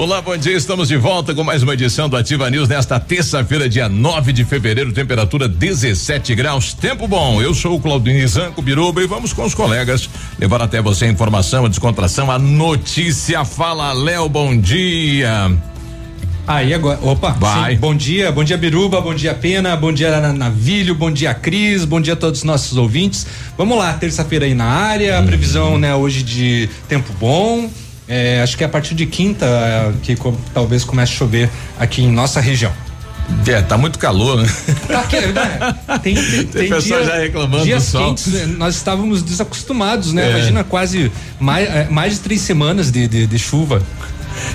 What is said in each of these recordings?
Olá, bom dia. Estamos de volta com mais uma edição do Ativa News nesta terça-feira, dia 9 de fevereiro, temperatura 17 graus. Tempo bom. Eu sou o Claudinho Zanco Biruba e vamos com os colegas levar até você a informação, a descontração, a notícia. Fala, Léo, bom dia. Aí agora, opa, vai. Sim, bom dia, bom dia Biruba, bom dia Pena, bom dia Navilho, bom dia Cris, bom dia a todos os nossos ouvintes. Vamos lá, terça-feira aí na área, a previsão, né, hoje de tempo bom. É, acho que é a partir de quinta é, que talvez comece a chover aqui em nossa região. É, tá muito calor, né? Tá que, né? Tem, tem, tem, pessoal já reclamando dias do sol. quentes, né? Nós estávamos desacostumados, né? É. Imagina quase mais, é, mais de três semanas de, de, de chuva.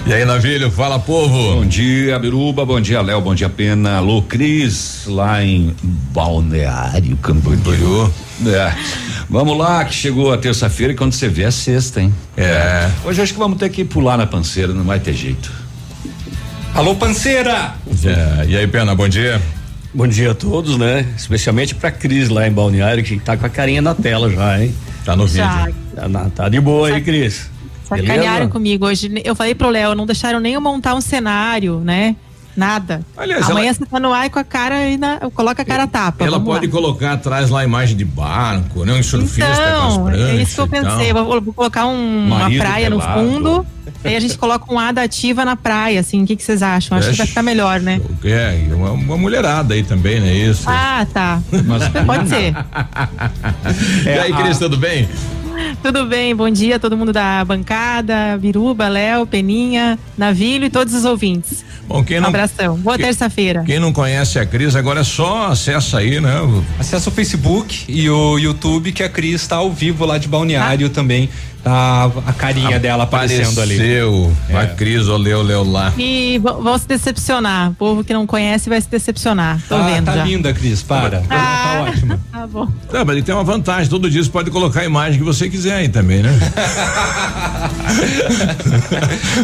E aí, Navilho, fala, povo. Bom dia, Biruba, bom dia, Léo, bom dia, Pena, alô, Cris, lá em Balneário Camboriú. É. Vamos lá, que chegou a terça-feira e quando você vê é sexta, hein? É. Hoje acho que vamos ter que pular na panceira, não vai ter jeito. Alô, panceira! É, e aí, Pena, bom dia. Bom dia a todos, né? Especialmente pra Cris lá em Balneário, que tá com a carinha na tela já, hein? Tá no Já. vídeo. Tá, tá de boa aí, Cris. Sacanearam Beleza? comigo hoje. Eu falei pro Léo, não deixaram nem eu montar um cenário, né? Nada. Aliás, Amanhã ela- você tá no ar com a cara aí na. Coloca a cara a tapa. Ela pode lá. colocar atrás lá a imagem de barco, né? Um surfista Então, com as é isso que eu e pensei. Vou, vou colocar um- uma praia no pelado. fundo. Aí a gente coloca um ada ativa na praia, assim. O que, que vocês acham? Acho É, que vai ficar melhor, né? É, e uma, uma mulherada aí também, né? Isso. Ah, tá. Pode ser. e aí, Cris, tudo bem? Tudo bem, bom dia a todo mundo da bancada, Biruba, Léo, Peninha, Navilho e todos os ouvintes. Bom, quem Um não, abração. Boa terça-feira. quem não conhece a Cris, agora é só acessa aí, né? Acesse o Facebook e o YouTube que a Cris está ao vivo lá de Balneário também. Tá a carinha dela aparecendo ali. Apareceu a É. Cris, oleu, oleu lá. E vão se decepcionar. O povo que não conhece vai se decepcionar. Tô Tá, vendo tá já. linda, Cris, para. Ah. Tá ótima. Tá bom. Tá, mas ele tem uma vantagem, todo dia você pode colocar a imagem que você quiser aí também, né?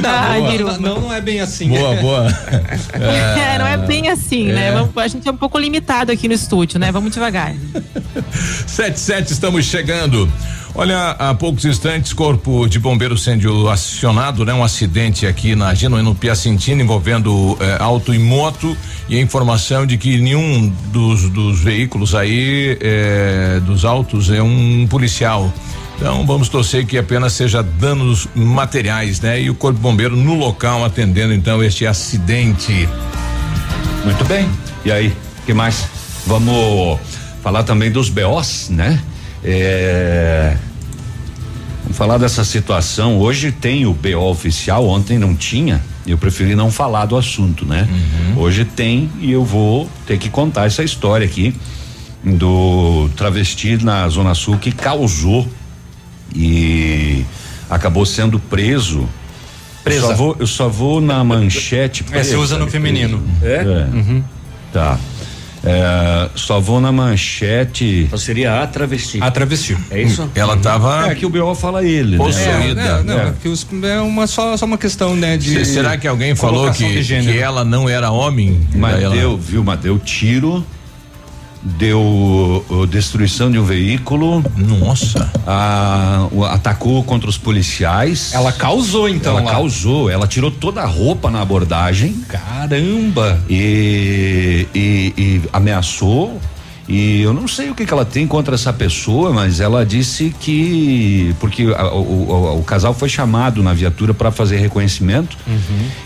Boa. Biruba. não, não é bem assim. boa, boa. É, não é bem assim, É. né? Vamos- a gente é um pouco limitado aqui no estúdio, né? Vamos devagar. 77, estamos chegando. Olha, há poucos instantes, Corpo de Bombeiros sendo acionado, né? Um acidente aqui na Gino, no Piacentino, envolvendo eh, auto e moto, e a informação de que nenhum dos, dos veículos aí, eh, dos autos, é um policial. Então vamos torcer que apenas seja danos materiais, né? E o Corpo de Bombeiro no local atendendo então este acidente. Muito bem. E aí, que mais? Vamos falar também dos BOs, né? É, Vamos falar dessa situação. Hoje tem o BO oficial, ontem não tinha. Eu preferi não falar do assunto, né? Hoje tem e eu vou ter que contar essa história aqui do travesti na Zona Sul que causou e acabou sendo preso. Presa. Eu só vou, eu só vou na manchete. É, você usa no feminino. É? Tá. É, só vou na manchete. Então seria a travesti. A travesti. É isso? Ela estava. É que o BO fala ele, Possuída. né? É, não, é. é uma, só, só uma questão, né? De Se- Será que alguém falou que, que ela não era homem? Mas ela- deu, viu, mas deu tiro, deu uh, destruição de um veículo, Nossa. a- o- atacou contra os policiais. Ela causou, então. ela lá. causou, ela tirou toda a roupa na abordagem Caramba! e, e- e ameaçou E eu não sei o que, que ela tem contra essa pessoa, mas ela disse que porque a- o, o- o casal foi chamado na viatura para fazer reconhecimento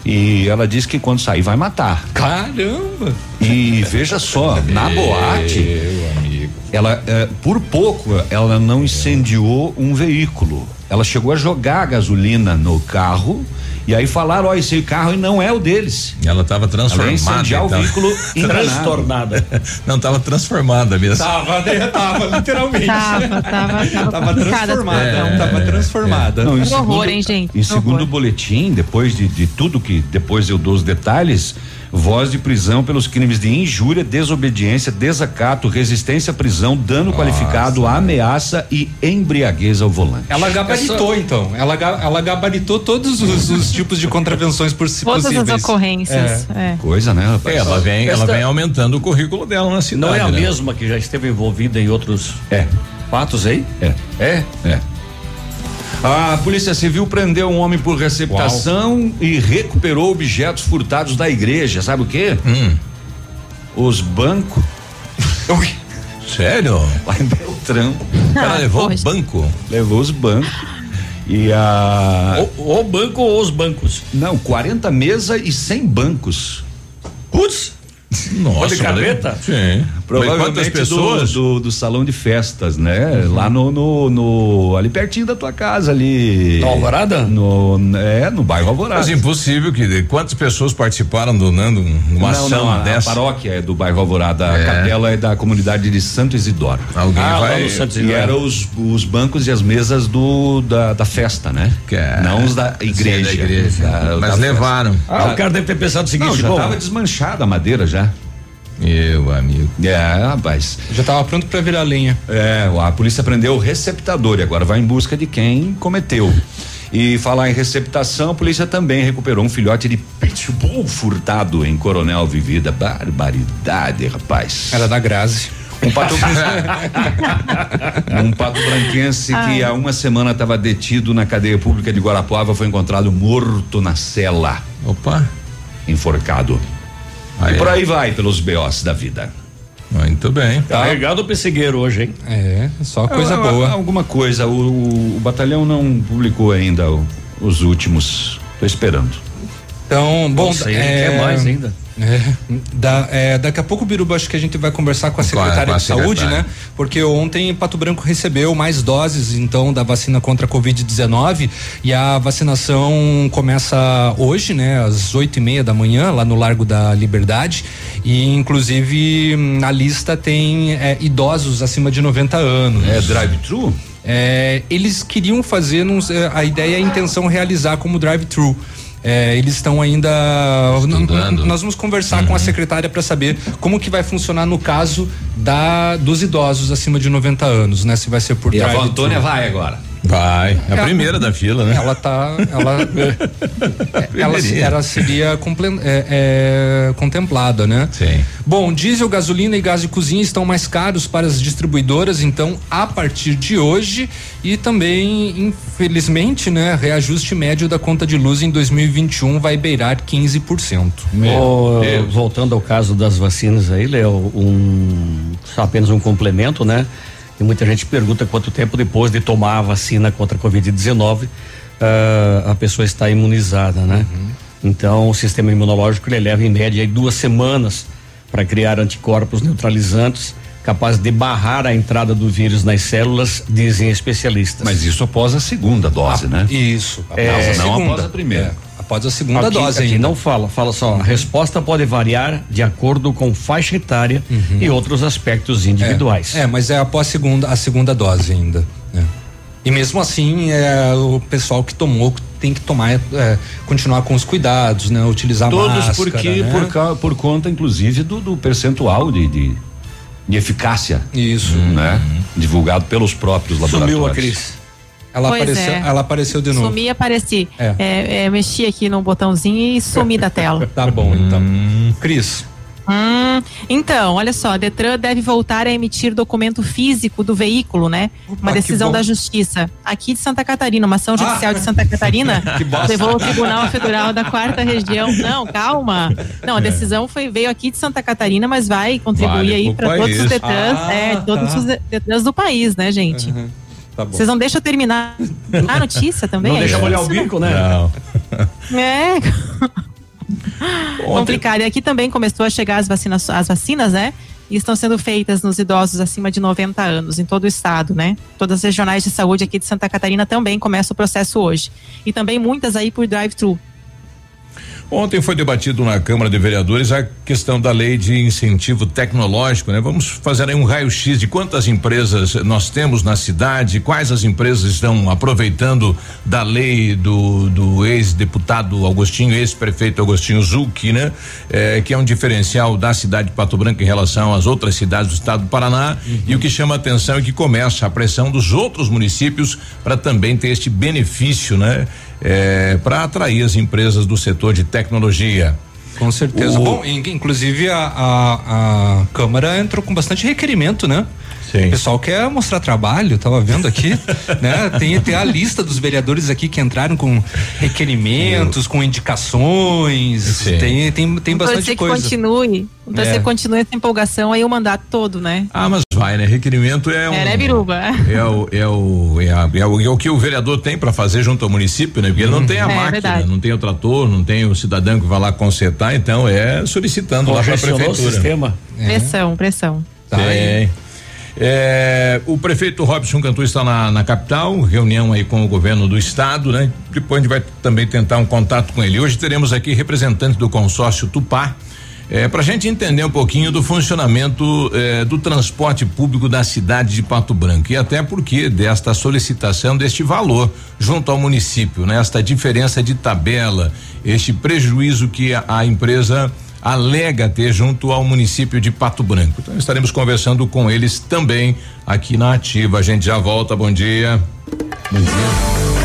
e ela disse que quando sair vai matar. Caramba! E veja só, na boate, Meu amigo. ela eh, por pouco ela não incendiou um veículo. Ela chegou a jogar gasolina no carro e aí falaram, ó, esse carro não é o deles. Ela estava Ela ia transformada. incendiar o então. veículo enganado. Transtornada. Não, estava transformada mesmo. Tava, né? Tava, literalmente. Tava, tava, tava, Tava transformada, situação. tava transformada. Não, em Que horror, segundo- hein, gente? Em segundo horror. boletim, depois de, de tudo que depois eu dou os detalhes, voz de prisão pelos crimes de injúria, desobediência, desacato, resistência à prisão, dano qualificado, ameaça e embriaguez ao volante. Ela gabaritou, então. Ela, ela gabaritou todos os, os tipos de contravenções por si Todas possíveis. as ocorrências. É. Coisa, né, rapaz? É, ela vem, ela vem aumentando o currículo dela na cidade. Não é a né? mesma que já esteve envolvida em outros É, fatos aí? é, É? é. A Polícia Civil prendeu um homem por receptação e recuperou objetos furtados da igreja. Sabe o quê? Hum, Os bancos sério? lá em Beltrão. O cara Ah, levou o poxa. banco. Levou os bancos. E a. O, o banco ou os bancos? Não, 40 mesas e 100 bancos. Putz! Nossa, de carreta? Sim. Provavelmente Quantas pessoas? Do, do, do salão de festas, né? Lá no, no, no- ali pertinho da tua casa ali. No Alvorada? No, é, no bairro Alvorada. Mas impossível que quantas pessoas participaram do Nando numa não, ação não, a, a dessa? paróquia é do bairro Alvorada, a É. capela é da comunidade de Santo Isidoro. Alguém Ah, lá vai. no Santos E eram os, os bancos e as mesas do da, da festa, né? Que é- Não os da Sim, igreja. da igreja. Da- Mas da levaram. Ah, o cara deve ter pensado o seguinte, Não, já bom, tava desmanchada a madeira já. Meu amigo. É, rapaz. Já tava pronto pra virar lenha. É, a polícia prendeu o receptador e agora vai em busca de quem cometeu. E falar em receptação, a polícia também recuperou um filhote de pitbull furtado em Coronel Vivida. Barbaridade, rapaz. Era da Grazi. Um pato, um pato branquense que há uma semana estava detido na cadeia pública de Guarapuava foi encontrado morto na cela, Opa. enforcado. Aí, E por aí vai pelos BOs da vida. Muito bem. carregado o pessegueiro hoje, hein? É, só coisa Ah, boa. Alguma coisa. O, o- o batalhão não publicou ainda o- os últimos. Tô esperando. Então, bom, Não sei, é, quer mais ainda. É, da- é, daqui a pouco, Biruba, acho que a gente vai conversar com a secretária com a de saúde, secretária. né? Porque ontem Pato Branco recebeu mais doses, então, da vacina contra a Covid-19 e a vacinação começa hoje, né? Às oito e meia da manhã, lá no Largo da Liberdade. E, inclusive, na lista tem é, idosos acima de 90 anos. É drive-thru? É, eles queriam fazer, a ideia, a intenção realizar como drive-thru. É, eles estão ainda. Estudando. Nós vamos conversar com a secretária para saber como que vai funcionar no caso da dos idosos acima de 90 anos, né? Se vai ser por E a drive-thru. Antônia vai agora. Vai. É a É. primeira da fila, né? Ela tá. Ela, ela, Primeirinha. ela seria comple- é, é, contemplada, né? Sim. Bom, diesel, gasolina e gás de cozinha estão mais caros para as distribuidoras, então, a partir de hoje. E também, infelizmente, né, reajuste médio da conta de luz em 2021 vai beirar 15%. Ô, voltando ao caso das vacinas aí, Léo, um, só apenas um complemento, né? E muita gente pergunta quanto tempo depois de tomar a vacina contra a Covid-19 ah, a pessoa está imunizada, né? Então, o sistema imunológico ele leva em média aí duas semanas para criar anticorpos neutralizantes capazes de barrar a entrada do vírus nas células, dizem especialistas. Mas isso após a segunda dose, né? Isso. É, após a não segunda. após a primeira. É, após a segunda aqui, dose aqui ainda. não fala, fala só, a resposta pode variar de acordo com faixa etária e outros aspectos individuais. É, mas é após a segunda, a segunda dose ainda. né? E mesmo assim, é, o pessoal que tomou tem que tomar, é, continuar com os cuidados, né? Utilizar Todos máscara, porque né? por, por conta, inclusive, do, do percentual de, de, de eficácia, Isso. né? Divulgado pelos próprios laboratórios. Sumiu a Cris. Ela Pois apareceu, é. ela apareceu de novo. Sumi e apareci. É. É, é, mexi aqui no botãozinho e sumi da tela. Tá bom, então. Cris, Hum, então, olha só, a Detran deve voltar a emitir documento físico do veículo, né? Opa, uma decisão da Justiça aqui de Santa Catarina, uma ação judicial ah. de Santa Catarina, levou ao Tribunal Federal da Quarta Região. Não, calma. Não, a é. decisão foi veio aqui de Santa Catarina, mas vai contribuir vale aí para todos os Detrans, ah, é, todos tá. os Detrans do país, né, gente? Uhum. Tá Vocês não deixam eu terminar a notícia também? Não é deixa molhar o bico, né? Não. É. Complicado. E aqui também começou a chegar as vacinas, as vacinas, né? E estão sendo feitas nos idosos acima de 90 anos, em todo o estado, né? Todas as regionais de saúde aqui de Santa Catarina também começam o processo hoje. E também muitas aí por drive-thru. Ontem foi debatido na Câmara de Vereadores a questão da lei de incentivo tecnológico, né? Vamos fazer aí um raio-x de quantas empresas nós temos na cidade, quais as empresas estão aproveitando da lei do, do ex-deputado Augustinho, ex-prefeito Augustinho Zucchi, né? É, que é um diferencial da cidade de Pato Branco em relação às outras cidades do estado do Paraná. Uhum. E o que chama atenção é que começa a pressão dos outros municípios para também ter este benefício, né? É, para atrair as empresas do setor de tecnologia. Com certeza. O... Bom, inclusive a, a, a Câmara entrou com bastante requerimento, né? Sim. O pessoal quer mostrar trabalho, tava vendo aqui, né? Tem, tem a lista dos vereadores aqui que entraram com requerimentos, com indicações, Sim. tem, tem, tem bastante que coisa. continue, então é. continue essa empolgação aí o mandato todo, né? Ah, mas vai, né? Requerimento é um... É, né, Biruba? É o, é o, é, a, é, o, é o que o vereador tem para fazer junto ao município, né? Porque ele não tem a é, máquina, verdade. não tem o trator, não tem o cidadão que vai lá consertar, então é solicitando lá para a prefeitura. O sistema. Pressão, pressão. Tá aí. É, o prefeito Robson Cantu está na, na, capital, reunião aí com o governo do estado, né? Depois a gente vai também tentar um contato com ele. Hoje teremos aqui representante do consórcio Tupá, é, para a gente entender um pouquinho do funcionamento é, do transporte público da cidade de Pato Branco e até porque desta solicitação deste valor junto ao município, né? Esta diferença de tabela, este prejuízo que a, a empresa alega ter junto ao município de Pato Branco. Então estaremos conversando com eles também aqui na Ativa. A gente já volta. Bom dia. Bom dia.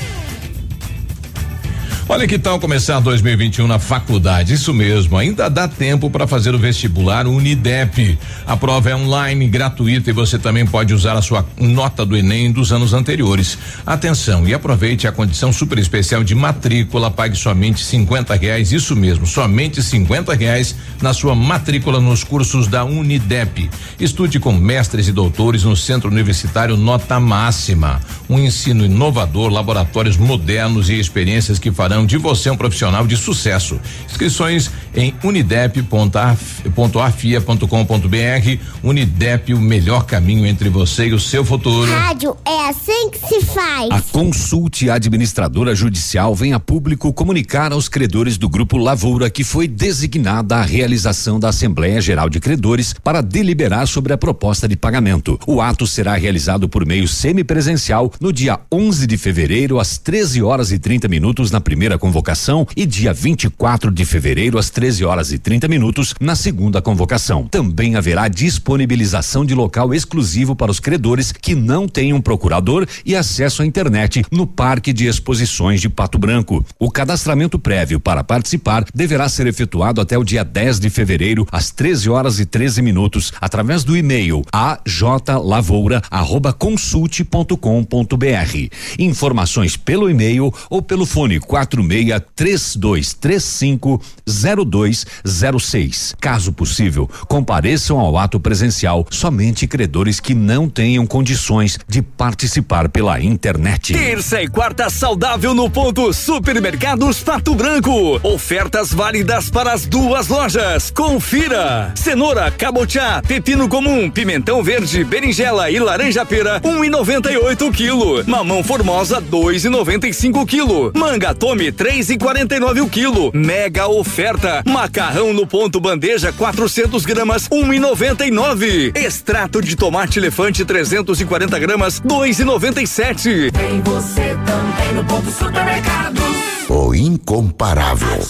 Olha que tal começar 2021 na faculdade? Isso mesmo, ainda dá tempo para fazer o vestibular Unidep. A prova é online, gratuita e você também pode usar a sua nota do Enem dos anos anteriores. Atenção e aproveite a condição super especial de matrícula, pague somente 50 reais, isso mesmo, somente 50 reais na sua matrícula nos cursos da Unidep. Estude com mestres e doutores no Centro Universitário Nota Máxima. Um ensino inovador, laboratórios modernos e experiências que farão de você um profissional de sucesso. Inscrições em unidep.afia.com.br. Unidep, o melhor caminho entre você e o seu futuro. Rádio é assim que se faz. A Consulte Administradora Judicial vem a público comunicar aos credores do Grupo Lavoura que foi designada a realização da Assembleia Geral de Credores para deliberar sobre a proposta de pagamento. O ato será realizado por meio semipresencial no dia 11 de fevereiro, às 13 horas e 30 minutos, na primeira primeira convocação e dia 24 de fevereiro às 13 horas e 30 minutos na segunda convocação. Também haverá disponibilização de local exclusivo para os credores que não tenham procurador e acesso à internet no Parque de Exposições de Pato Branco. O cadastramento prévio para participar deverá ser efetuado até o dia 10 de fevereiro às 13 horas e 13 minutos através do e-mail ajlavoura@consulte.com.br. Informações pelo e-mail ou pelo fone 4 4632350206. Caso possível, compareçam ao ato presencial somente credores que não tenham condições de participar pela internet. Terça e quarta saudável no ponto Supermercados Pato Branco. Ofertas válidas para as duas lojas. Confira. Cenoura, cabotiá, pepino comum, pimentão verde, berinjela e laranja pera, um e noventa e oito quilo. Mamão formosa, dois e noventa e cinco quilo. Manga tome três e quarenta e nove o quilo. Mega oferta. Macarrão no ponto bandeja 400 gramas 1,99. Extrato de tomate elefante 340 gramas 2,97. Tem você também no ponto supermercado. O incomparável.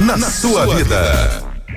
Na, na sua vida.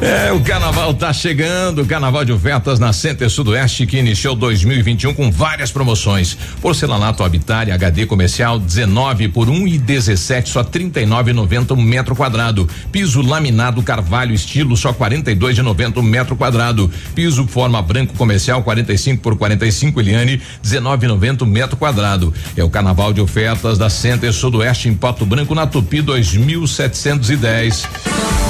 É, o carnaval tá chegando, o carnaval de ofertas na Center Sudoeste que iniciou 2021 com várias promoções. Porcelanato Habitat HD comercial 19 por 1 e 17 só 39,90 um metro quadrado. Piso laminado Carvalho estilo só 42 de 90 um metro quadrado. Piso forma branco comercial 45 por 45 Eliane 19,90 um metro quadrado. É o carnaval de ofertas da Center Sudoeste em Pato Branco na Tupi 2710.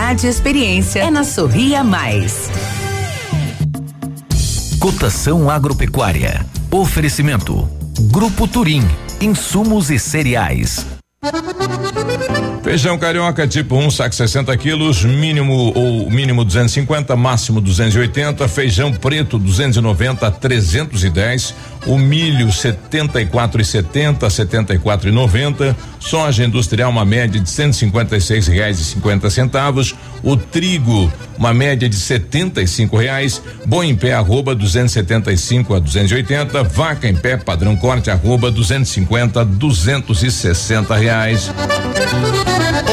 e experiência é na Sorria Mais. Cotação agropecuária. Oferecimento. Grupo Turim. Insumos e cereais. Feijão carioca tipo 1, um, saco 60 quilos, mínimo ou mínimo 250, máximo 280. Feijão preto 290 a 310. O milho 74 e 70, 74 e 90. Soja industrial uma média de 156 reais e 50 centavos. O trigo uma média de 75 reais. Boi em pé arroba 275 a 280. Vaca em pé padrão corte arroba 250 a 260 reais.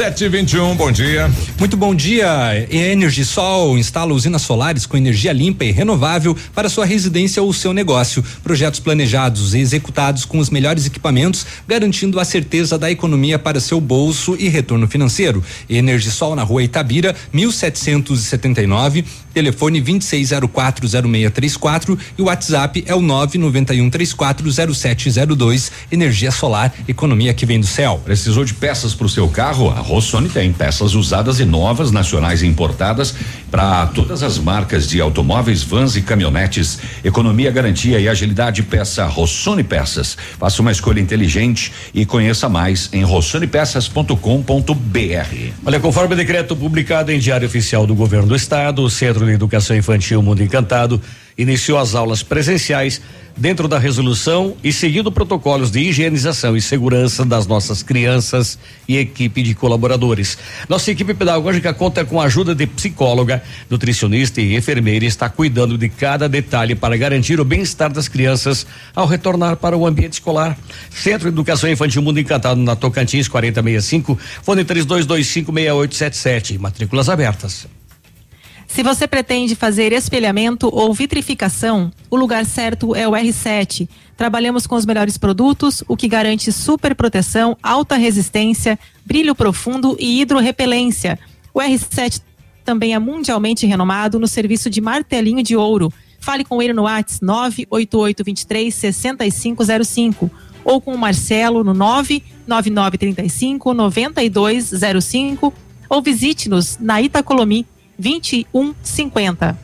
Sete e vinte e um, bom dia. Muito bom dia. Energisol instala usinas solares com energia limpa e renovável para sua residência ou seu negócio. Projetos planejados e executados com os melhores equipamentos, garantindo a certeza da economia para seu bolso e retorno financeiro. Energisol na rua Itabira, 1779, telefone 26040634 e o WhatsApp é o 991340702. Energia solar, economia que vem do céu. Precisou de peças para o seu carro? Rossoni tem peças usadas e novas, nacionais e importadas para todas as marcas de automóveis, vans e caminhonetes. Economia, garantia e agilidade. Peça Rossoni Peças. Faça uma escolha inteligente e conheça mais em rossonepeças.com.br. Olha, conforme o decreto publicado em Diário Oficial do Governo do Estado, o Centro de Educação Infantil Mundo Encantado iniciou as aulas presenciais dentro da resolução e seguindo protocolos de higienização e segurança das nossas crianças e equipe de colaboradores. Nossa equipe pedagógica conta com a ajuda de psicóloga, nutricionista e enfermeira e está cuidando de cada detalhe para garantir o bem-estar das crianças ao retornar para o ambiente escolar. Centro de Educação Infantil Mundo Encantado na Tocantins 4065, fone 32256877, matrículas abertas. Se você pretende fazer espelhamento ou vitrificação, o lugar certo é o R7. Trabalhamos com os melhores produtos, o que garante super proteção, alta resistência, brilho profundo e hidrorrepelência. O R7 também é mundialmente renomado no serviço de martelinho de ouro. Fale com ele no WhatsApp 98823 6505 ou com o Marcelo no 99935 9205 ou visite-nos na Itacolomi 2150.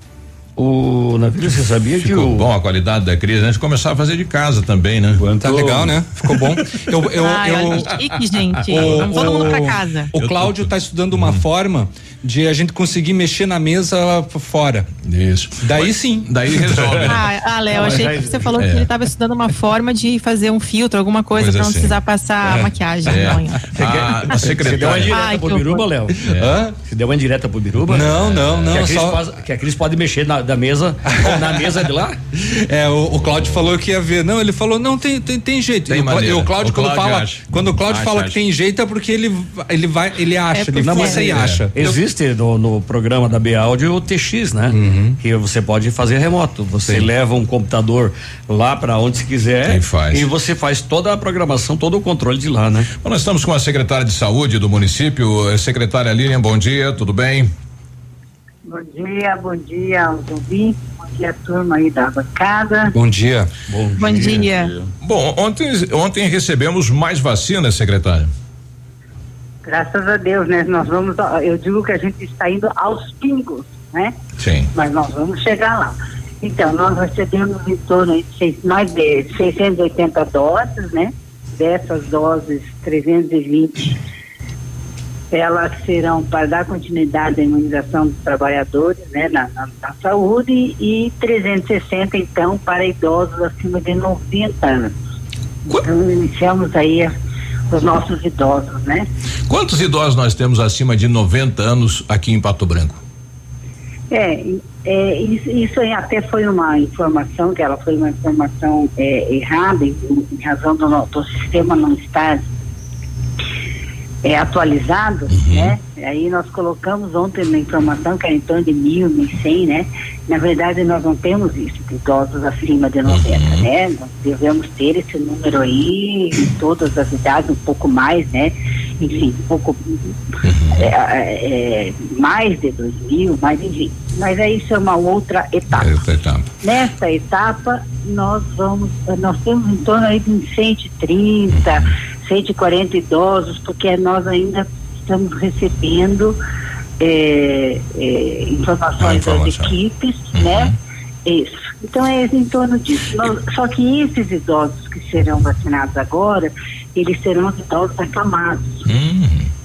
O navio, você sabia Ficou que o. bom a qualidade da crise, a gente começava a fazer de casa também, né? Tá legal, né? Ficou bom. Eu, eu, Ai, eu, olha gente. o- Vamos todo mundo pra casa. O Cláudio está estudando uma forma de a gente conseguir mexer na mesa fora. Isso. Daí sim. Daí resolve. né? Ah, ah, Léo, achei que você falou é. que ele estava estudando uma forma de fazer um filtro, alguma coisa, para não assim. precisar passar É. maquiagem. É. Não, hein? Ah, a Você deu uma secretária. indireta Ai, pro Biruba. Léo? Hã? Você deu uma indireta pro Biruba? Não, não, não, Que a Cris, só- pode, que a Cris pode mexer na, da mesa, na mesa de lá? É, o, o Cláudio falou que ia ver. Não, ele falou, não, tem, tem, tem jeito. Tem e o, Cláudio, quando fala. acha. Quando o Cláudio Acha, fala acha. que tem jeito é porque ele, ele vai, ele acha. ele Não, mas é, acha. Existe no, no programa da B Áudio o TX, né? Que você pode fazer remoto. Você Sim. leva um computador lá para onde se quiser E faz. e você faz toda a programação, todo o controle de lá, né? Bom, nós estamos com a secretária de saúde do município, eh, secretária Lilian, bom dia, tudo bem? Bom dia, bom dia aos ouvintes, bom dia turma aí da bancada. Bom dia. Bom dia. Bom, ontem, ontem recebemos mais vacinas, secretária. Graças a Deus, né? Nós vamos, eu digo que a gente está indo aos pingos, né? Sim. Mas nós vamos chegar lá. Então, nós recebemos em torno de seis, mais de 680 doses, né? Dessas doses, 320 elas serão para dar continuidade à imunização dos trabalhadores né, na, na- na saúde e 360 então para idosos acima de 90 anos. Então iniciamos aí os nossos idosos, né? Quantos idosos nós temos acima de 90 anos aqui em Pato Branco? É, é, isso, isso aí até foi uma informação, que ela foi uma informação é, errada em, em razão do, do sistema não estar é, atualizado, né? Aí nós colocamos ontem na informação que era em torno de mil, mil cem, né? Na verdade nós não temos isso, de idosos acima de 90, né? Nós devemos ter esse número aí em todas as idades, um pouco mais, né? Enfim, um pouco é, é, mais de dois mil, mas enfim. Mas aí isso é uma outra etapa. Outra etapa. Nesta etapa, nós vamos, nós temos em torno aí de uns 130, 140 idosos, porque nós ainda estamos recebendo eh, eh, informações das informação. equipes, né? Isso. Então é em torno disso. Nós- só que esses idosos que serão vacinados agora, eles serão os idosos acamados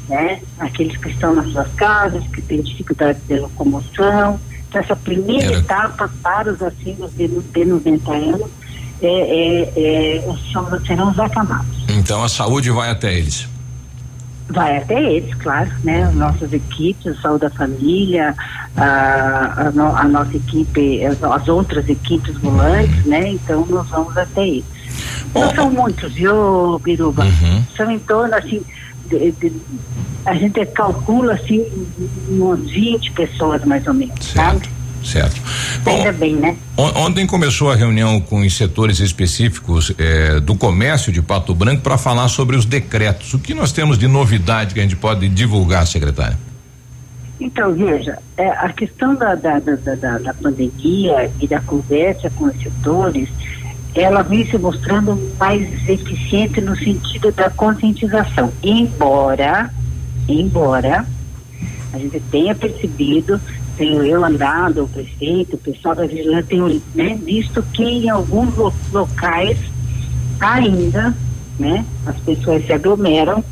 né? Aqueles que estão nas suas casas, que têm dificuldade de locomoção. Então, essa primeira etapa para os acima de, de 90 anos é, é, é, são, serão os acamados. Então a saúde vai até eles. Vai até eles, claro, né? As nossas equipes, a saúde da família, a, a, no- a nossa equipe, as, as outras equipes volantes, né? Então nós vamos até eles. Não são muitos, viu, Biruba? São em torno, assim, de- de- a gente calcula, assim, umas 20 pessoas mais ou menos, sabe? Certo. Ainda bem, né? On- Ontem começou a reunião com os setores específicos eh, do comércio de Pato Branco para falar sobre os decretos. O que nós temos de novidade que a gente pode divulgar, secretária? Então, veja, é, a questão da, da, da, da- da, da pandemia e da conversa com os setores, ela vem se mostrando mais eficiente no sentido da conscientização. Embora, embora a gente tenha percebido, tenho eu andado, o prefeito, o pessoal da vigilância, tenho né, visto que em alguns lo- locais ainda, né, as pessoas se aglomeram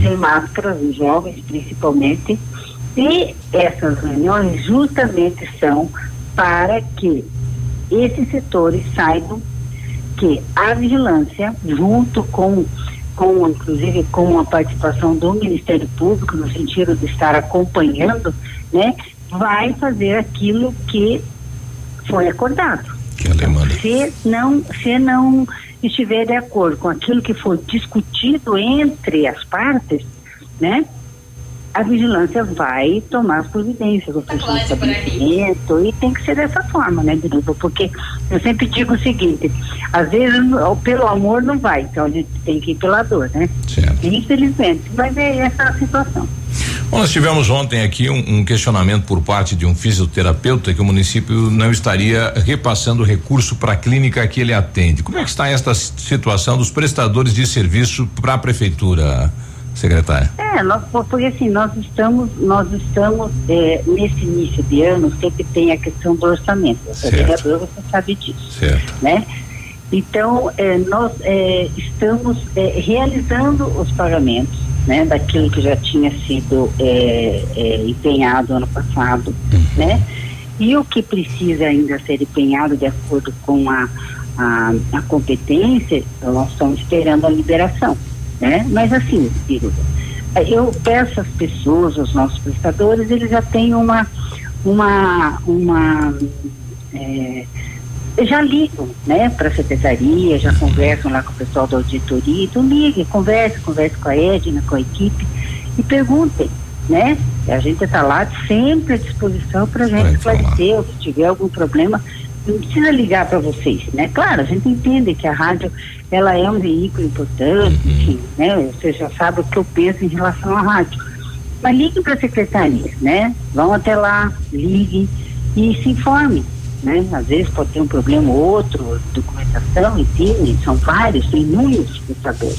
sem máscaras, os jovens principalmente, e essas reuniões justamente são para que esses setores saibam que a vigilância, junto com, com inclusive com a participação do Ministério Público, no sentido de estar acompanhando, né, vai fazer aquilo que foi acordado. Se não, se não estiver de acordo com aquilo que foi discutido entre as partes, né, a vigilância vai tomar as providências, o estabelecimento, e tem que ser dessa forma, né, Biruba? Porque eu sempre digo o seguinte, às vezes o- pelo amor não vai, então a gente tem que ir pela dor, né? Infelizmente, vai ver essa situação. Bom, nós tivemos ontem aqui um, um questionamento por parte de um fisioterapeuta que o município não estaria repassando recurso para a clínica que ele atende. Como é que está esta situação dos prestadores de serviço para a prefeitura, secretária? É, nós, porque assim, nós estamos, nós estamos é, nesse início de ano, sempre tem a questão do orçamento. É Certo. vereador, você sabe disso. Certo. né? Então, eh, nós eh, estamos eh, realizando os pagamentos, né, daquilo que já tinha sido é, é, empenhado ano passado, né? E o que precisa ainda ser empenhado de acordo com a, a, a competência, nós estamos esperando a liberação, né? Mas assim, Ciro, eu peço às pessoas, aos nossos prestadores, eles já têm uma, uma, uma é, já ligam, né, para a secretaria, já conversam lá com o pessoal da auditoria, então ligue, converse, converse com a Edna, com a equipe e perguntem, né? A gente está lá sempre à disposição para a gente esclarecer, ou se tiver algum problema, não precisa ligar para vocês, né? Claro, a gente entende que a rádio ela é um veículo importante, enfim, né? Você já sabe o que eu penso em relação à rádio. Mas liguem para a secretaria, né? Vão até lá, liguem e se informem né? Às vezes pode ter um problema ou outro, documentação, enfim, são vários, tem inúmeros prestadores,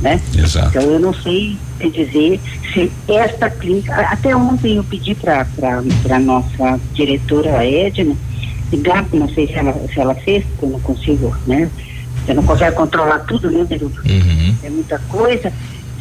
né? Exato. Então eu não sei dizer se esta clínica, até ontem eu pedi para a nossa diretora Edna, ligar, não sei se ela, se ela fez, porque eu não consigo, né? Você não consegue controlar tudo, né, Beruto? Uhum. É muita coisa,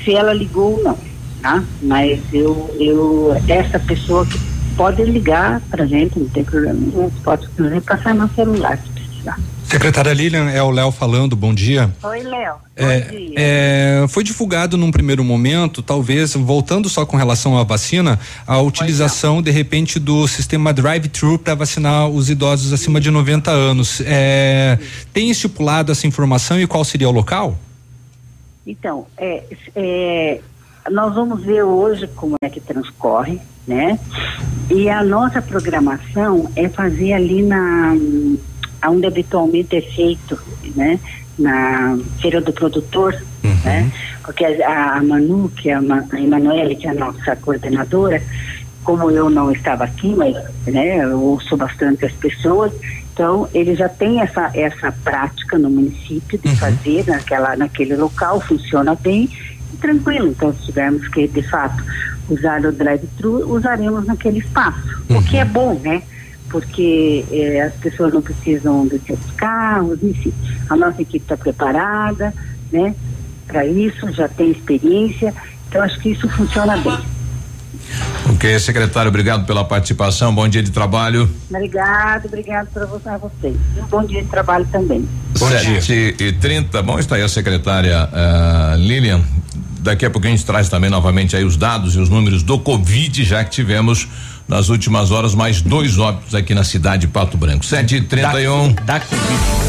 se ela ligou ou não, tá? Mas eu, eu, essa pessoa que pode ligar para gente, não tem problema nenhum. Pode inclusive passar no celular se precisar. Secretária Lilian, é o Léo falando, bom dia. Oi, Léo. É, é, foi divulgado num primeiro momento, talvez, voltando só com relação à vacina, a utilização, de repente, do sistema drive-thru para vacinar os idosos acima de 90 anos. É, tem estipulado essa informação e qual seria o local? Então, é, é, nós vamos ver hoje como é que transcorre, né? E a nossa programação é fazer ali na onde habitualmente é feito, né? Na feira do produtor, Uhum. né? Porque a, a Manu, que é a, a Emanuele, que é a nossa coordenadora, como eu não estava aqui, mas né, eu ouço bastante as pessoas, então ele já tem essa, essa prática no município de fazer naquela, naquele local, funciona bem tranquilo. Então, se tivermos que, de fato, usar o drive-thru, usaremos naquele espaço, o que é bom, né? Porque eh, as pessoas não precisam dos seus carros, enfim. A nossa equipe está preparada, né? Para isso, já tem experiência, então acho que isso funciona bem. Ok, secretário, obrigado pela participação. Bom dia de trabalho. Obrigado, obrigado para você, a vocês. Um bom dia de trabalho também. Sete e trinta. Bom, está aí a secretária ah, Lilian. Daqui a pouco a gente traz também novamente aí os dados e os números do Covid, já que tivemos nas últimas horas mais dois óbitos aqui na cidade de Pato Branco. Sete e trinta e um. Da Covid.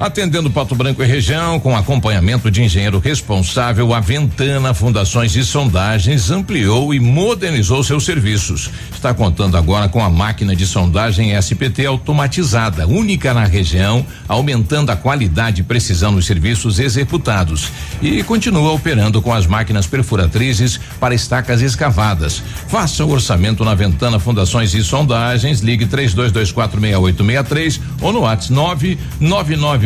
Atendendo Pato Branco e região, com acompanhamento de engenheiro responsável, a Ventana Fundações e Sondagens ampliou e modernizou seus serviços. Está contando agora com a máquina de sondagem SPT automatizada, única na região, aumentando a qualidade e precisão dos serviços executados. E continua operando com as máquinas perfuratrizes para estacas escavadas. Faça o orçamento na Ventana Fundações e Sondagens, ligue 32246863 ou no WhatsApp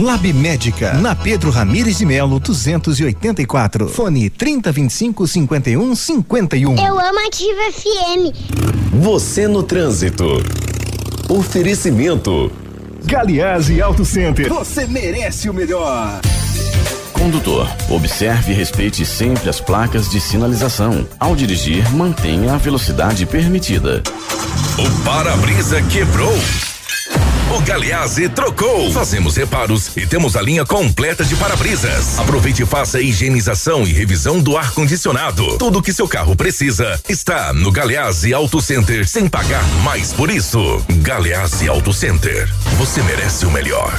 Lab Médica, na Pedro Ramires de Melo, 284. Fone 3025 51 51. Eu amo Ativa FM. Você no trânsito. Oferecimento. Galiase Auto Center. Você merece o melhor. Condutor, observe e respeite sempre as placas de sinalização. Ao dirigir, mantenha a velocidade permitida. O para-brisa quebrou. O Galeazzi trocou. Fazemos reparos e temos a linha completa de para-brisas. Aproveite e faça a higienização e revisão do ar-condicionado. Tudo que seu carro precisa está no Galeazzi Auto Center sem pagar mais por isso. Galeazzi Auto Center. Você merece o melhor.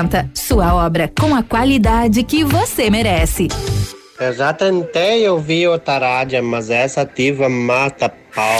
Sua obra com a qualidade que você merece. Eu já tentei ouvir outra rádio, mas essa ativa mata pau.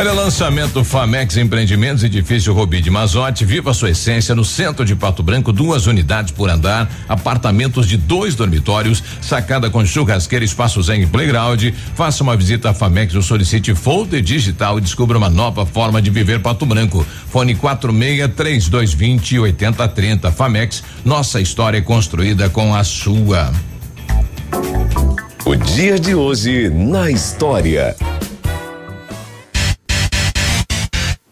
Olha, lançamento Famex Empreendimentos, edifício Robi de Mazote, viva sua essência no centro de Pato Branco, duas unidades por andar, apartamentos de dois dormitórios, sacada com churrasqueira, espaço zen playground. Faça uma visita à Famex ou solicite folder digital e descubra uma nova forma de viver Pato Branco. Fone 46 3220 8030. Famex, nossa história é construída com a sua. O dia de hoje na história.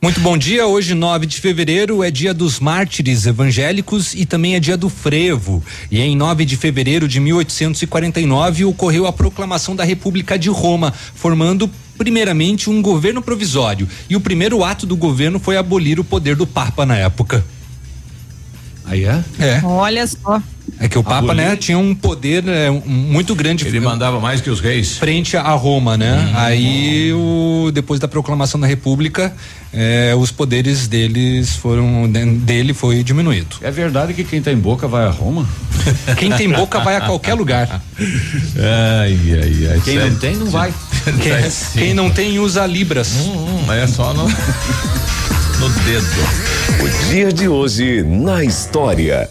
Muito bom dia. Hoje, 9 de fevereiro, é dia dos mártires evangélicos e também é dia do frevo. E em 9 de fevereiro de 1849 ocorreu a proclamação da República de Roma, formando primeiramente um governo provisório. E o primeiro ato do governo foi abolir o poder do Papa na época. Aí é? É. Olha só. É que o Papa, né, tinha um poder é, um- muito grande. Ele mandava mais que os reis. Frente a Roma, né? Aí, o, depois da proclamação da República, é, os poderes deles foram dele foi diminuído. É verdade que quem tem boca vai a Roma? Quem tem boca vai a qualquer lugar. Ai, ai, ai. Quem não tem, não vai. Quem, quem não tem, usa libras. Hum, é só no, no dedo. O dia de hoje na história.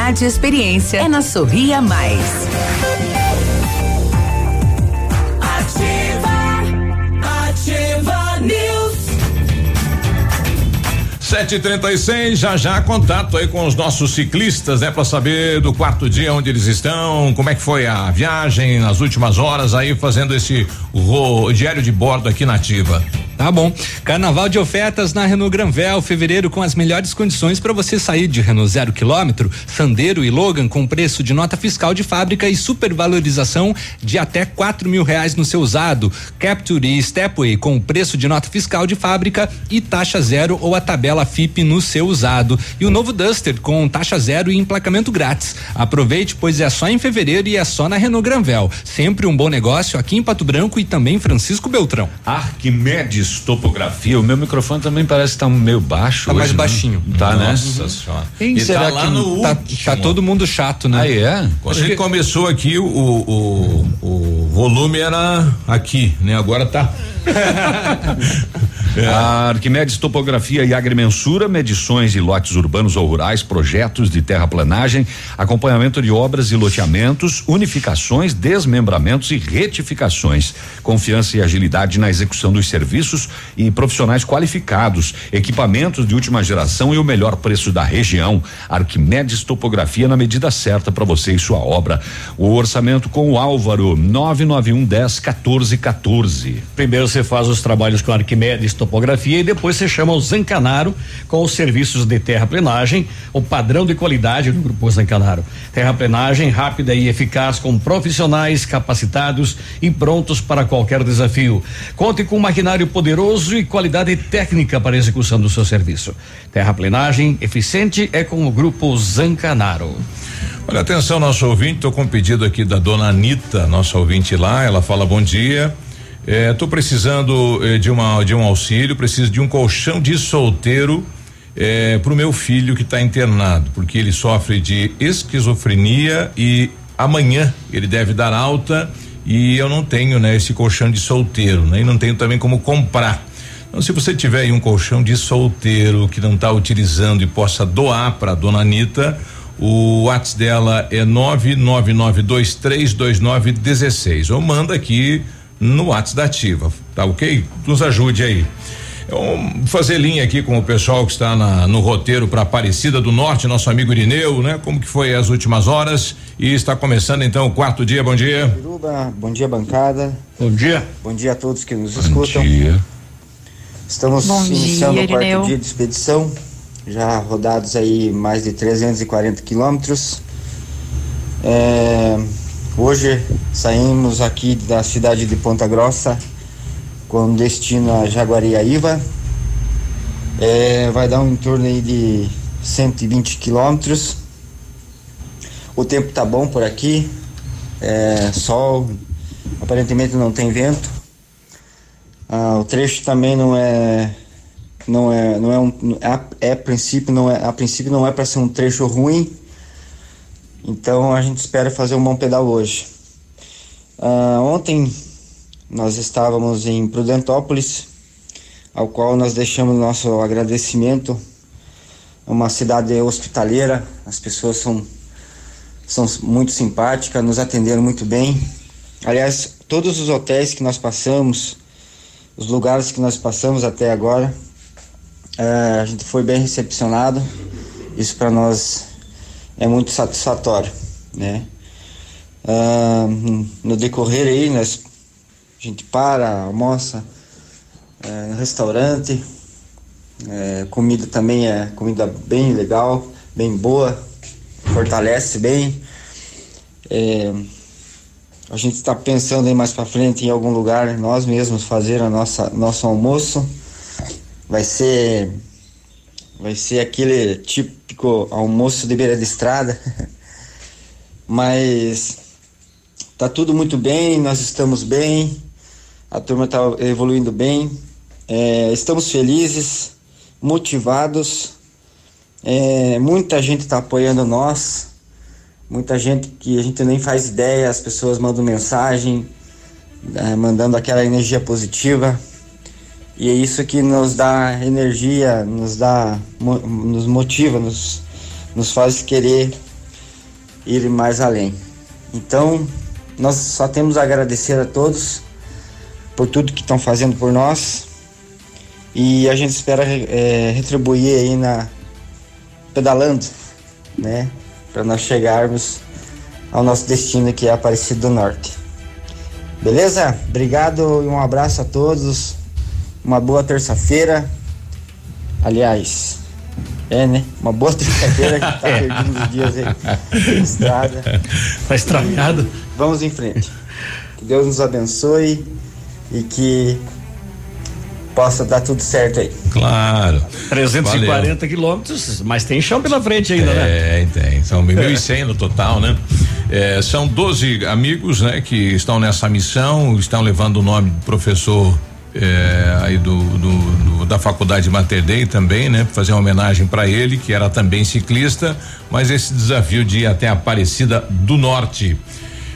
e experiência. É na Sorria Mais. Ativa, ativa News. 736, já já contato aí com os nossos ciclistas, né, para saber do quarto dia onde eles estão, como é que foi a viagem nas últimas horas aí fazendo esse ro- diário de bordo aqui na Ativa. Tá bom. Carnaval de ofertas na Renault Granvel, fevereiro com as melhores condições para você sair de Renault zero quilômetro, Sandero e Logan com preço de nota fiscal de fábrica e supervalorização de até quatro mil reais no seu usado. Capture e Stepway com preço de nota fiscal de fábrica e taxa zero ou a tabela FIP no seu usado. E o novo Duster com taxa zero e emplacamento grátis. Aproveite, pois é só em fevereiro e é só na Renault Granvel. Sempre um bom negócio aqui em Pato Branco e também Francisco Beltrão. Arquimedes Topografia. O meu microfone também parece estar meio baixo. Tá hoje, mais né? baixinho. Tá, né? Nossa senhora. Quem E será tá que no Tá, tá todo mundo chato, né? Aí é? Quando Acho gente que- começou aqui, o, o, o volume era aqui, né? Agora tá. A Arquimedes Topografia e Agrimensura, medições de lotes urbanos ou rurais, projetos de terraplanagem, acompanhamento de obras e loteamentos, unificações, desmembramentos e retificações. Confiança e agilidade na execução dos serviços e profissionais qualificados, equipamentos de última geração e o melhor preço da região. Arquimedes Topografia na medida certa para você e sua obra. O orçamento com o Álvaro 991 10 14 14. Primeiro você faz os trabalhos com Arquimedes topografia e depois você chama o Zancanaro com os serviços de terraplenagem, o padrão de qualidade do Grupo Zancanaro. Terraplenagem rápida e eficaz com profissionais capacitados e prontos para qualquer desafio. Conte com maquinário poderoso e qualidade técnica para execução do seu serviço. Terraplenagem eficiente é com o Grupo Zancanaro. Olha, atenção, nosso ouvinte, estou com um pedido aqui da dona Anitta, nossa ouvinte lá, ela fala bom dia. Estou precisando eh, de, uma, de um auxílio, preciso de um colchão de solteiro eh, para o meu filho que está internado, porque ele sofre de esquizofrenia e amanhã ele deve dar alta e eu não tenho, né, esse colchão de solteiro, né? E não tenho também como comprar. Então, se você tiver aí um colchão de solteiro que não está utilizando e possa doar para dona Anitta, o WhatsApp dela é 999232916 ou manda aqui no WhatsApp da Ativa, tá ok? Nos ajude aí. Vamos fazer linha aqui com o pessoal que está na, no roteiro para Aparecida do Norte, nosso amigo Irineu, né? Como que foi as últimas horas e está começando então o quarto dia, bom dia. Bom dia bancada. Bom dia. Bom dia a todos que nos escutam. Bom dia. Estamos Bom iniciando dia, o quarto Irineu. dia de expedição, já rodados aí mais de 340 quilômetros. É, hoje saímos aqui da cidade de Ponta Grossa com destino a Jaguariaíva. É, vai dar um em torno aí de 120 quilômetros. O tempo tá bom por aqui, é, sol, aparentemente não tem vento. Ah, o trecho também não é não é não é um é, é a princípio não é a princípio não é para ser um trecho ruim então a gente espera fazer um bom pedal hoje Ah, ontem nós estávamos em Prudentópolis ao qual nós deixamos nosso agradecimento é uma cidade hospitaleira as pessoas são são muito simpáticas nos atenderam muito bem aliás todos os hotéis que nós passamos os lugares que nós passamos até agora. eh, a gente foi bem recepcionado. Isso para nós é muito satisfatório, né? Ah, no decorrer aí, nós, a gente para, almoça eh, no restaurante. Eh, comida também é comida bem legal, bem boa, fortalece bem. Eh, a gente está pensando aí mais para frente em algum lugar nós mesmos fazer a nossa nosso almoço. Vai ser vai ser aquele típico almoço de beira de estrada. Mas tá tudo muito bem, nós estamos bem, a turma está evoluindo bem, é, estamos felizes, motivados, é, muita gente está apoiando nós, muita gente que a gente nem faz ideia, as pessoas mandam mensagem, eh, mandando aquela energia positiva. E é isso que nos dá energia, nos dá, nos motiva, nos, nos faz querer ir mais além. Então, nós só temos a agradecer a todos por tudo que estão fazendo por nós. E a gente espera eh, retribuir aí na pedalando, né? Para nós chegarmos ao nosso destino que é Aparecido do Norte. Beleza? Obrigado e um abraço a todos. Uma boa terça-feira. Aliás, é, né? Uma boa terça-feira que tá perdendo os dias aí na estrada. Tá estragado. Vamos em frente. Que Deus nos abençoe e que possa dar tudo certo aí. Claro. 340 quilômetros, mas tem chão pela frente ainda, né? Tem, tem. São 1.100 no total, né? É, são 12 amigos, né, que estão nessa missão, estão levando o nome do professor é, aí do, do- do- da faculdade Mater Dei também, né? Fazer uma homenagem para ele, que era também ciclista, mas esse desafio de ir até Aparecida do Norte.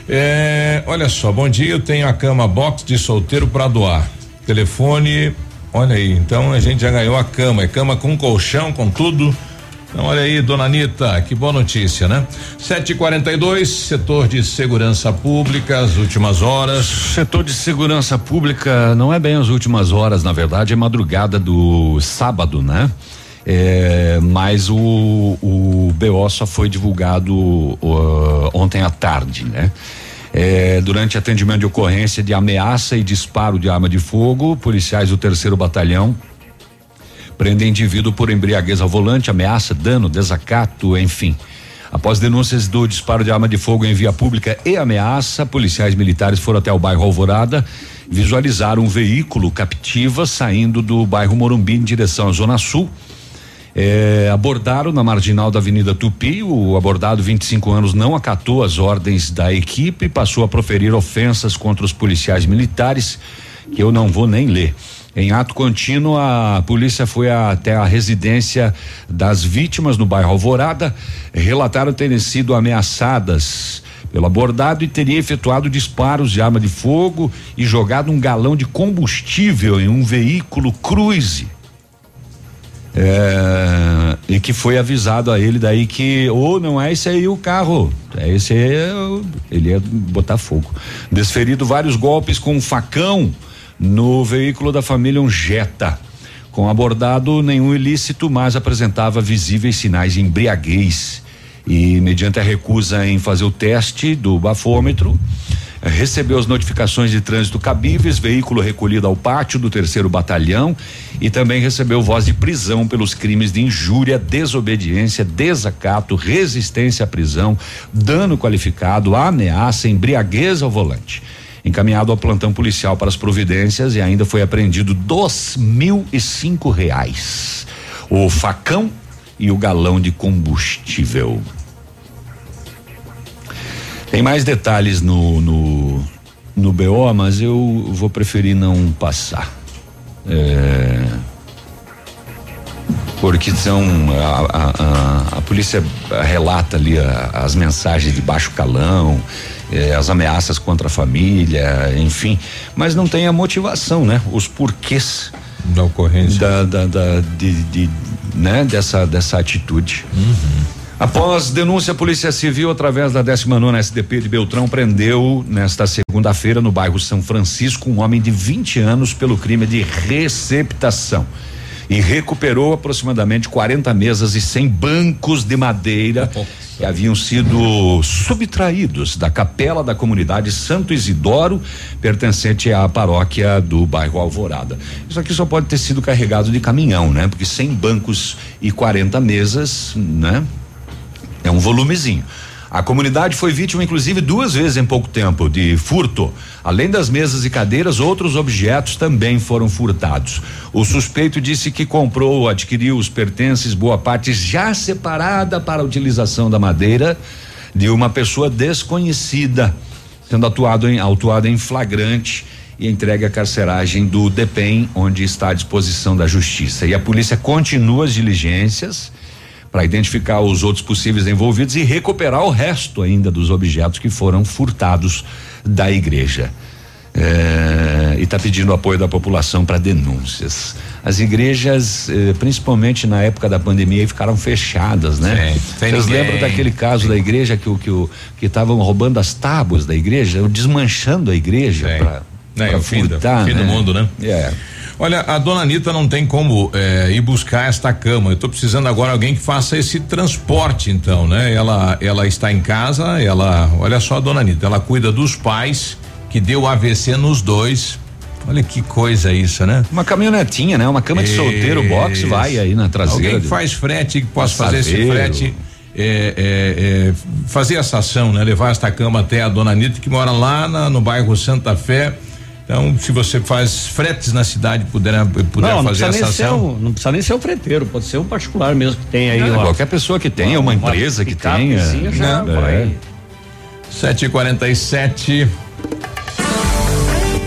É, olha só, bom dia, eu tenho a cama box de solteiro para doar. Telefone, olha aí, então a gente já ganhou a cama, é cama com colchão, com tudo. Então, olha aí, dona Anitta, que boa notícia, né? 742, setor de segurança pública, as últimas horas. Setor de segurança pública não é bem as últimas horas, na verdade, é madrugada do sábado, né? É, mas o, o BO só foi divulgado uh, ontem à tarde, né? É, durante atendimento de ocorrência de ameaça e disparo de arma de fogo, policiais do terceiro batalhão prendem indivíduo por embriaguez ao volante, ameaça, dano, desacato, enfim. Após denúncias do disparo de arma de fogo em via pública e ameaça, policiais militares foram até o bairro Alvorada, visualizaram um veículo captiva saindo do bairro Morumbi em direção à Zona Sul. É, abordaram na marginal da Avenida Tupi. O abordado, 25 anos, não acatou as ordens da equipe e passou a proferir ofensas contra os policiais militares, que eu não vou nem ler. Em ato contínuo, a polícia foi até a residência das vítimas no bairro Alvorada. Relataram terem sido ameaçadas pelo abordado e teria efetuado disparos de arma de fogo e jogado um galão de combustível em um veículo cruze. É, e que foi avisado a ele daí que ou oh, não é esse aí o carro, é esse aí, ele ia botar fogo. Desferido vários golpes com um facão no veículo da família um Jetta. Com abordado nenhum ilícito, mas apresentava visíveis sinais de embriaguez. E, mediante a recusa em fazer o teste do bafômetro, recebeu as notificações de trânsito cabíveis, veículo recolhido ao pátio do terceiro batalhão e também recebeu voz de prisão pelos crimes de injúria, desobediência, desacato, resistência à prisão, dano qualificado, ameaça, embriaguez ao volante encaminhado ao plantão policial para as providências e ainda foi apreendido dois mil e cinco reais. O facão e o galão de combustível. Tem mais detalhes no, no, no BO, mas eu vou preferir não passar. É, porque são a, a, a, a polícia relata ali as mensagens de baixo calão, eh, as ameaças contra a família, enfim, mas não tem a motivação, né? Os porquês da ocorrência da, da, da de, de, né? dessa dessa atitude. Uhum. Após denúncia, a Polícia Civil, através da 19 SDP de Beltrão, prendeu nesta segunda-feira no bairro São Francisco um homem de 20 anos pelo crime de receptação e recuperou aproximadamente 40 mesas e 100 bancos de madeira que haviam sido subtraídos da capela da comunidade Santo Isidoro, pertencente à paróquia do bairro Alvorada. Isso aqui só pode ter sido carregado de caminhão, né? Porque 100 bancos e 40 mesas, né? É um volumezinho. A comunidade foi vítima, inclusive, duas vezes em pouco tempo de furto. Além das mesas e cadeiras, outros objetos também foram furtados. O suspeito disse que comprou ou adquiriu os pertences, boa parte já separada para a utilização da madeira, de uma pessoa desconhecida, sendo atuado em, autuado em flagrante e entregue à carceragem do DEPEN, onde está à disposição da justiça. E a polícia continua as diligências para identificar os outros possíveis envolvidos e recuperar o resto ainda dos objetos que foram furtados da igreja. É, e está pedindo apoio da população para denúncias. As igrejas, eh, principalmente na época da pandemia, ficaram fechadas, né? Vocês lembram daquele caso Sim. da igreja que o que o que estavam roubando as tábuas da igreja, desmanchando a igreja para é, o fim, furtar, do, fim né? do mundo, né? É. Olha, a dona Anitta não tem como é, ir buscar esta cama. Eu estou precisando agora alguém que faça esse transporte, então, né? Ela, ela está em casa, ela, olha só a dona Anitta, ela cuida dos pais, que deu AVC nos dois. Olha que coisa isso, né? Uma caminhonetinha, né? Uma cama de solteiro, box, vai aí na traseira. Alguém que faz frete, que possa fazer esse frete. É, é, é, fazer essa ação, né? Levar esta cama até a dona Anitta, que mora lá na, no bairro Santa Fé então, se você faz fretes na cidade, puder, puder não, fazer essa ação. Um, não precisa nem ser um freteiro, pode ser um particular mesmo que tem aí. Não, qualquer pessoa que tenha, uma, uma empresa que tenha. Já não, é. 7h47.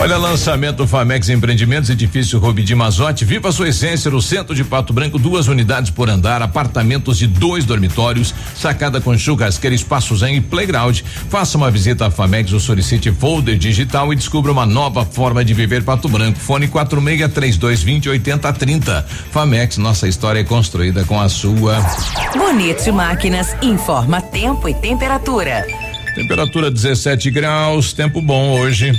Olha, lançamento Famex Empreendimentos, edifício Rubi de Mazote. Viva a sua essência no centro de Pato Branco, duas unidades por andar, apartamentos de dois dormitórios, sacada com churrasqueira, espaço zen e playground. Faça uma visita à Famex ou solicite folder digital e descubra uma nova forma de viver Pato Branco. Fone 46 3220 8030. Famex, nossa história é construída com a sua. Bonito Máquinas informa tempo e temperatura. Temperatura 17 graus, tempo bom hoje.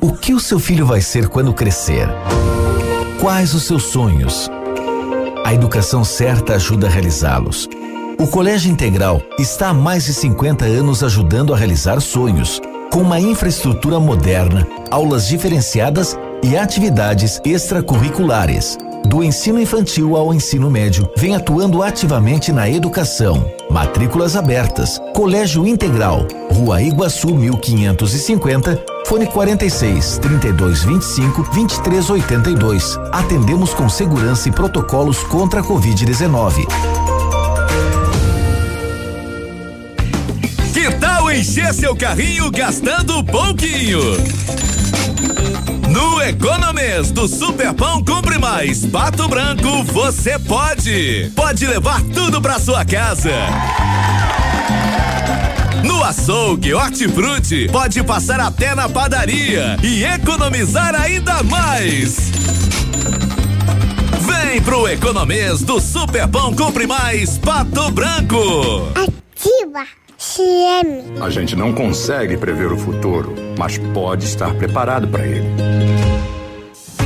O que o seu filho vai ser quando crescer? Quais os seus sonhos? A educação certa ajuda a realizá-los. O Colégio Integral está há mais de 50 anos ajudando a realizar sonhos, com uma infraestrutura moderna, aulas diferenciadas e atividades extracurriculares. Do ensino infantil ao ensino médio, vem atuando ativamente na educação. Matrículas abertas. Colégio Integral, Rua Iguaçu 1550, fone 46 3225 2382. Atendemos com segurança e protocolos contra a Covid-19. Que tal encher seu carrinho gastando pouquinho? No Economês do Superpão Compre Mais Pato Branco, você pode! Pode levar tudo pra sua casa! No açougue Hortifruti, pode passar até na padaria e economizar ainda mais! Vem pro Economês do Superpão Compre Mais Pato Branco! Ativa CM. A gente não consegue prever o futuro, mas pode estar preparado para ele.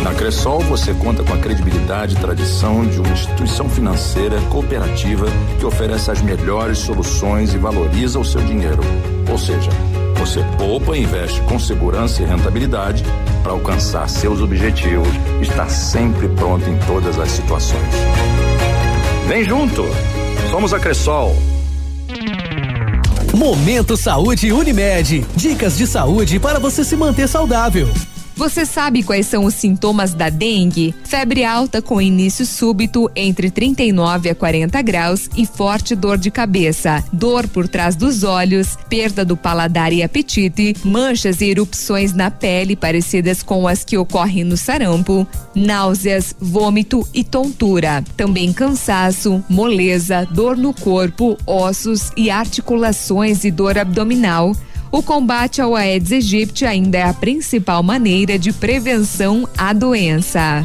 Na Cressol você conta com a credibilidade e tradição de uma instituição financeira cooperativa que oferece as melhores soluções e valoriza o seu dinheiro. Ou seja, você poupa e investe com segurança e rentabilidade para alcançar seus objetivos estar sempre pronto em todas as situações. Vem junto! Somos a Cressol. Momento Saúde Unimed. Dicas de saúde para você se manter saudável. Você sabe quais são os sintomas da dengue? Febre alta com início súbito entre 39 a 40 graus e forte dor de cabeça, dor por trás dos olhos, perda do paladar e apetite, manchas e erupções na pele parecidas com as que ocorrem no sarampo, náuseas, vômito e tontura. Também cansaço, moleza, dor no corpo, ossos e articulações e dor abdominal. O combate ao Aedes aegypti ainda é a principal maneira de prevenção à doença.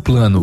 plano.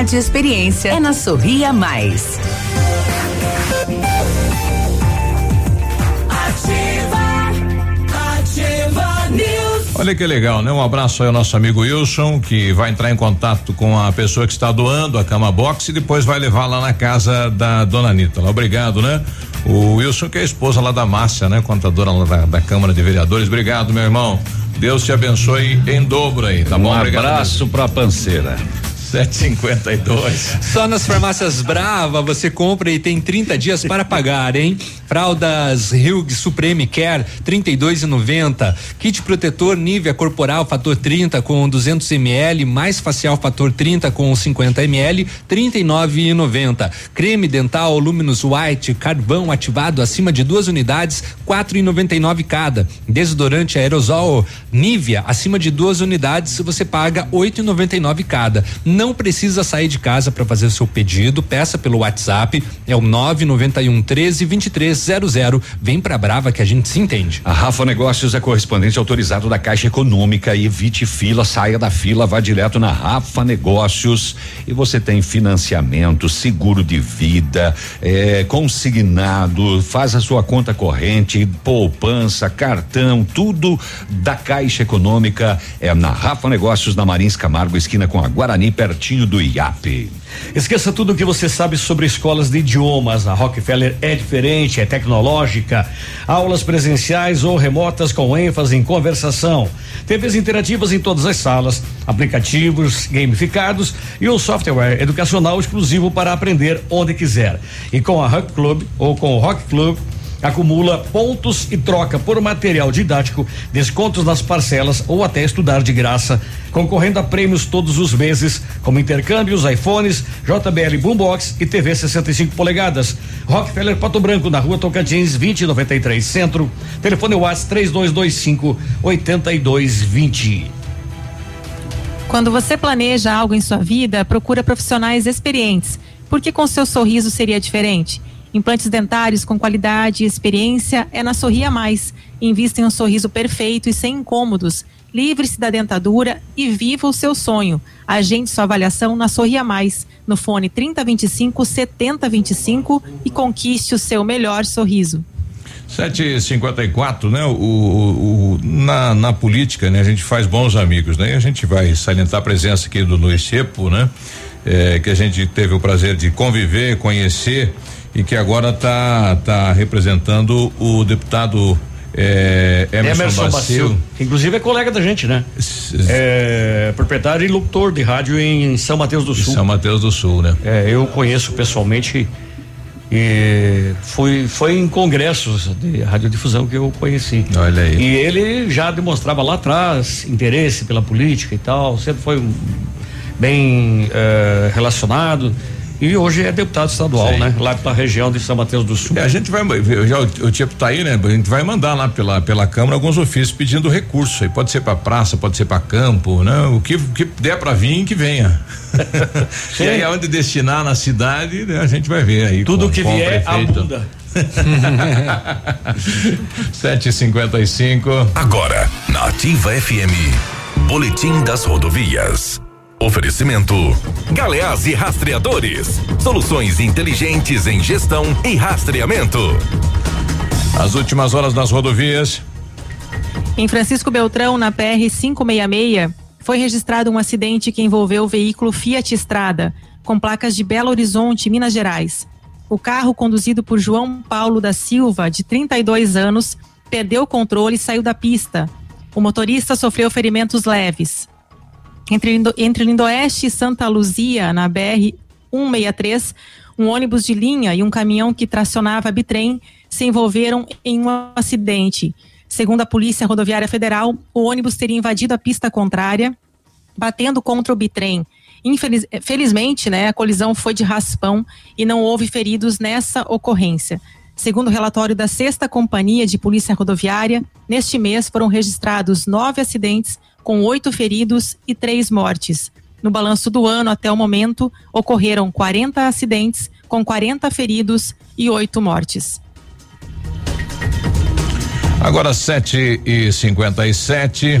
e experiência é na Sorria Mais. Ativa, ativa news. Olha que legal, né? Um abraço aí ao nosso amigo Wilson, que vai entrar em contato com a pessoa que está doando a cama box e depois vai levar lá na casa da dona Anitta. Obrigado, né? O Wilson, que é a esposa lá da Márcia, né? Contadora lá da, da Câmara de Vereadores. Obrigado, meu irmão. Deus te abençoe em dobro aí, tá um bom? abraço pra panceira. 752. Só nas farmácias Brava você compra e tem 30 dias para pagar, hein? Fraldas Hughes Supreme Care 32,90. Kit protetor Nivea Corporal Fator 30 com 200 ml mais facial Fator 30 com 50 ml 39,90. Creme dental Luminous White carvão ativado acima de duas unidades 4,99 cada. Desodorante aerosol Nivea acima de duas unidades você paga 8,99 cada. Não precisa sair de casa para fazer o seu pedido. Peça pelo WhatsApp é o 991 13 2300. Vem pra Brava que a gente se entende. A Rafa Negócios é correspondente autorizado da Caixa Econômica. Evite fila, saia da fila, vá direto na Rafa Negócios e você tem financiamento, seguro de vida, é, consignado, faz a sua conta corrente, poupança, cartão, tudo da Caixa Econômica é na Rafa Negócios na Marins Camargo, esquina com a Guarani, pertinho do IAP. Esqueça tudo o que você sabe sobre escolas de idiomas. A Rockefeller é diferente, é tecnológica. Aulas presenciais ou remotas com ênfase em conversação. TVs interativas em todas as salas, aplicativos gamificados e um software educacional exclusivo para aprender onde quiser. E com a Rock Club ou com o Rock Club acumula pontos e troca por material didático, descontos nas parcelas ou até estudar de graça, concorrendo a prêmios todos os meses, como intercâmbios, iPhones, JBL Boombox e TV 65 polegadas. Rockefeller Pato Branco, na rua Tocantins, 2093 Centro. Telefone WhatsApp 3225 8220. Quando você planeja algo em sua vida, procura profissionais experientes. Porque com seu sorriso seria diferente? Implantes dentários com qualidade e experiência é na Sorria Mais. Invista em um sorriso perfeito e sem incômodos. Livre-se da dentadura e viva o seu sonho. Agende sua avaliação na Sorria Mais, no fone 3025 7025 e conquiste o seu melhor sorriso. 754, né? O, o, o, na, na política, né? A gente faz bons amigos, né? E a gente vai salientar a presença aqui do Luiz Cepo, né? É, que a gente teve o prazer de conviver, conhecer e que agora está tá representando o deputado é, Emerson, Emerson Bacil. Inclusive é colega da gente, né? É proprietário e locutor de rádio em São Mateus do Sul. São Mateus do Sul, né? É, eu conheço pessoalmente e fui foi em congressos de radiodifusão que eu conheci. Olha aí. E ele já demonstrava lá atrás interesse pela política e tal, sempre foi bem eh, relacionado. E hoje é deputado estadual, Sim. né? Lá pela região de São Mateus do Sul. É, a gente vai, já o, o Tiepo tá aí, né? A gente vai mandar lá pela, pela Câmara alguns ofícios pedindo recurso aí. Pode ser para praça, pode ser para campo, né? O que, o que der para vir, que venha. e aí, aonde destinar na cidade, né, a gente vai ver aí. Tudo com- que com vier, abunda. 7h55. Agora, na Ativa FM, Boletim das Rodovias. Oferecimento: Galeás e Rastreadores. Soluções inteligentes em gestão e rastreamento. As últimas horas das rodovias. Em Francisco Beltrão, na PR 566, foi registrado um acidente que envolveu o veículo Fiat Estrada, com placas de Belo Horizonte, Minas Gerais. O carro, conduzido por João Paulo da Silva, de 32 anos, perdeu o controle e saiu da pista. O motorista sofreu ferimentos leves. Entre, entre Lindoeste e Santa Luzia, na BR 163, um ônibus de linha e um caminhão que tracionava bitrem se envolveram em um acidente. Segundo a Polícia Rodoviária Federal, o ônibus teria invadido a pista contrária, batendo contra o bitrem. Infeliz- eh, né, a colisão foi de raspão e não houve feridos nessa ocorrência. Segundo o relatório da Sexta Companhia de Polícia Rodoviária, neste mês foram registrados nove acidentes, com oito feridos e três mortes. No balanço do ano, até o momento, ocorreram 40 acidentes, com 40 feridos e oito mortes. Agora 7 e 57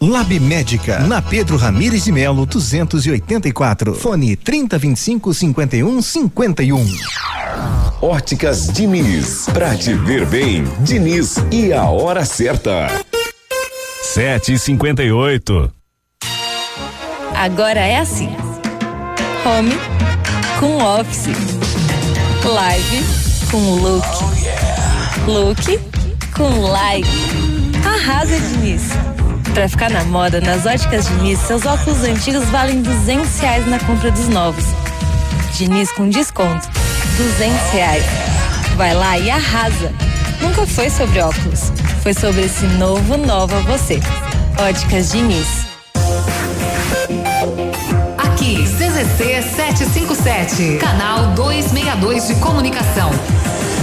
Lab Médica, na Pedro Ramires de Melo, 284. Fone 3025 51 51. Óticas Diniz, pra te ver bem, Diniz e a hora certa. Sete e cinquenta e oito. Agora é assim. Home com Office. Live com Look. Look com Live. Arrasa, Diniz. Pra ficar na moda, nas óticas Diniz, seus óculos antigos valem 200 reais na compra dos novos. Diniz com desconto. 200 reais. Vai lá e arrasa. Nunca foi sobre óculos. Foi sobre esse novo Nova Você. Óticas Diniz. Aqui, CZC 757, canal 262 de comunicação.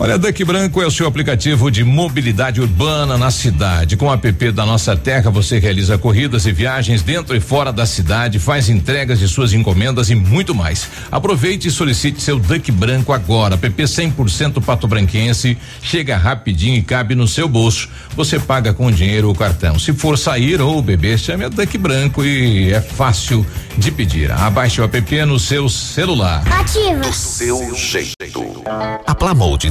Olha, Duck Branco é o seu aplicativo de mobilidade urbana na cidade. Com o app da Nossa Terra, você realiza corridas e viagens dentro e fora da cidade, faz entregas de suas encomendas e muito mais. Aproveite e solicite seu Duck Branco agora. App 100% pato branquense, chega rapidinho e cabe no seu bolso. Você paga com dinheiro ou cartão. Se for sair ou beber, chame a Duck Branco e é fácil de pedir. Abaixe o app no seu celular. Ativa. Do seu jeito. A Plamold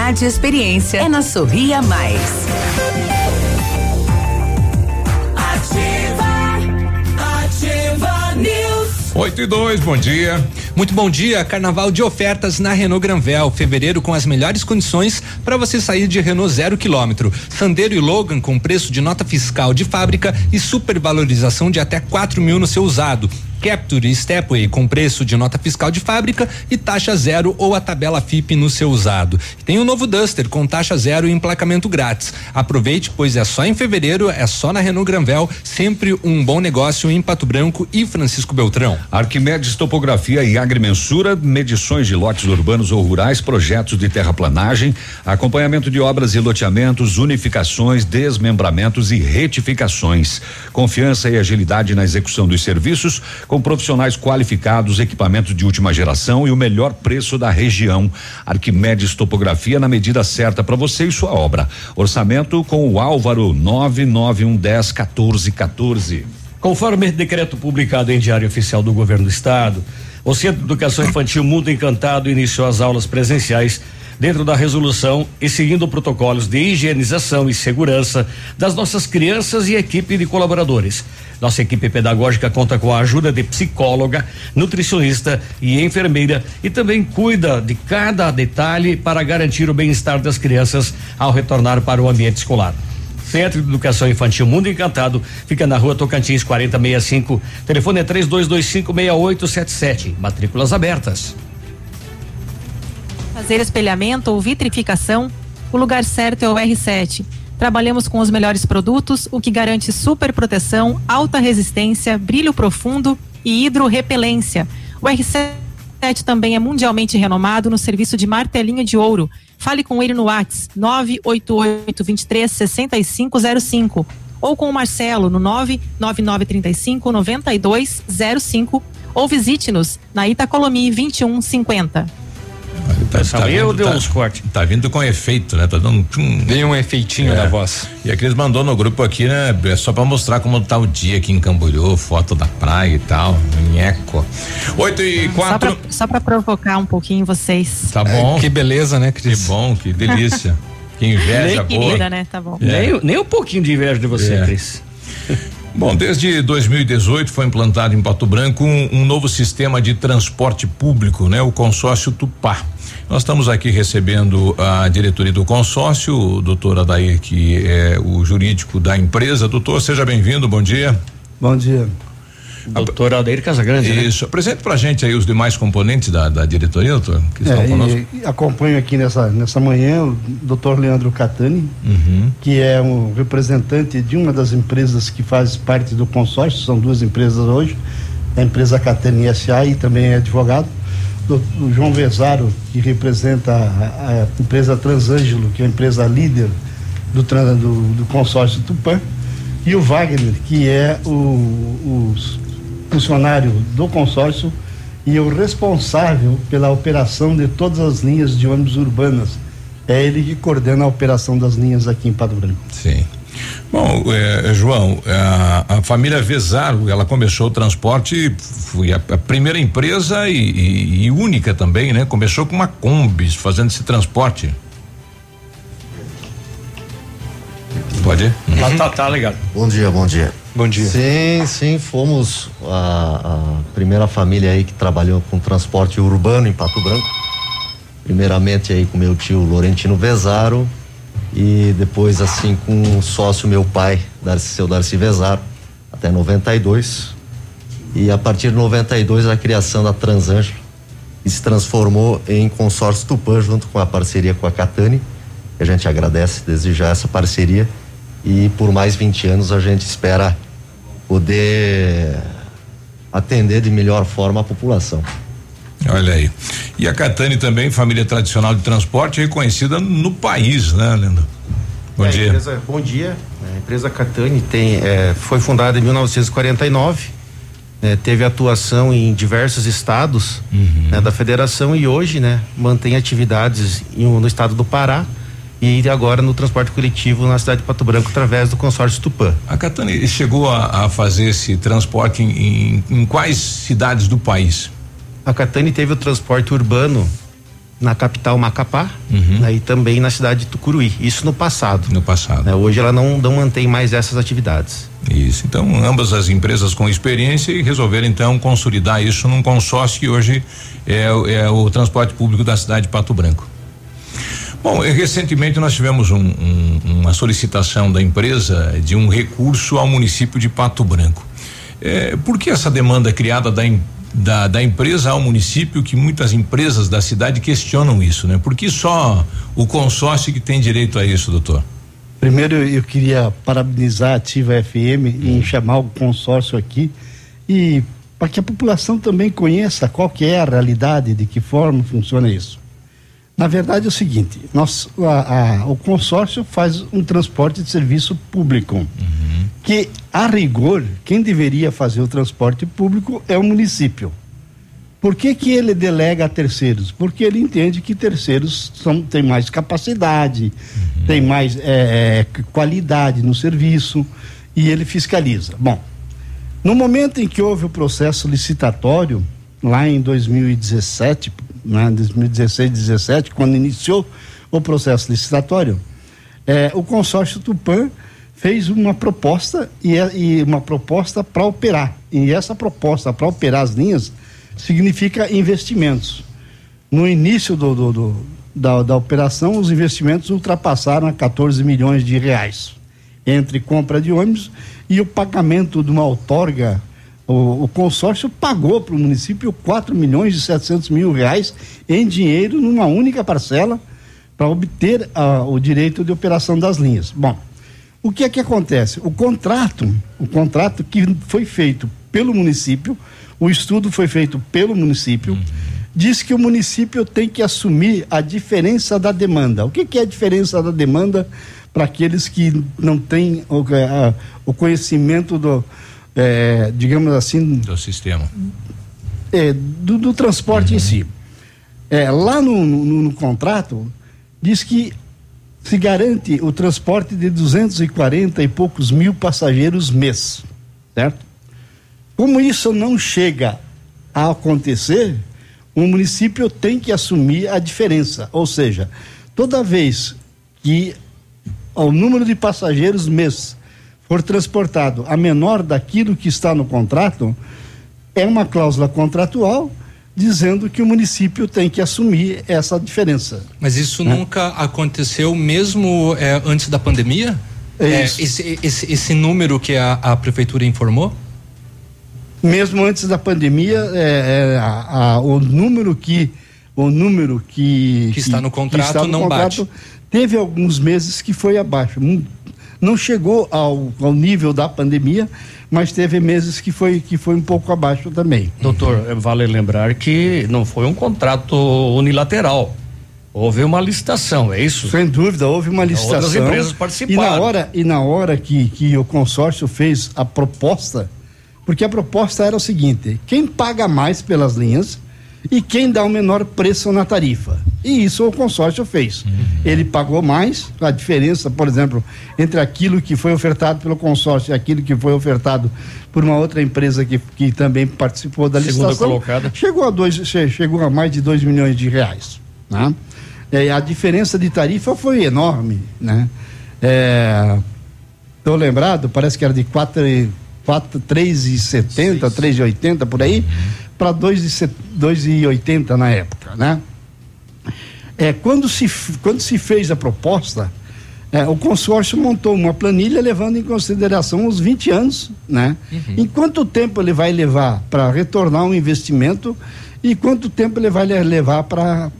e experiência é na Sorria Mais. Ativa News. 8 e 2, bom dia. Muito bom dia, carnaval de ofertas na Renault Granvel, fevereiro com as melhores condições para você sair de Renault zero quilômetro. Sandero e Logan com preço de nota fiscal de fábrica e supervalorização de até 4 mil no seu usado. Capture Stepway com preço de nota fiscal de fábrica e taxa zero ou a tabela FIP no seu usado. Tem o novo Duster com taxa zero e emplacamento grátis. Aproveite, pois é só em fevereiro, é só na Renault Granvel, sempre um bom negócio em Pato Branco e Francisco Beltrão. Arquimedes Topografia e Agrimensura, medições de lotes urbanos ou rurais, projetos de terraplanagem, acompanhamento de obras e loteamentos, unificações, desmembramentos e retificações. Confiança e agilidade na execução dos serviços, com profissionais qualificados, equipamentos de última geração e o melhor preço da região. Arquimedes Topografia na medida certa para você e sua obra. Orçamento com o Álvaro 99110 1414. Conforme decreto publicado em Diário Oficial do Governo do Estado, o Centro de Educação Infantil Mundo Encantado iniciou as aulas presenciais dentro da resolução e seguindo protocolos de higienização e segurança das nossas crianças e equipe de colaboradores. Nossa equipe pedagógica conta com a ajuda de psicóloga, nutricionista e enfermeira e também cuida de cada detalhe para garantir o bem-estar das crianças ao retornar para o ambiente escolar. Centro de Educação Infantil Mundo Encantado fica na rua Tocantins 4065. Telefone é 32256877. Matrículas abertas. Fazer espelhamento ou vitrificação, o lugar certo é o R7. Trabalhamos com os melhores produtos, o que garante super proteção, alta resistência, brilho profundo e hidrorrepelência. O R7 também é mundialmente renomado no serviço de martelinho de ouro. Fale com ele no WhatsApp 988 23 6505 ou com o Marcelo no 99935 9205 ou visite-nos na Itacolomi 2150. Tá, eu dei tá, uns cortes. Tá vindo com efeito, né? Tá dando um. tchum. Dei um efeitinho É. na voz. E a Cris mandou no grupo aqui, né? É só pra mostrar como tá o dia aqui em Camboriú, foto da praia e tal. Nheco. 8 e Só 4. pra, só pra provocar um pouquinho vocês. Tá bom. que beleza, né, Cris? Que bom, que delícia. que inveja Bem boa. querida, né? Tá bom. Nem, nem um pouquinho de inveja de você, É. Cris. Bom, desde 2018 foi implantado em Pato Branco um, um novo sistema de transporte público, né? O consórcio Tupá. Nós estamos aqui recebendo a diretoria do consórcio, o doutor Adair, que é o jurídico da empresa. Doutor, seja bem-vindo, bom dia. Bom dia. Doutor Adair Casagrande, né? Isso. Apresente pra gente aí os demais componentes da, da diretoria, doutor, que estão É, conosco. e, e acompanho aqui nessa, nessa manhã o Dr. Leandro Catani, Uhum. que é um representante de uma das empresas que faz parte do consórcio, são duas empresas hoje, a empresa Catani SA e também é advogado. Do, o João Vezaro, que representa a, a empresa Transângelo, que é a empresa líder do, do, do consórcio Tupã, e o Wagner, que é o, o funcionário do consórcio e o responsável pela operação de todas as linhas de ônibus urbanas. É ele que coordena a operação das linhas aqui em Pato Branco. Sim. Bom, eh, João, a, a família Vezaro, ela começou o transporte, foi a, a primeira empresa e, e- e única também, né? Começou com uma Kombi fazendo esse transporte. Pode ir? Lá tá, tá ligado. Bom dia, bom dia. Bom dia. Sim, sim, fomos a, a primeira família aí que trabalhou com transporte urbano em Pato Branco. Primeiramente aí com meu tio Laurentino Vezaro e depois assim com o sócio meu pai, Darcy, seu Darcy Vezaro, até 92. E a partir de 92 a criação da Transanjo que se transformou em consórcio Tupã junto com a parceria com a Catani. A gente agradece desde já essa parceria e por mais 20 anos a gente espera poder atender de melhor forma a população. Olha aí. E a Catani também, família tradicional de transporte, reconhecida no país, né, Leandro? Bom É, a dia. empresa- bom dia. A empresa Catani tem, é, foi fundada em 1949, né, teve atuação em diversos estados né, da federação e hoje né, mantém atividades em no estado do Pará e agora no transporte coletivo na cidade de Pato Branco através do consórcio Tupã. A Catani chegou a, a fazer esse transporte em, em- em quais cidades do país? A Catani teve o transporte urbano na capital Macapá Uhum. né, e também na cidade de Tucuruí, isso no passado. No passado. Né, hoje ela não, não mantém mais essas atividades. Isso. Então, ambas as empresas com experiência e resolveram então consolidar isso num consórcio que hoje é, é o transporte público da cidade de Pato Branco. Bom, recentemente nós tivemos um- um- uma solicitação da empresa de um recurso ao município de Pato Branco. É, por que essa demanda criada da, da, da empresa ao município que muitas empresas da cidade questionam isso, né? Por que só o consórcio que tem direito a isso, doutor? Primeiro eu- eu queria parabenizar a Ativa FM em chamar o consórcio aqui e para que a população também conheça qual que é a realidade, de que forma funciona isso. Na verdade é o seguinte, nós, a- a- o consórcio faz um transporte de serviço público, que a rigor quem deveria fazer o transporte público é o município. Por que, que ele delega a terceiros? Porque ele entende que terceiros são, têm mais capacidade, têm mais eh, eh, qualidade no serviço e ele fiscaliza. Bom, no momento em que houve o processo licitatório, lá em 2017, né, 2016, 17, quando iniciou o processo licitatório, eh, o consórcio Tupã fez uma proposta e, é- e uma proposta para operar. E essa proposta para operar as linhas significa investimentos. No início do, do- do- da, da operação, os investimentos ultrapassaram a 14 milhões de reais entre compra de ônibus e o pagamento de uma outorga. O, o consórcio pagou para o município 4 milhões e 700 mil reais em dinheiro numa única parcela para obter ah, o direito de operação das linhas. Bom, o que é que acontece? O contrato, o contrato que foi feito pelo município, o estudo foi feito pelo município, diz que o município tem que assumir a diferença da demanda. O que, que é a diferença da demanda para aqueles que não têm o, eh, o conhecimento do, eh, digamos assim, Do sistema. é, do, do transporte em si. É, lá no, no- no contrato, diz que se garante o transporte de 240 e poucos mil passageiros mês, certo? Como isso não chega a acontecer, o município tem que assumir a diferença, ou seja, toda vez que o número de passageiros mês for transportado a menor daquilo que está no contrato, é uma cláusula contratual dizendo que o município tem que assumir essa diferença. Mas isso Né? nunca aconteceu mesmo é, antes da pandemia? É isso. esse, esse, esse número que a, a prefeitura informou? Mesmo antes da pandemia, é, é, a- a- o número que o número que Que está no contrato não bate. Teve alguns meses que foi abaixo. Não- chegou ao, ao nível da pandemia, mas teve meses que foi que foi um pouco abaixo também. Doutor, eh, vale lembrar que não foi um contrato unilateral. Houve uma licitação, é isso? Sem dúvida, houve uma licitação. Outras empresas E participaram. na hora, e na hora que, que o consórcio fez a proposta, porque a proposta era o seguinte: quem paga mais pelas linhas e quem dá o menor preço na tarifa. E isso o consórcio fez. Ele pagou mais, a diferença, por exemplo, entre aquilo que foi ofertado pelo consórcio e aquilo que foi ofertado por uma outra empresa que, que também participou da Segunda licitação, colocada. chegou a dois, che- chegou a mais de 2 milhões de reais. Né? É, a diferença de tarifa foi enorme. Né? Estou lembrado, parece que era de 4, 4 3,70, 3,80 por aí, para 2,80 na época. Né? É, quando, se, quando se fez a proposta, é, o consórcio montou uma planilha levando em consideração os 20 anos, né? Em quanto tempo ele vai levar para retornar um investimento e quanto tempo ele vai le- levar para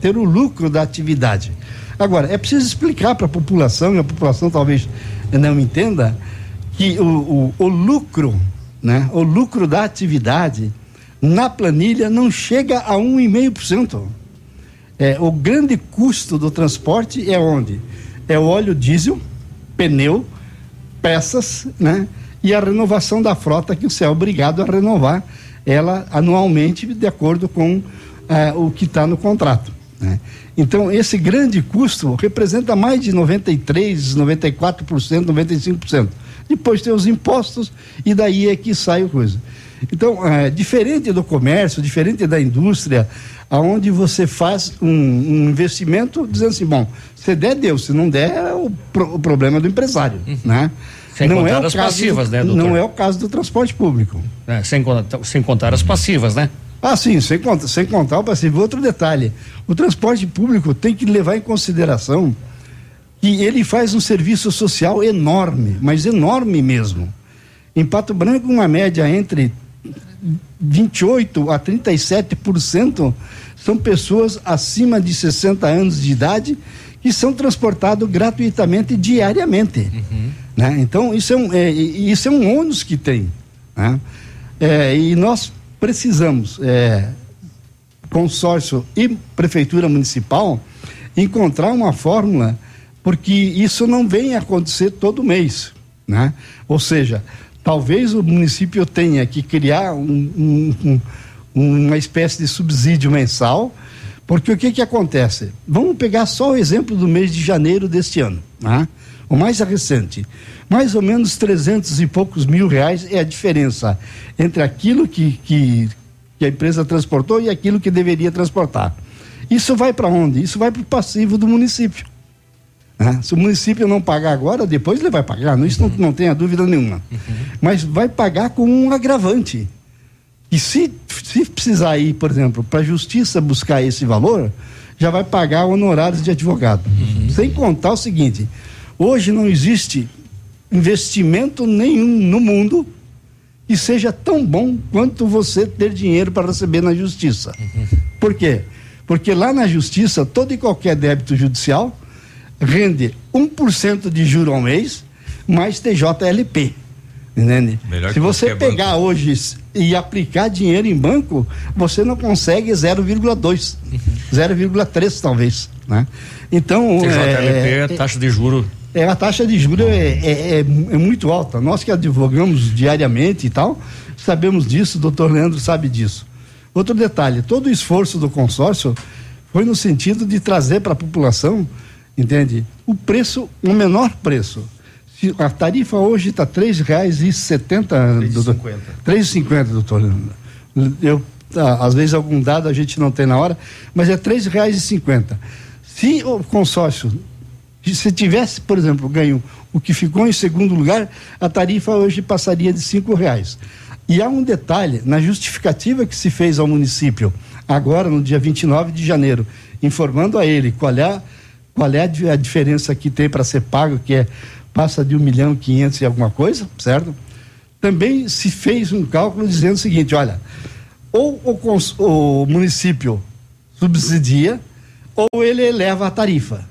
ter o lucro da atividade. Agora, é preciso explicar para a população, e a população talvez não entenda, que o, o, o lucro, né? O lucro da atividade na planilha não chega a 1,5%. É, o grande custo do transporte é onde? É o óleo diesel, pneu, peças, né? E a renovação da frota que você é obrigado a renovar ela anualmente de acordo com eh, o que está no contrato. né? Então, esse grande custo representa mais de 93%, 94%, 95%. Depois tem os impostos e daí é que sai a coisa. Então, é, diferente do comércio, diferente da indústria, aonde você faz um, um investimento dizendo assim, bom, se der, deu, se não der, é o, pro- o problema do empresário, né? Sem não contar é as passivas, do- né, doutor? Não é o caso do transporte público. É, sem, contar, sem contar as passivas, né? Ah, sim, sem contar, sem contar o passivo. Outro detalhe: o transporte público tem que levar em consideração que ele faz um serviço social enorme, mas enorme mesmo. Em Pato Branco, uma média entre 28 a 37% são pessoas acima de 60 anos de idade que são transportados gratuitamente diariamente. Né? Então, isso é, um, é, isso é um ônus que tem. Né? É, e nós precisamos, é, consórcio e prefeitura municipal, encontrar uma fórmula, porque isso não vem acontecer todo mês. Né? Ou seja, talvez o município tenha que criar um, um, um, uma espécie de subsídio mensal, porque o que, que acontece? Vamos pegar só o exemplo do mês de janeiro deste ano, né? o mais recente. Mais ou menos 300 e poucos mil reais é a diferença entre aquilo que, que, que a empresa transportou e aquilo que deveria transportar. Isso vai para onde? Isso vai para o passivo do município. Né? Se o município não pagar agora, depois ele vai pagar, isso não, não tenha dúvida nenhuma. Mas vai pagar com um agravante. E se, se precisar ir, por exemplo, para a justiça buscar esse valor, já vai pagar honorários de advogado. Sem contar o seguinte: hoje não existe investimento nenhum no mundo que seja tão bom quanto você ter dinheiro para receber na justiça. Por quê? Porque lá na justiça, todo e qualquer débito judicial rende 1% de juro ao mês, mais TJLP. Entende? Melhor Se você pegar hoje s- e aplicar dinheiro em banco, você não consegue 0,2, 0,3 talvez. Né? Então. TJLP, é, é, taxa de juro. é, a taxa de juros é, é, é- é muito alta. Nós que advogamos diariamente e tal, sabemos disso, o doutor Leandro sabe disso. Outro detalhe, todo o esforço do consórcio foi no sentido de trazer para a população, entende? O preço, o menor preço. Se a tarifa hoje está R$ 3,70, doutor. R$ 3,50, doutor. Eu, ah, às vezes algum dado a gente não tem na hora, mas é R$ 3,50. Se o consórcio se tivesse, por exemplo, ganho o que ficou em segundo lugar, a tarifa hoje passaria de cinco reais. E há um detalhe, na justificativa que se fez ao município, agora no dia 29 de janeiro, informando a ele qual é, qual é a di- a diferença que tem para ser pago, que é passa de um milhão e quinhentos e alguma coisa, certo? Também se fez um cálculo dizendo o seguinte, olha, ou o, o município subsidia, ou ele eleva a tarifa.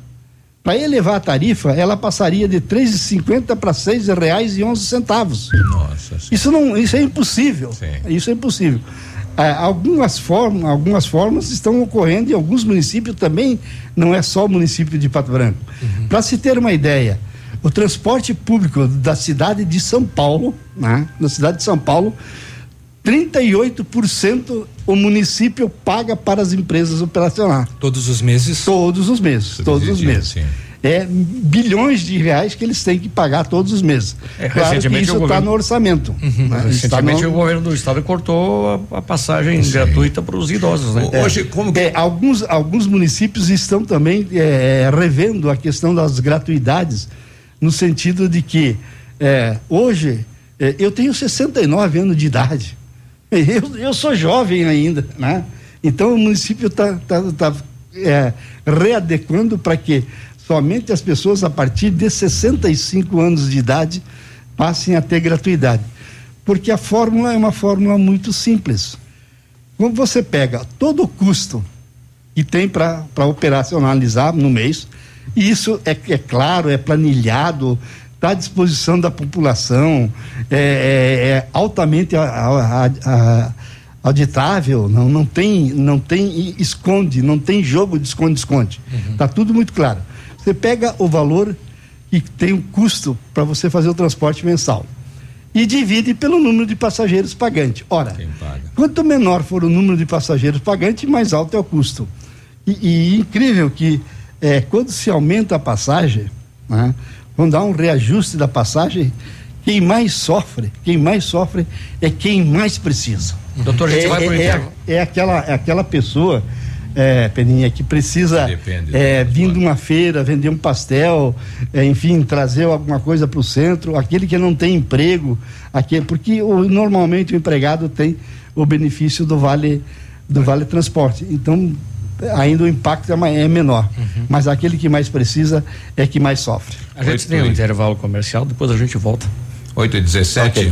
Para elevar a tarifa, ela passaria de R$ 3,50 para R$ 6,11. Nossa Isso não, isso é impossível. Isso é impossível. Ah, algumas formas, algumas formas estão ocorrendo em alguns municípios também, não é só o município de Pato Branco. Para se ter uma ideia, o transporte público da cidade de São Paulo, né, na cidade de São Paulo, 38% o município paga para as empresas operacionar. Todos os meses? Todos os meses, todos os meses. sim. É bilhões de reais que eles têm que pagar todos os meses. É, claro que recentemente isso está governo- no orçamento. né? Isso tá Recentemente no- o governo do estado cortou a, a passagem gratuita para os idosos, né? É, alguns, alguns municípios estão também é, revendo a questão das gratuidades, no sentido de que é, hoje é, eu tenho 69 anos de idade. Eu, eu sou jovem ainda, né? Então o município está tá, tá, é, readequando para que somente as pessoas a partir de 65 anos de idade passem a ter gratuidade. Porque a fórmula é uma fórmula muito simples. Quando você pega todo o custo que tem para operacionalizar no mês, e isso é, é claro, é planilhado, está à disposição da população, é, é- é altamente a- a- a- auditável, não, não tem, não tem esconde, não tem jogo de esconde-esconde. Está tudo muito claro. Você pega o valor que tem um custo para você fazer o transporte mensal e divide pelo número de passageiros pagantes. Ora, quanto menor for o número de passageiros pagantes, mais alto é o custo. E, e incrível que é, quando se aumenta a passagem, né, quando há um reajuste da passagem, quem mais sofre, quem mais sofre é quem mais precisa. Doutor, a gente é, vai pro é, é, é aquela, é aquela pessoa, é, Peninha, que precisa é, vir de uma feira, vender um pastel, é, enfim, trazer alguma coisa para o centro, aquele que não tem emprego, aquele, porque o- normalmente o empregado tem o benefício do vale do vale transporte. Então, ainda o impacto é, é menor. Mas aquele que mais precisa é que mais sofre. A gente tem um intervalo comercial, depois a gente volta. 8 e 17.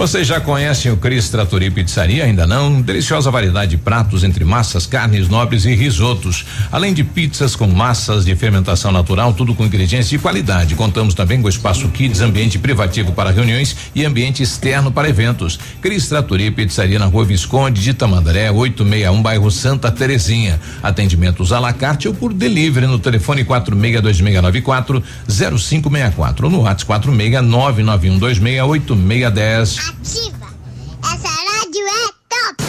Vocês já conhecem o Cris Trattori Pizzaria? Ainda não? Deliciosa variedade de pratos entre massas, carnes nobres e risotos. Além de pizzas com massas de fermentação natural, tudo com ingredientes de qualidade. Contamos também com espaço kids, ambiente privativo para reuniões e ambiente externo para eventos. Cris Trattori Pizzaria na rua Visconde de Tamandaré, 861, bairro Santa Terezinha. Atendimentos à la carte ou por delivery no telefone 462694 0564 ou no WhatsApp 46991268610. Ativa. Essa rádio é top.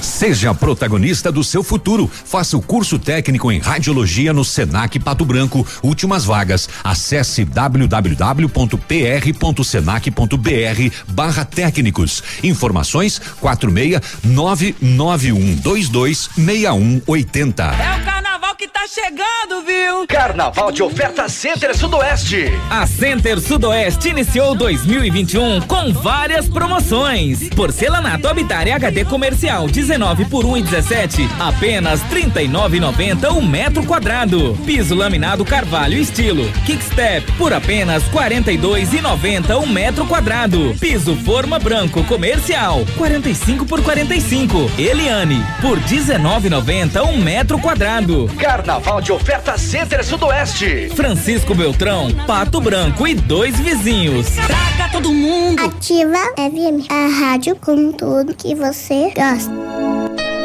Seja protagonista do seu futuro. Faça o curso técnico em radiologia no Senac Pato Branco. Últimas vagas. Acesse www.pr.senac.br barra técnicos. Informações quatro meia nove nove um dois dois meia um oitenta. É o carnaval que tá chegando, viu? Carnaval de oferta Center Sudoeste. A Center Sudoeste iniciou 2021 com várias promoções. Porcelanato Habitat HD comercial 19 por 1 e 17, apenas 39,90 um metro quadrado. Piso laminado Carvalho estilo Kickstep por apenas 42,90 um metro quadrado. Piso forma branco comercial 45 por 45. Eliane por 19,90 um metro quadrado. Carnaval de oferta Center Sudoeste. Francisco Beltrão, Pato Branco e dois vizinhos. Traga todo mundo. Ativa FM. A rádio com tudo que você gosta.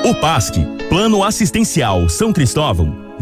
O PASC, Plano Assistencial São Cristóvão,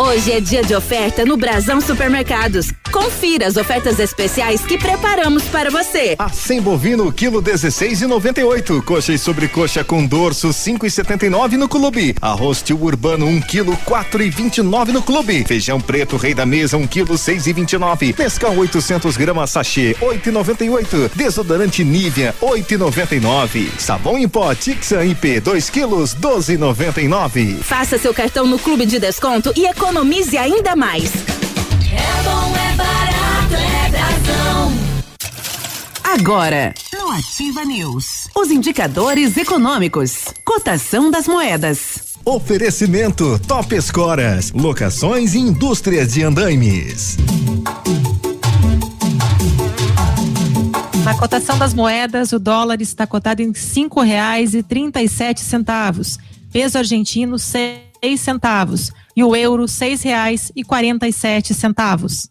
Hoje é dia de oferta no Brasão Supermercados. Confira as ofertas especiais que preparamos para você. Sem bovino, quilo 16,98. Coxa e sobrecoxa com dorso, 5,79 no clube. Arroz tio urbano, 1 quilo, 4,29 no clube. Feijão preto, rei da mesa, 1 quilo, 6,29. Pescão 800 gramas sachê, 8,98. Desodorante Nivea, 8,99. Sabão em pó Tixan IP, 2 quilos, 12,99. Faça seu cartão no Clube de Desconto e economize ainda mais. É bom, é barato, é Brasão. Agora, no Ativa News, os indicadores econômicos, cotação das moedas. Oferecimento Top Escoras, locações e indústrias de andaimes. Na cotação das moedas, o dólar está cotado em cinco reais e trinta e sete centavos. Peso argentino, seis seis centavos e o euro R$ 6,47.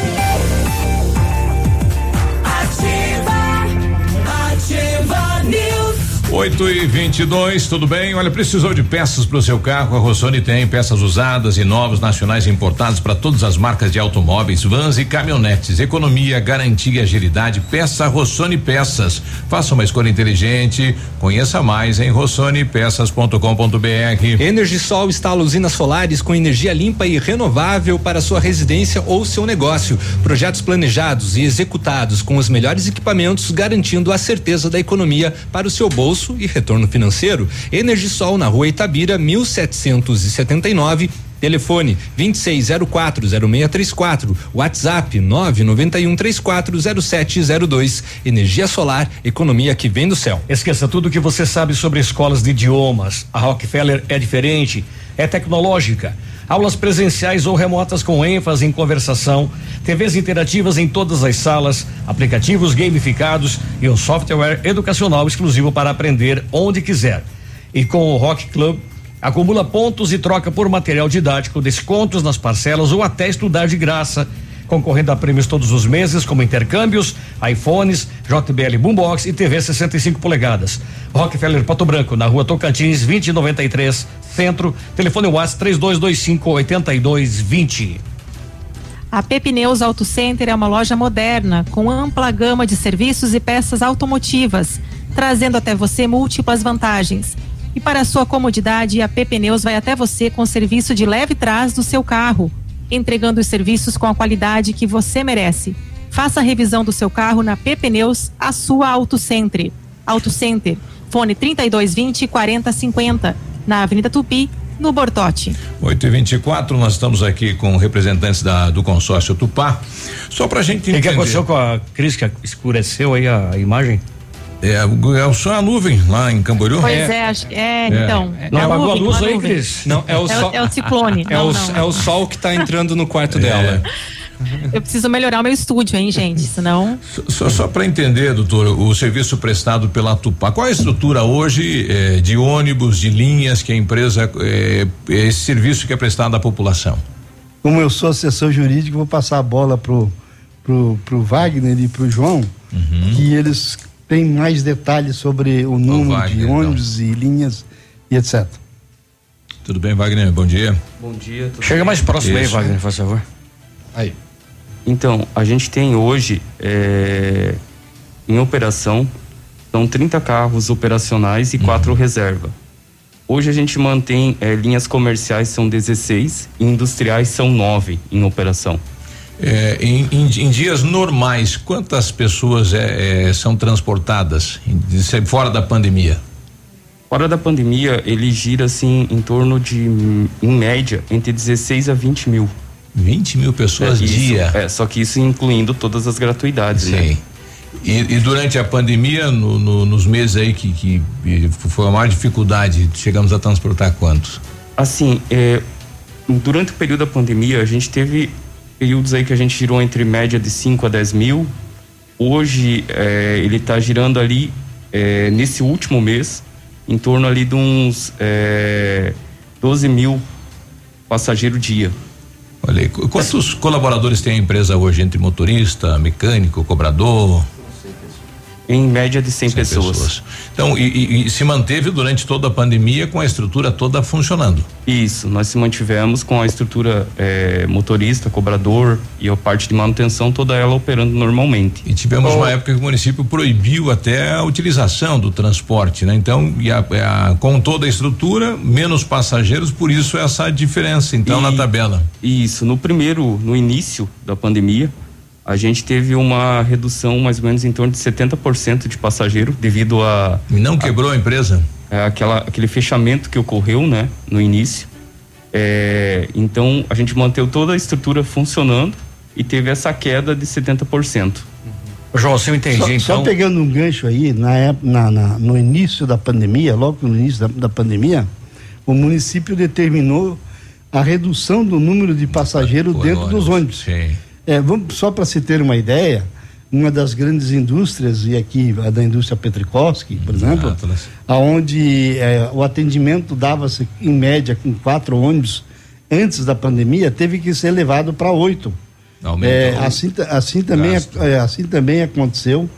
8 e 22 tudo bem? Olha, precisou de peças para o seu carro? A Rossoni tem peças usadas e novas, nacionais importadas para todas as marcas de automóveis, vans e caminhonetes. Economia, garantia, agilidade. Peça Rossoni Peças. Faça uma escolha inteligente. Conheça mais em rossonepeças.com.br. Energisol instala usinas solares com energia limpa e renovável para sua residência ou seu negócio. Projetos planejados e executados com os melhores equipamentos, garantindo a certeza da economia para o seu bolso e retorno financeiro. Energisol na rua Itabira, 1779. Telefone 26040634, WhatsApp 991340702. Energia solar, economia que vem do céu. Esqueça tudo que você sabe sobre escolas de idiomas. A Rockefeller é diferente, é tecnológica. Aulas presenciais ou remotas com ênfase em conversação, TVs interativas em todas as salas, aplicativos gamificados e um software educacional exclusivo para aprender onde quiser. E com o Rock Club, acumula pontos e troca por material didático, descontos nas parcelas ou até estudar de graça concorrendo a prêmios todos os meses, como intercâmbios, iPhones, JBL Boombox e TV 65 polegadas. Rockefeller Pato Branco, na rua Tocantins, 2093, Centro. Telefone WhatsApp 3225 8220. A Pepineus Auto Center é uma loja moderna com ampla gama de serviços e peças automotivas, trazendo até você múltiplas vantagens. E para sua comodidade, a Pepineus vai até você com serviço de leve trás do seu carro entregando os serviços com a qualidade que você merece. Faça a revisão do seu carro na PP Pneus, a sua Auto Center. Auto Center, fone 3220 4050, na Avenida Tupi, no Bortote. 8 e 24 nós estamos aqui com representantes da, do consórcio Tupá. Só pra gente entender. O que aconteceu com a Cris que escureceu aí a imagem? É, é só a nuvem lá em Camboriú? Pois é, acho que é, é, então. Não é apagou a nuvem, luz aí, nuvem. Cris? Não, é o É o- sol. é o ciclone. É, Não, o, não. é o sol que tá entrando no quarto É. dela. Eu preciso melhorar o meu estúdio, hein, gente? Senão. Só, só para entender, doutor, o serviço prestado pela Tupá, qual é a estrutura hoje eh, de ônibus, de linhas que a empresa, eh, esse serviço que é prestado à população? Como eu sou assessor jurídico, vou passar a bola pro, pro, pro Wagner e pro João, que eles têm mais detalhes sobre o número de Wagner, ônibus e linhas e etc. Tudo bem, Wagner? Bom dia. Bom dia. tudo Chega bem? mais próximo aí, Isso. Wagner, por favor. Aí. Então, a gente tem hoje é, em operação, são 30 carros operacionais e quatro reserva. Hoje a gente mantém é, linhas comerciais são 16 e industriais são nove em operação. Eh, em, em- em dias normais, quantas pessoas eh, eh, são transportadas em- fora da pandemia? Fora da pandemia, ele gira assim em torno de, em média, entre 16 a 20 mil. 20 mil pessoas é, isso, dia? É, só que isso incluindo todas as gratuidades, Sim. né? E, e durante a pandemia, no- no- nos meses aí que, que foi a maior dificuldade, chegamos a transportar quantos? Assim, é, durante o período da pandemia, a gente teve períodos aí que a gente girou entre média de 5 a 10 mil. Hoje, é, ele está girando ali, é, nesse último mês, em torno ali de uns é, 12 mil passageiros dia. Olha aí, qu- quantos colaboradores tem a empresa hoje entre motorista, mecânico, cobrador? Em média de 100, 100 pessoas. Então, e, e- e se manteve durante toda a pandemia com a estrutura toda funcionando. Isso, nós se mantivemos com a estrutura é, motorista, cobrador e a parte de manutenção, toda ela operando normalmente. E tivemos uma época que o município proibiu até a utilização do transporte, né? Então, a- a- com toda a estrutura, menos passageiros, por isso essa diferença, então, na E- tabela. Isso, no primeiro, no início da pandemia, a gente teve uma redução mais ou menos em torno de 70% de passageiro devido a E não quebrou a empresa? a- aquela, aquele fechamento que ocorreu, né, no início. É, então a gente manteve toda a estrutura funcionando e teve essa queda de 70%. João, se eu entendi, Só, então. só pegando um gancho aí, na, na- na- no início da pandemia, logo no início da, da pandemia, o município determinou a redução do número de passageiros dentro dos ônibus. É, vamos, só para se ter uma ideia, uma das grandes indústrias, e aqui a da indústria Petrikowski, por exemplo, aonde é, o atendimento dava-se em média com quatro ônibus antes da pandemia, teve que ser levado para oito. É, assim, assim, também, gasto. é, assim também aconteceu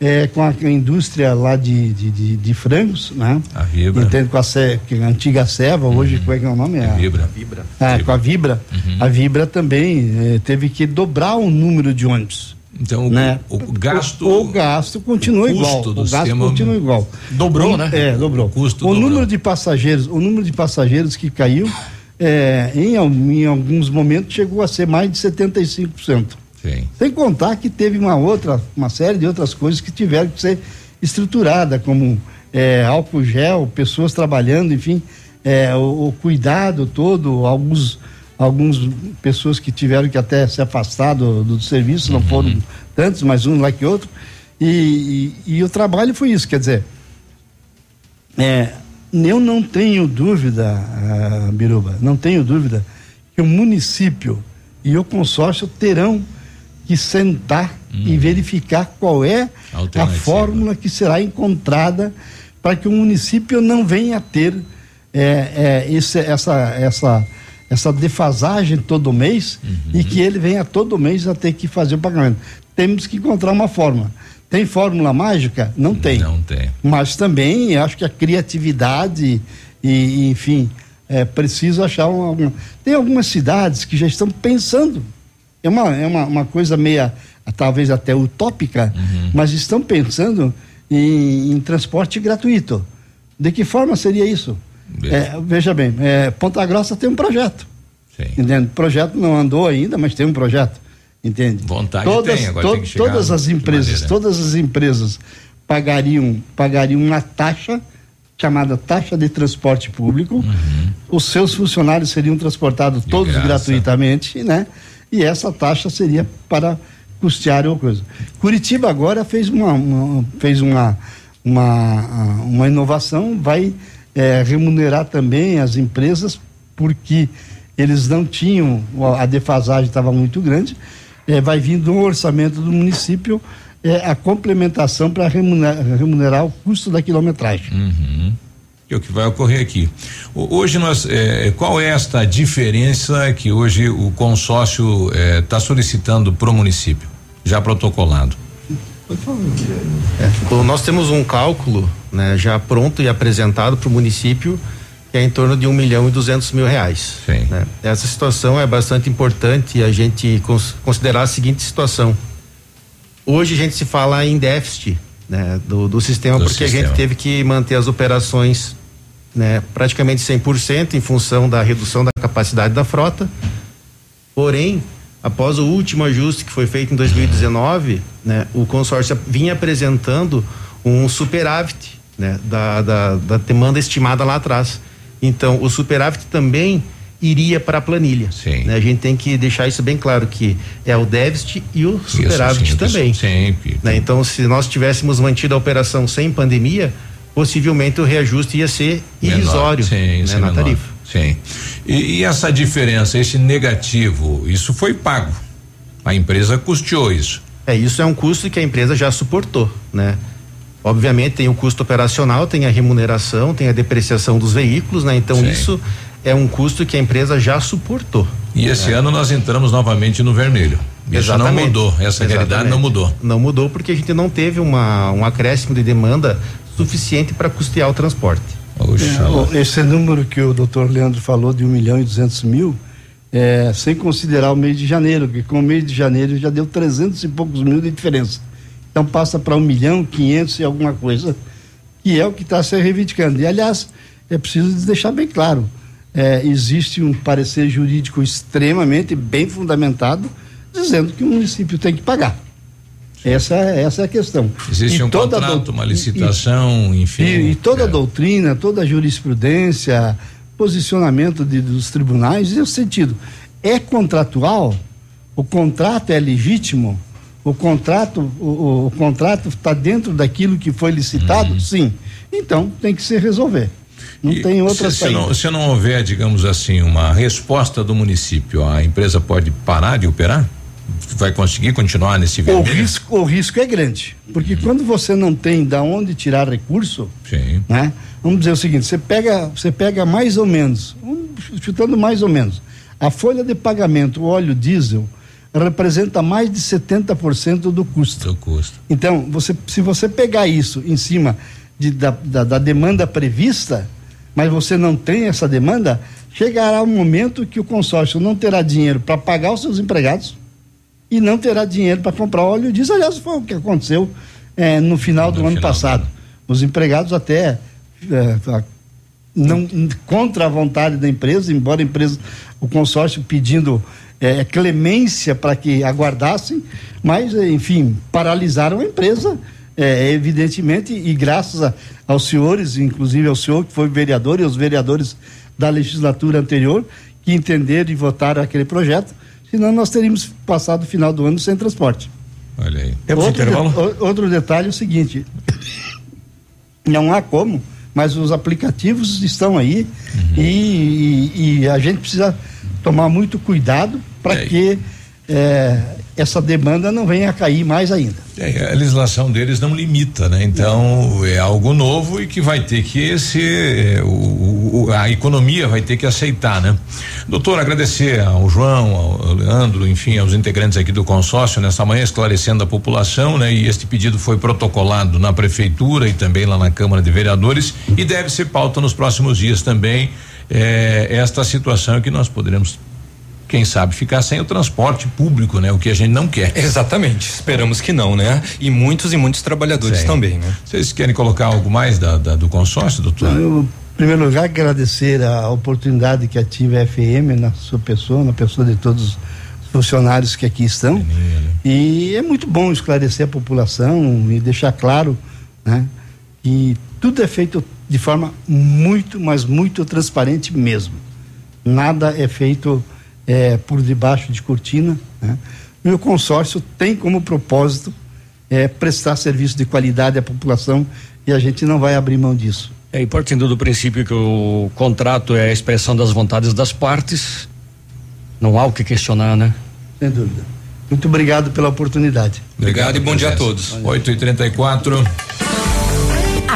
é, com a indústria lá de, de, de, de frangos, né? A Vibra. Entende? Com a, Ce- que é a antiga Seva, hoje como é que é o nome? É Vibra. Vibra. Ah, com a Vibra. A Vibra também eh, teve que dobrar o número de ônibus. Então, o- né? o, gasto. O, o gasto continua o igual. custo do o gasto sistema continua igual. dobrou, O- né? É, dobrou. O custo o dobrou. número de passageiros, o número de passageiros que caiu, é, em, em alguns momentos chegou a ser mais de 75%. Sim. Sem contar que teve uma outra, uma série de outras coisas que tiveram que ser estruturada, como é, álcool gel, pessoas trabalhando, enfim, é, o, o cuidado todo, alguns, alguns pessoas que tiveram que até se afastar do, do serviço, não foram tantos, mas um lá que outro. E, e, e o trabalho foi isso, quer dizer, é, eu não tenho dúvida, ah, Biruba, não tenho dúvida que o município e o consórcio terão que sentar e verificar qual é a fórmula que será encontrada para que o município não venha a ter é, é, esse, essa, essa, essa defasagem todo mês e que ele venha todo mês a ter que fazer o pagamento. Temos que encontrar uma fórmula. Tem fórmula mágica? Não tem. Não tem. Mas também acho que a criatividade e, e, enfim, é preciso achar uma, uma- Tem algumas cidades que já estão pensando. É uma, é uma, uma coisa meia, talvez até utópica, mas estão pensando em, em transporte gratuito. De que forma seria isso? É, veja bem, é, Ponta Grossa tem um projeto. Entende? O projeto não andou ainda, mas tem um projeto. Entende? Vontade todas, tem, agora to- tem que chegar todas as empresas, todas as empresas pagariam, pagariam uma taxa chamada taxa de transporte público. Os seus funcionários seriam transportados todos graça. gratuitamente, né? E essa taxa seria para custear ou coisa. Curitiba agora fez uma, uma- fez uma uma, uma inovação, vai eh, remunerar também as empresas porque eles não tinham a defasagem estava muito grande, eh, vai vir do orçamento do município eh, a complementação para remunerar, remunerar o custo da quilometragem. Uhum. Que é o que vai ocorrer aqui. O- Hoje nós, eh, qual é esta diferença que hoje o consórcio está solicitando para o município, já protocolado? É, o- nós temos um cálculo né, já pronto e apresentado para o município que é em torno de um milhão e duzentos mil reais. né? Essa situação é bastante importante a gente cons- considerar a seguinte situação. Hoje a gente se fala em déficit né, do, do sistema Do porque a sistema. gente teve que manter as operações né, praticamente 100% em função da redução da capacidade da frota. Porém, após o último ajuste que foi feito em 2019, né, o consórcio vinha apresentando um superávit né, da, da, da demanda estimada lá atrás. Então, o superávit também iria para a planilha. né? A gente tem que deixar isso bem claro que é o déficit e o superávit sim, também. Sempre. né? Então, se nós tivéssemos mantido a operação sem pandemia, possivelmente o reajuste ia ser Menor. irrisório Sim, né, na menor. tarifa. Sim. E, e essa diferença, esse negativo, isso foi pago. A empresa custeou isso. É, isso é um custo que a empresa já suportou, né? Obviamente tem o custo operacional, tem a remuneração, tem a depreciação dos veículos, né? Então Sim. isso é um custo que a empresa já suportou. E esse né? ano nós entramos novamente no vermelho. Isso não Exatamente. mudou. Essa realidade Exatamente. não mudou. Não mudou porque a gente não teve uma, um acréscimo de demanda suficiente para custear o transporte. É, esse número que o doutor Leandro falou de um milhão e duzentos mil, é, sem considerar o mês de janeiro, porque com o mês de janeiro já deu trezentos e poucos mil de diferença. Então passa para um milhão quinhentos e alguma coisa, que é o que está se reivindicando. E aliás, é preciso deixar bem claro, é, existe um parecer jurídico extremamente bem fundamentado, dizendo que o município tem que pagar. Essa, é- essa é a questão. Existe E um toda contrato, uma e- e- licitação, enfim. e, e toda a é. doutrina, toda a jurisprudência, posicionamento de- dos tribunais, nesse sentido. É contratual? O contrato é legítimo? O contrato o, o- contrato está dentro daquilo que foi licitado? Sim. Então tem que se resolver. Não E tem outra se, se não, se não houver, digamos assim, uma resposta do município, a empresa pode parar de operar? Vai conseguir continuar nesse O vermelho? risco, o risco é grande, porque quando você não tem da onde tirar recurso, Sim. né? Vamos dizer o seguinte, você pega, você pega mais ou menos, um, chutando mais ou menos, a folha de pagamento, o óleo diesel, representa mais de 70% do custo. Do custo. Então, você, se você pegar isso em cima de, da, da, da demanda prevista, mas você não tem essa demanda, chegará um momento que o consórcio não terá dinheiro para pagar os seus empregados e não terá dinheiro para comprar óleo diesel. Aliás, foi o que aconteceu eh, no final do ano passado. Os empregados até a- não contra a vontade da empresa, embora a empresa, o consórcio pedindo eh, clemência para que aguardassem, mas enfim paralisaram a empresa, eh, evidentemente e graças a- aos senhores, inclusive ao senhor que foi vereador e aos vereadores da legislatura anterior que entenderam e votaram aquele projeto, senão nós teríamos passado o final do ano sem transporte. Olha aí. Outro, de- outro detalhe é o seguinte: não há como, mas os aplicativos estão aí e, e- e a gente precisa tomar muito cuidado para que eh, essa demanda não venha a cair mais ainda. É, a legislação deles não limita, né? Então é algo novo e que vai ter que esse é, o, o- a economia vai ter que aceitar, né? Doutor, agradecer ao João, ao Leandro, enfim, aos integrantes aqui do consórcio nessa manhã esclarecendo a população, né? E este pedido foi protocolado na prefeitura e também lá na Câmara de Vereadores e deve ser pauta nos próximos dias também é, esta situação que nós poderemos quem sabe ficar sem o transporte público, né? O que a gente não quer. Exatamente, esperamos que não, né? E muitos e muitos trabalhadores Sim. também, né? Vocês querem colocar algo mais da, da- do consórcio, doutor? Eu, primeiro lugar, agradecer a oportunidade que ativa a FM na sua pessoa, na pessoa de todos os funcionários que aqui estão. E é muito bom esclarecer a população e deixar claro né, que tudo é feito de forma muito, mas muito transparente mesmo. Nada é feito eh, por debaixo de cortina. Né? E o consórcio tem como propósito eh, prestar serviço de qualidade à população e a gente não vai abrir mão disso. É, e partindo do princípio que o contrato é a expressão das vontades das partes, não há o que questionar, né? Sem dúvida. Muito obrigado pela oportunidade. Obrigado e bom dia a todos. 8 e 34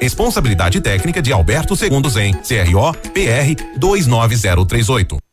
Responsabilidade técnica de Alberto Segundo Zen, CRO PR 29038.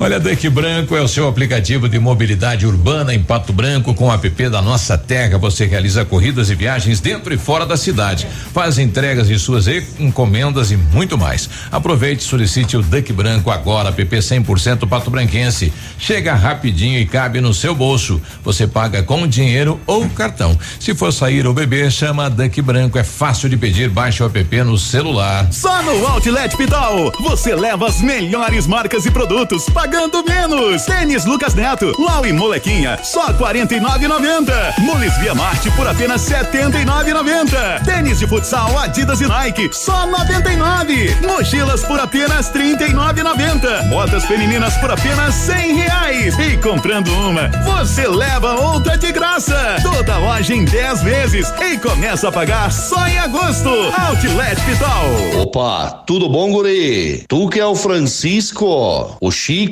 Olha, Duck Branco é o seu aplicativo de mobilidade urbana em Pato Branco com o app da Nossa Terra. Você realiza corridas e viagens dentro e fora da cidade, faz entregas de suas encomendas e muito mais. Aproveite e solicite o Duck Branco agora, app 100% Pato Branquense. Chega rapidinho e cabe no seu bolso. Você paga com dinheiro ou cartão. Se for sair ou beber, chama Duck Branco. É fácil de pedir, baixe o app no celular. Só no Outlet Pitol, você leva as melhores marcas e produtos pagando menos. Tênis Lucas Neto, Lau e Molequinha, só 49,90. Mules Via Marte por apenas 79,90. Tênis de futsal Adidas e Nike, só 99. Mochilas por apenas 39,90. Botas femininas por apenas 100 reais. E comprando uma, você leva outra de graça. Toda loja em 10 vezes e começa a pagar só em agosto. Outlet Pitol. Opa, tudo bom, guri? Tu que é o Francisco, o Chico,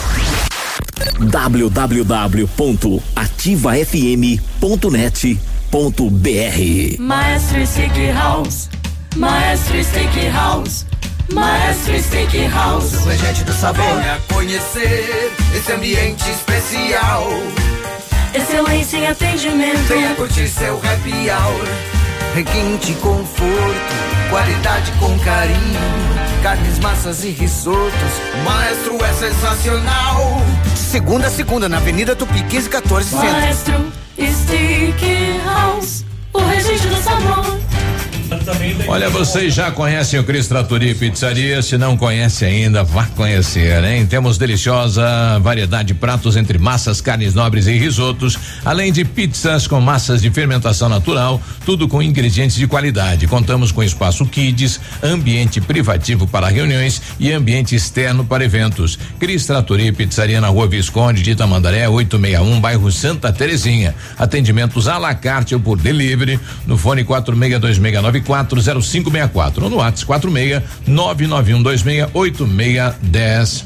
www.ativafm.net.br Maestro Steakhouse, Maestro Steakhouse, Maestro Steakhouse. O regente do sabor. Venha conhecer esse ambiente especial. Excelência em atendimento. Venha curtir seu happy hour. Requinte, conforto, qualidade com carinho. Carnes, massas e risotos. O maestro é sensacional. Segunda a segunda, na Avenida Tupi 1514 Centro. Maestro Steakhouse, o regente do sabor. Olha, vocês já conhecem o Cris Trattori Pizzaria? Se não conhece ainda, vá conhecer, hein? Temos deliciosa variedade de pratos entre massas, carnes nobres e risotos, além de pizzas com massas de fermentação natural, tudo com ingredientes de qualidade. Contamos com espaço kids, ambiente privativo para reuniões e ambiente externo para eventos. Cris Trattori Pizzaria na Rua Visconde de Itamandaré, 861, bairro Santa Terezinha. Atendimentos à la carte ou por delivery no fone 4626940564 ou no WhatsApp 46 991268610.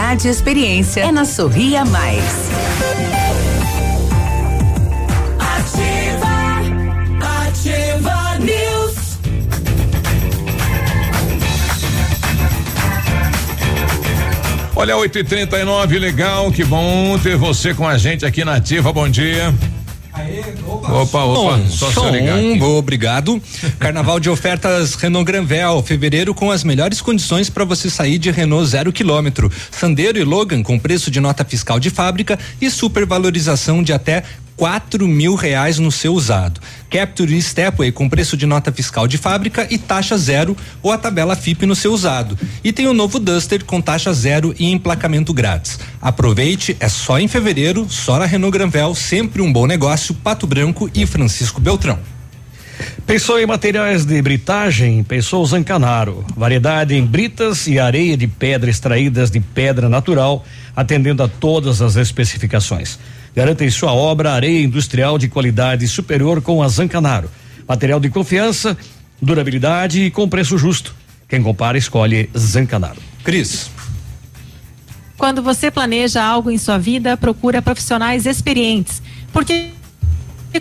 e experiência. É na Sorria Mais. Ativa, Ativa News. Olha, 8 e 39 legal, que bom ter você com a gente aqui na Ativa. Bom dia. Opa, opa, só se som, eu ligar aqui. obrigado. Carnaval de ofertas Renault Granvel, fevereiro com as melhores condições para você sair de Renault zero quilômetro. Sandero e Logan com preço de nota fiscal de fábrica e supervalorização de até quatro mil reais no seu usado. Capture Stepway com preço de nota fiscal de fábrica e taxa zero ou a tabela FIP no seu usado. E tem o novo Duster com taxa zero e emplacamento grátis. Aproveite, é só em fevereiro, só na Renault Granvel, sempre um bom negócio, Pato Branco e Francisco Beltrão. Pensou em materiais de britagem? Pensou Zancanaro. Variedade em britas e areia de pedra extraídas de pedra natural, atendendo a todas as especificações. Garanta em sua obra areia industrial de qualidade superior com a Zancanaro. Material de confiança, durabilidade e com preço justo. Quem compara, escolhe Zancanaro. Cris. Quando você planeja algo em sua vida, procura profissionais experientes. Porque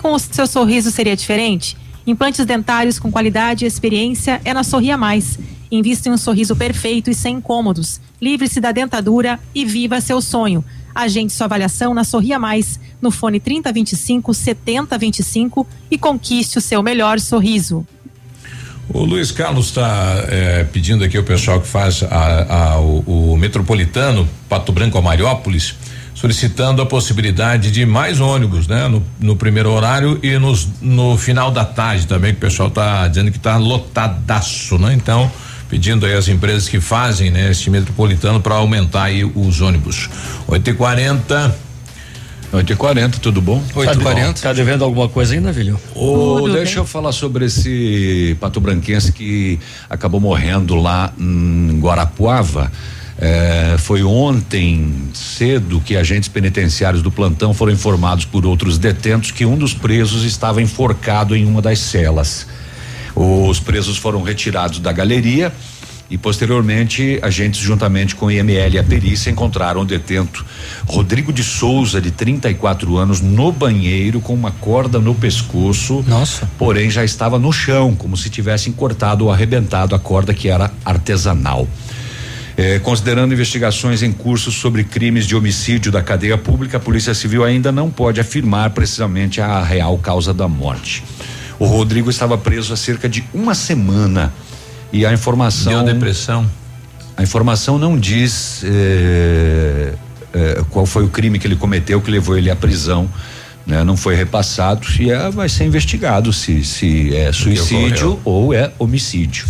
com o seu sorriso seria diferente? Implantes dentários com qualidade e experiência é na Sorria Mais. Invista em um sorriso perfeito e sem incômodos. Livre-se da dentadura e viva seu sonho. Agende sua avaliação na Sorria Mais, no fone 3025 7025 e conquiste o seu melhor sorriso. O Luiz Carlos está pedindo aqui o pessoal que faz a- a- o, o metropolitano Pato Branco a Mariópolis, solicitando a possibilidade de mais ônibus, né? No, no primeiro horário e nos, no final da tarde também, que o pessoal está dizendo que está lotadaço, né? Então, pedindo aí às empresas que fazem, né, este metropolitano para aumentar aí os ônibus. 8 e 40 8 e 40 tudo bom? Tá de- Tá devendo alguma coisa ainda, filho? Ô, deixa eu falar sobre esse pato branquense que acabou morrendo lá em Guarapuava. É, foi ontem cedo que agentes penitenciários do plantão foram informados por outros detentos que um dos presos estava enforcado em uma das celas. Os presos foram retirados da galeria e posteriormente agentes juntamente com o IML e a perícia encontraram o detento Rodrigo de Souza de 34 anos no banheiro com uma corda no pescoço. Nossa. Porém já estava no chão, como se tivessem cortado ou arrebentado a corda que era artesanal. Eh, considerando investigações em curso sobre crimes de homicídio da cadeia pública, a Polícia Civil ainda não pode afirmar precisamente a real causa da morte. O Rodrigo estava preso há cerca de uma semana e a informação. Deu depressão. A informação não diz eh, eh, qual foi o crime que ele cometeu que levou ele à prisão. Né? Não foi repassado e é, vai ser investigado se, se é suicídio ou é homicídio.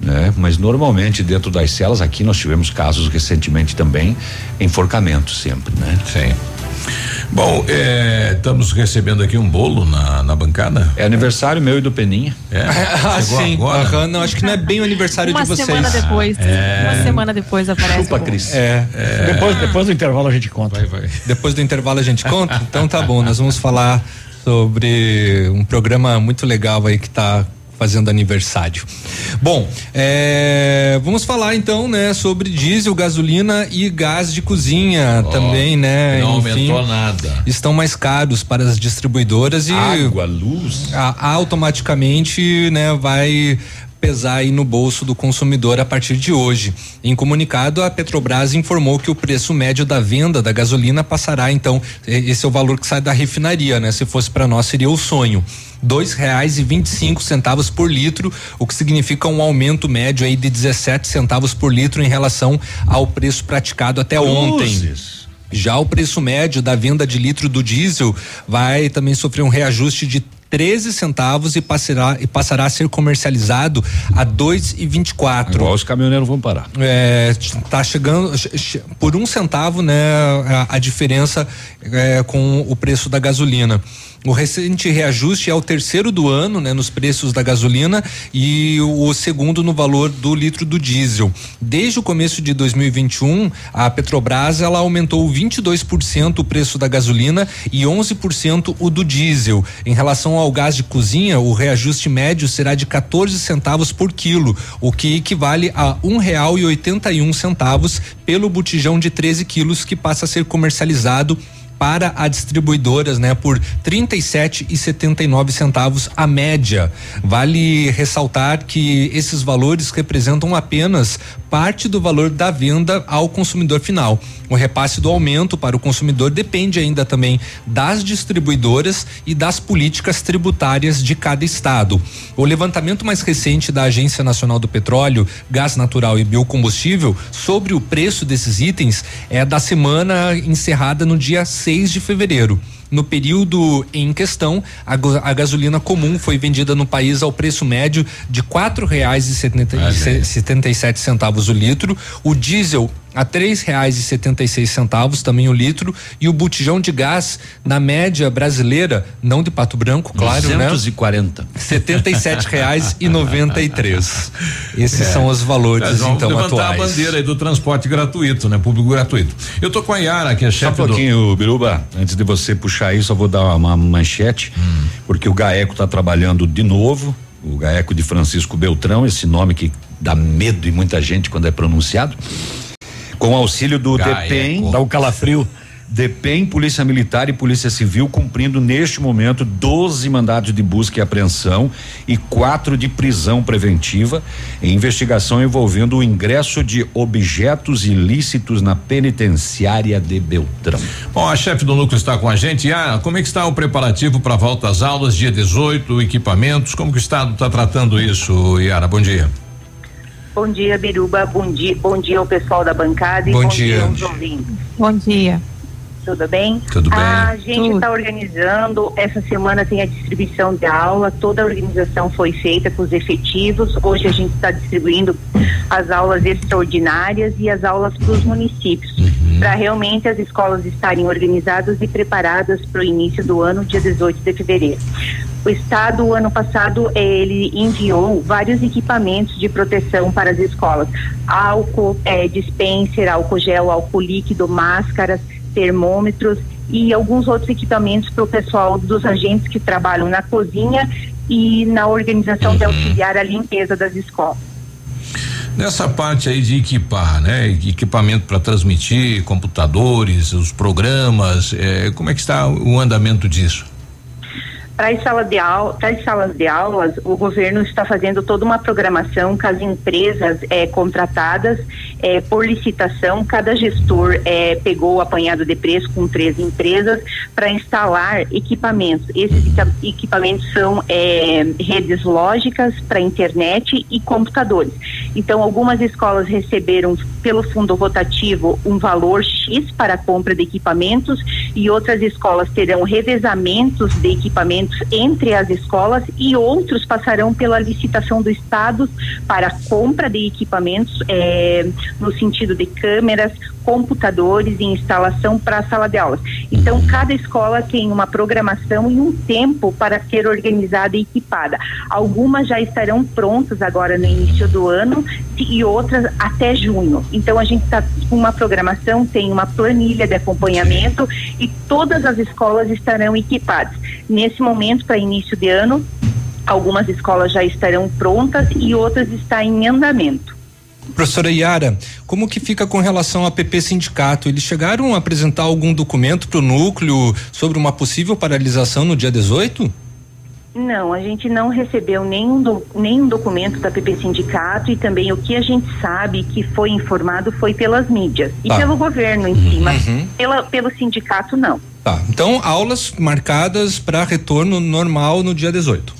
né? Mas normalmente dentro das celas aqui nós tivemos casos recentemente também, enforcamento sempre, né? Sim. Bom, é, estamos recebendo aqui um bolo na, na bancada. É aniversário meu e do Peninha. É. Ah, sim. agora? Aham, não, acho que não é bem o aniversário Uma de vocês. semana depois. É. Uma semana depois aparece. Chupa, Cris. É. Depois, depois do intervalo a gente conta. Vai, vai. Depois do intervalo a gente conta? Então tá bom, nós vamos falar sobre um programa muito legal aí que tá fazendo aniversário. Bom, é, vamos falar então, né, sobre diesel, gasolina e gás de cozinha também, né? Não enfim, aumentou nada. Estão mais caros para as distribuidoras e Água, luz. a- automaticamente, né, vai pesar aí no bolso do consumidor a partir de hoje. Em comunicado, a Petrobras informou que o preço médio da venda da gasolina passará, então, esse é o valor que sai da refinaria, né? Se fosse para nós seria o sonho. Dois reais e vinte e cinco centavos por litro, o que significa um aumento médio aí de 17 centavos por litro em relação ao preço praticado até ontem. Cruzes. Já o preço médio da venda de litro do diesel vai também sofrer um reajuste de 13 centavos e passará, e passará a ser comercializado a 2,24. Igual os caminhoneiros vão parar. É, tá chegando che- che- por um centavo, né? A, a diferença é, com o preço da gasolina. O recente reajuste é o terceiro do ano, né, nos preços da gasolina e o segundo no valor do litro do diesel. Desde o começo de 2021, a Petrobras ela aumentou 22% o preço da gasolina e 11% o do diesel. Em relação ao gás de cozinha, o reajuste médio será de 14 centavos por quilo, o que equivale a um real e oitenta e um centavos pelo botijão de 13 quilos que passa a ser comercializado para as distribuidoras, né, por 37 e 79 centavos a média. Vale ressaltar que esses valores representam apenas parte do valor da venda ao consumidor final. O repasse do aumento para o consumidor depende ainda também das distribuidoras e das políticas tributárias de cada estado. O levantamento mais recente da Agência Nacional do Petróleo, Gás Natural e Biocombustível sobre o preço desses itens é da semana encerrada no dia 6 de fevereiro. No período em questão, a, a gasolina comum foi vendida no país ao preço médio de quatro reais e setenta e se- setenta e sete centavos o litro, o diesel a três reais e setenta e seis centavos também o litro e o botijão de gás na média brasileira, não de Pato Branco, claro, né? 240. setenta e sete reais e noventa e três. Esses É. são os valores então levantar atuais. a bandeira aí do transporte gratuito, né? Público gratuito. Eu tô com a Yara, que é Só um chefe do. pouquinho, Biruba, antes de você puxar isso, eu vou dar uma manchete, Hum. porque o GAECO está trabalhando de novo, o GAECO de Francisco Beltrão, esse nome que dá medo em muita gente quando é pronunciado, com auxílio do. DEPEN. Dá um calafrio. DEPEN, Polícia Militar e Polícia Civil cumprindo neste momento 12 mandados de busca e apreensão e quatro de prisão preventiva em investigação envolvendo o ingresso de objetos ilícitos na penitenciária de Beltrão. Bom, a chefe do núcleo está com a gente. Yara, como é que está o preparativo para a volta às aulas, dia 18, equipamentos? Como que o Estado está tratando isso, Yara? Bom dia. Bom dia, Biruba. Bom dia, bom dia ao pessoal da bancada Bom e bom dia. dia aos ouvintes. Bom dia. Tudo bem? Tudo bem. A gente está organizando, essa semana tem a distribuição de aula, toda a organização foi feita com os efetivos. Hoje a gente está distribuindo as aulas extraordinárias e as aulas para os municípios, para realmente as escolas estarem organizadas e preparadas para o início do ano, dia 18 de fevereiro. O Estado, o ano passado, ele enviou vários equipamentos de proteção para as escolas: álcool, eh, dispenser, álcool gel, álcool líquido, máscaras, termômetros e alguns outros equipamentos para o pessoal dos agentes que trabalham na cozinha e na organização de auxiliar a limpeza das escolas. Nessa parte aí de equipar, né? Equipamento para transmitir, computadores, os programas, eh, como é que está o andamento disso? Para as, sala de au- para as salas de aulas, o governo está fazendo toda uma programação com as empresas eh, contratadas eh, por licitação. Cada gestor eh, pegou o apanhado de preço com três empresas para instalar equipamentos. Esses equipa- equipamentos são eh, redes lógicas para internet e computadores. Então, algumas escolas receberam pelo fundo rotativo um valor X para a compra de equipamentos e outras escolas terão revezamentos de equipamentos entre as escolas e outros passarão pela licitação do Estado para compra de equipamentos eh, no sentido de câmeras, computadores e instalação para a sala de aulas. Então, cada escola tem uma programação e um tempo para ser organizada e equipada. Algumas já estarão prontas agora no início do ano e outras até junho. Então, a gente está com uma programação, tem uma planilha de acompanhamento e todas as escolas estarão equipadas. Nesse momento, para início de ano, algumas escolas já estarão prontas e outras estão em andamento. Professora Yara, como que fica com relação ao PP Sindicato? Eles chegaram a apresentar algum documento para o núcleo sobre uma possível paralisação no dia 18? Não, a gente não recebeu nenhum, do, nenhum documento da PP Sindicato e também o que a gente sabe que foi informado foi pelas mídias e Tá. pelo governo em si, mas Uhum. pela, pelo sindicato não. Tá. Então, aulas marcadas para retorno normal no dia 18.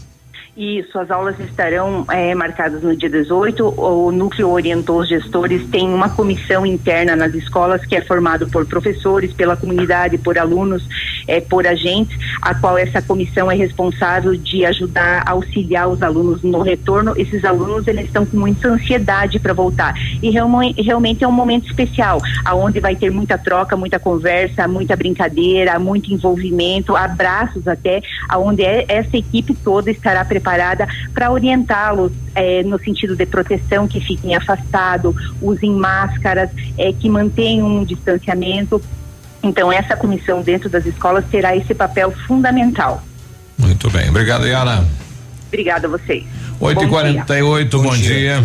Isso, as aulas estarão eh, marcadas no dia 18. O núcleo orientou os gestores, tem uma comissão interna nas escolas que é formado por professores, pela comunidade, por alunos, eh, por agentes, a qual essa comissão é responsável de ajudar, auxiliar os alunos no retorno. Esses alunos eles estão com muita ansiedade para voltar e realme- realmente é um momento especial, aonde vai ter muita troca, muita conversa, muita brincadeira, muito envolvimento, abraços até, aonde é- essa equipe toda estará preparada para orientá-los eh, no sentido de proteção, que fiquem afastados, usem máscaras, eh, que mantenham um distanciamento. Então, essa comissão dentro das escolas terá esse papel fundamental. Muito bem. Obrigado, Yara. Obrigada a vocês. 8 e Bom dia. 48 bom, dia.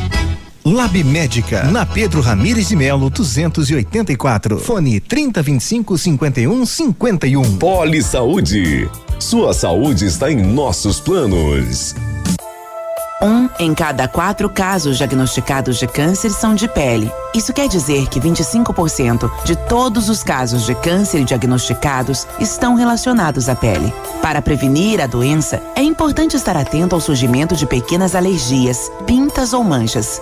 Lab Médica, na Pedro Ramires de Melo, 284. Fone 3025 51 51. Poli Saúde. Sua saúde está em nossos planos. Um em cada quatro casos diagnosticados de câncer são de pele. Isso quer dizer que 25% de todos os casos de câncer diagnosticados estão relacionados à pele. Para prevenir a doença, é importante estar atento ao surgimento de pequenas alergias, pintas ou manchas.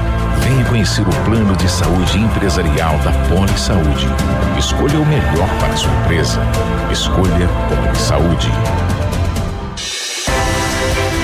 Venha conhecer o plano de saúde empresarial da Poli Saúde. Escolha o melhor para a sua empresa. Escolha Poli Saúde.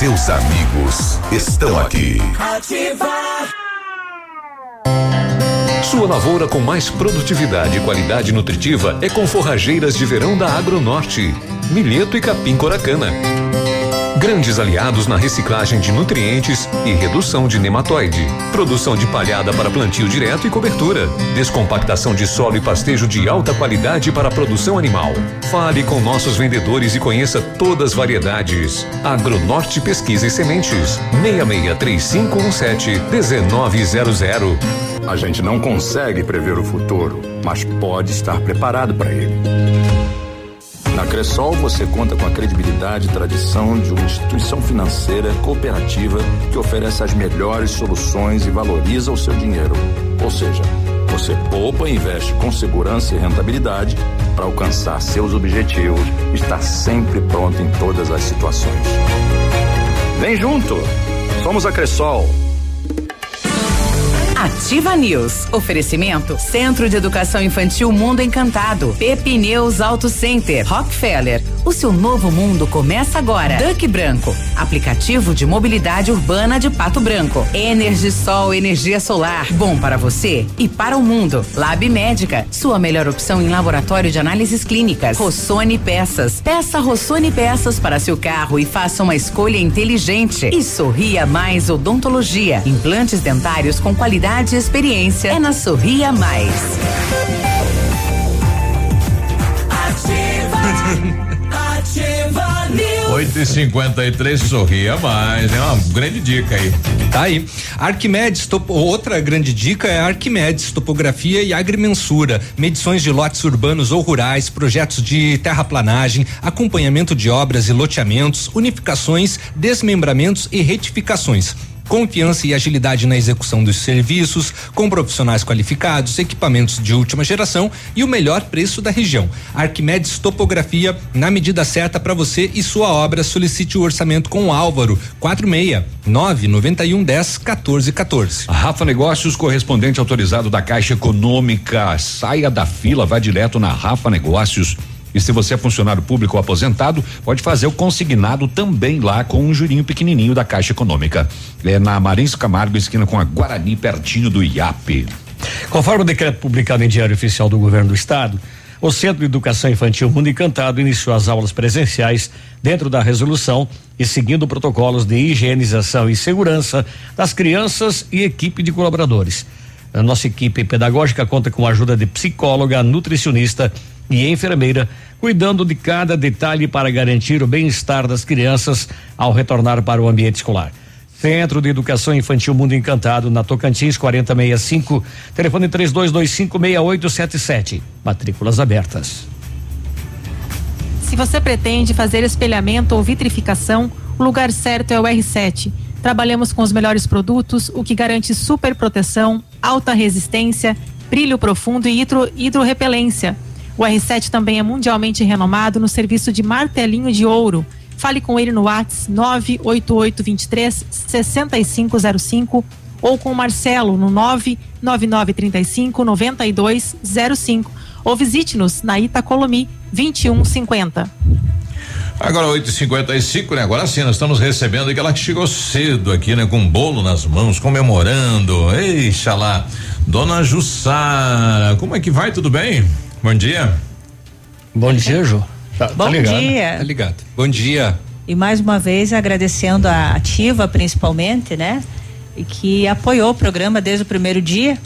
Seus amigos estão aqui. Sua lavoura com mais produtividade e qualidade nutritiva é com forrageiras de verão da Agronorte. Milheto e capim coracana. Grandes aliados na reciclagem de nutrientes e redução de nematóide. Produção de palhada para plantio direto e cobertura. Descompactação de solo e pastejo de alta qualidade para a produção animal. Fale com nossos vendedores e conheça todas as variedades. Agronorte Pesquisa e Sementes. 663517 1900. A gente não consegue prever o futuro, mas pode estar preparado para ele. Na Cressol você conta com a credibilidade e tradição de uma instituição financeira cooperativa que oferece as melhores soluções e valoriza o seu dinheiro. Ou seja, você poupa e investe com segurança e rentabilidade para alcançar seus objetivos estar sempre pronto em todas as situações. Vem junto! Somos a Cressol. Ativa News. Oferecimento Centro de Educação Infantil Mundo Encantado. Pepineus Auto Center. Rockefeller. O seu novo mundo começa agora. Duck Branco. Aplicativo de mobilidade urbana de Pato Branco. Energisol energia solar. Bom para você e para o mundo. Lab Médica. Sua melhor opção em laboratório de análises clínicas. Rossoni Peças. Peça Rossoni Peças para seu carro e faça uma escolha inteligente. E Sorria Mais Odontologia. Implantes dentários com qualidade e experiência. É na Sorria Mais. Ativa News. 8 e 53 sorria mais. É uma grande dica aí. Tá aí. Arquimedes, topo- outra grande dica é Arquimedes, topografia e agrimensura, medições de lotes urbanos ou rurais, projetos de terraplanagem, acompanhamento de obras e loteamentos, unificações, desmembramentos e retificações. Confiança e agilidade na execução dos serviços, com profissionais qualificados, equipamentos de última geração e o melhor preço da região. Arquimedes Topografia, na medida certa para você e sua obra. Solicite o orçamento com o Álvaro, 46 991 10 14 14. Rafa Negócios, correspondente autorizado da Caixa Econômica. Saia da fila, vá direto na Rafa Negócios. E se você é funcionário público ou aposentado, pode fazer o consignado também lá com um jurinho pequenininho da Caixa Econômica. É na Marins Camargo, esquina com a Guarani, pertinho do IAP. Conforme o decreto publicado em Diário Oficial do Governo do Estado, o Centro de Educação Infantil Mundo Encantado iniciou as aulas presenciais dentro da resolução e seguindo protocolos de higienização e segurança das crianças e equipe de colaboradores. A nossa equipe pedagógica conta com a ajuda de psicóloga, nutricionista e enfermeira, cuidando de cada detalhe para garantir o bem-estar das crianças ao retornar para o ambiente escolar. Centro de Educação Infantil Mundo Encantado, na Tocantins 4065, telefone 32256877. Matrículas abertas. Se você pretende fazer espelhamento ou vitrificação, o lugar certo é o R7. Trabalhamos com os melhores produtos, o que garante super proteção, alta resistência, brilho profundo e hidro, hidrorrepelência. O R7 também é mundialmente renomado no serviço de martelinho de ouro. Fale com ele no WhatsApp 98823 6505 ou com o Marcelo no 99935 9205 ou visite-nos na Itacolomi 2150. Agora 8h55, né? Agora sim, nós estamos recebendo aquela que chegou cedo aqui, né? Com um bolo nas mãos, comemorando. Eixa lá. Dona Jussara, como é que vai? Tudo bem? Bom dia. Bom dia, Ju. Tá, Bom dia. Tá ligado. Bom dia. E mais uma vez agradecendo a Ativa, principalmente, né? E que apoiou o programa desde o primeiro dia.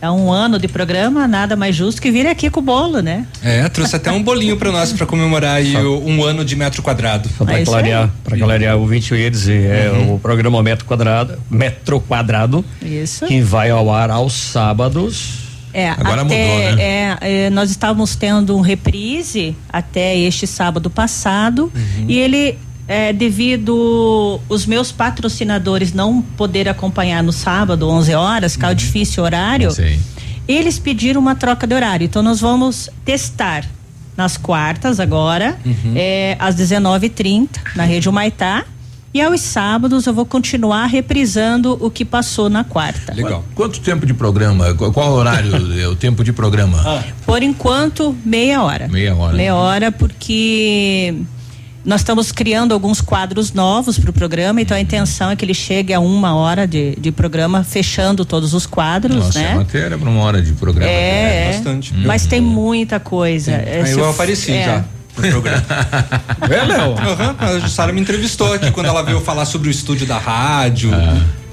É um ano de programa, nada mais justo que vir aqui com o bolo, né? É, trouxe até um bolinho para nós para comemorar aí o- um ano de metro quadrado. Só para É clarear, para clarear o 20 eu ia dizer, é Uhum. o programa Metro Quadrado, Metro Quadrado, Isso. que vai ao ar aos sábados. É, Agora até, mudou, né? é, é, nós estávamos tendo um reprise até este sábado passado Uhum. e ele é, devido os meus patrocinadores não poder acompanhar no sábado 11 horas, Uhum. ficar difícil o horário. Eles pediram uma troca de horário, então nós vamos testar nas quartas agora, Uhum. é, às 19h30, na Rede Humaitá. E aos sábados eu vou continuar reprisando o que passou na quarta. Legal. Quanto tempo de programa? Qual, qual horário é o tempo de programa? Por enquanto, meia hora. Meia hora. Meia hora, porque nós estamos criando alguns quadros novos para o programa, então a intenção é que ele chegue a uma hora de, de programa, fechando todos os quadros, Nossa, né? é matéria para uma hora de programa. É, é. bastante. Mas tem muita coisa. É, Aí eu apareci é, já. No programa. É, Léo? Aham, a Jussara me entrevistou aqui quando ela veio falar sobre o estúdio da rádio.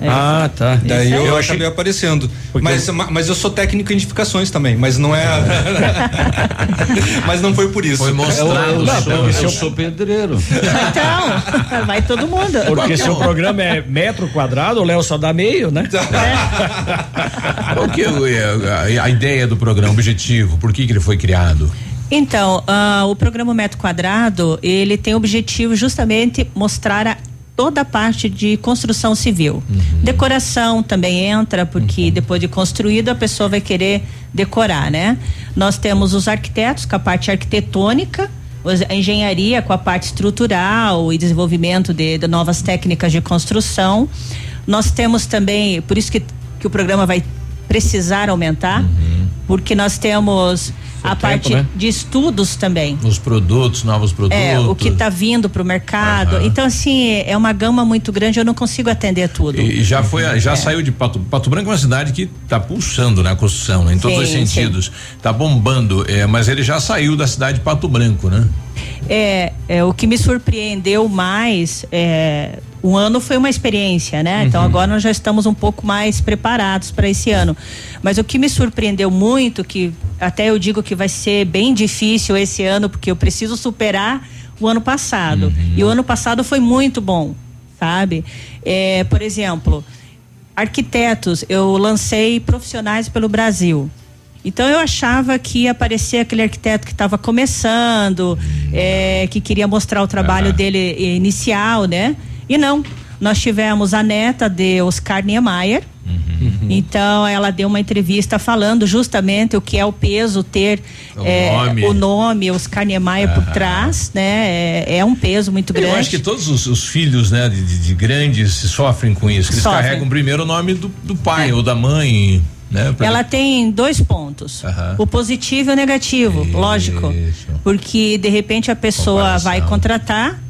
Ah, tá. Daí aí. eu, Eu achei- acabei aparecendo. Porque Mas, ma- mas eu sou técnico em edificações também, mas não é. mas não foi por isso. Foi mostrado Eu- eu- só. eu- Eu sou pedreiro. Então, vai todo mundo. Porque se o programa é metro quadrado, o Léo só dá meio, né? Qual que é a, a ideia do programa, o objetivo? Por que, que ele foi criado? Então, ah, o programa Metro Quadrado, ele tem o objetivo justamente mostrar a toda a parte de construção civil. Decoração também entra, porque depois de construído a pessoa vai querer decorar, né? Nós temos os arquitetos com a parte arquitetônica, a engenharia com a parte estrutural e desenvolvimento de, de novas técnicas de construção. Nós temos também, por isso que, que o programa vai precisar aumentar, porque nós temos a tempo, parte né? de estudos também. Os produtos, novos produtos. É, o que está vindo para o mercado. Então, assim, é uma gama muito grande, eu não consigo atender tudo. E e já foi, já É. saiu de Pato, Pato Branco é uma cidade que está pulsando na construção, né, em todos os Sim, sentidos. Está bombando, é, mas ele já saiu da cidade de Pato Branco, né? É, é, o que me surpreendeu mais, é, o ano foi uma experiência, né? Então Uhum. agora nós já estamos um pouco mais preparados para esse ano. Mas o que me surpreendeu muito, que até eu digo que vai ser bem difícil esse ano, porque eu preciso superar o ano passado. Uhum. E o ano passado foi muito bom, sabe? É, por exemplo, arquitetos, eu lancei profissionais pelo Brasil. Então eu achava que ia aparecer aquele arquiteto que estava começando, é, que queria mostrar o trabalho dele eh, inicial, né? E não. Nós tivemos a neta de Oscar Niemeyer. Então ela deu uma entrevista falando justamente o que é o peso ter O eh, nome. o nome Oscar Niemeyer por trás, né? É, é um peso muito grande. Eu acho que todos os, os filhos, né, de, de- de grandes sofrem com isso. Eles Sofrem. carregam primeiro o nome do, do pai ou da mãe, né? Ela tem dois pontos: Aham. o positivo e o negativo, lógico. Porque de repente a pessoa vai contratar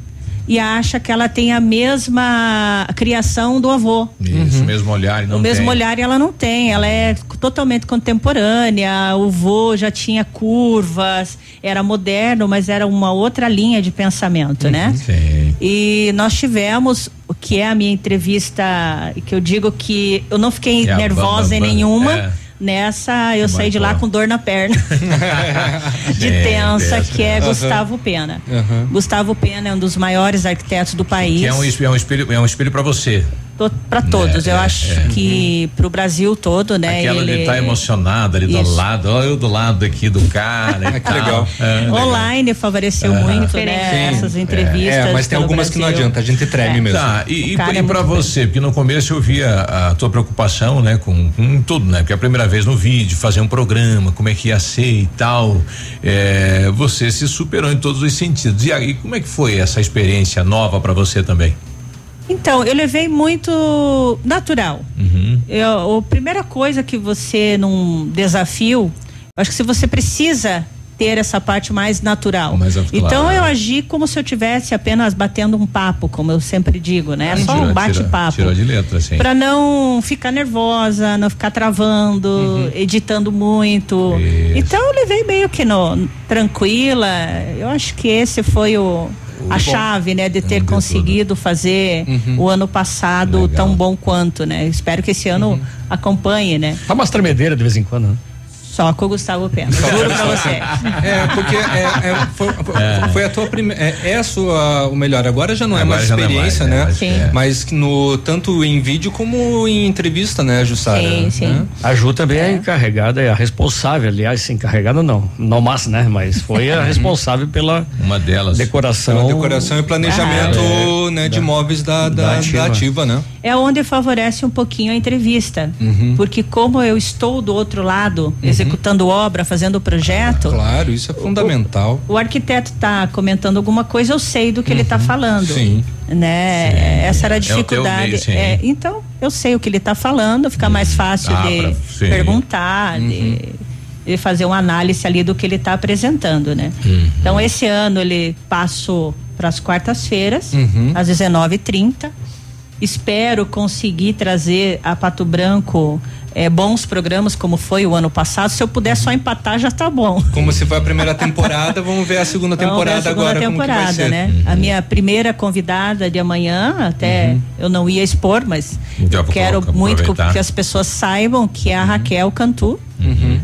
e acha que ela tem a mesma criação do avô. Isso, o mesmo olhar e não o mesmo tem. olhar ela não tem, ela é totalmente contemporânea. O vô já tinha curvas, era moderno, mas era uma outra linha de pensamento, né? Sim. E nós tivemos o que é a minha entrevista, que eu digo que eu não fiquei É a nervosa em nenhuma. É. Nessa eu Que saí de lá com dor na perna. de É, tensa, que é Aham. Gustavo Pena. Aham. Gustavo Pena é um dos maiores arquitetos do país. Que é um, espelho- é um espelho, é um espelho para você. Para todos, É, eu é, acho é. que pro Brasil todo, né? Aquela ele de tá emocionada ali do Isso. lado, ó, eu do lado aqui do cara. e Que legal. É, legal. Online favoreceu Aham. muito, né? Sim. Essas entrevistas. É, mas tem algumas que não Brasil. adianta, a gente treme É. mesmo. Tá, e, e, O e é pra muito você, porque no começo eu via a tua preocupação, né, com, com tudo, né? Porque é a primeira vez no vídeo, fazer um programa, como é que ia ser e tal. É, você se superou em todos os sentidos. E aí, como é que foi essa experiência nova pra você também? Então, eu levei muito natural. Uhum. Eu, a primeira coisa que você num desafio, eu acho que se você precisa ter essa parte mais natural. Mais então né? eu agi como se eu tivesse apenas batendo um papo, como eu sempre digo, né? É só um bate-papo. Tirou, de letra, sim. Pra não ficar nervosa, não ficar travando, Uhum. editando muito. Então eu levei meio que no, tranquila. Eu acho que esse foi o. A chave, né, de ter conseguido fazer Uhum. o ano passado tão bom quanto, né? Espero que esse ano acompanhe, né? Tá umas tremedeiras de vez em quando, né? Só com o Gustavo Pena. Juro pra você. É, porque é, é, foi, foi- É. foi a tua primeira. É, é a sua. O melhor, agora já não é Agora mais é mais, experiência, né? né? Acho que é. Mas no, tanto em vídeo como em entrevista, né, Jussara? Sim, sim. Né? A Ju também é. encarregada, é a responsável, aliás, sim, encarregada não, não mais, né? Mas foi a responsável pela Uma delas. decoração. Pela decoração e planejamento Ah, é. né, de Da- móveis da, da, da da ativa. ativa. né? É onde favorece um pouquinho a entrevista. Uhum. Porque como eu estou do outro lado, executando obra, fazendo o projeto, Claro, isso é fundamental. o arquiteto está comentando alguma coisa, eu sei do que ele está falando. Sim. Né? Essa era a É o dificuldade. meio, sim. É, então, eu sei o que ele está falando, fica mais fácil Ah, de pra- sim. perguntar, de, de fazer uma análise ali do que ele está apresentando, né? Uhum. Então, esse ano ele passou para as quartas-feiras, Uhum. às 19h30. espero conseguir trazer a Pato Branco é, bons programas como foi o ano passado. Se eu puder só empatar, já tá bom. Como se foi a primeira temporada, vamos ver a segunda Vamos temporada ver a segunda agora. temporada, como que vai ser. né? A minha primeira convidada de amanhã, até eu não ia expor, mas Já eu quero colocar- muito aproveitar. que as pessoas saibam que é a Raquel Cantu.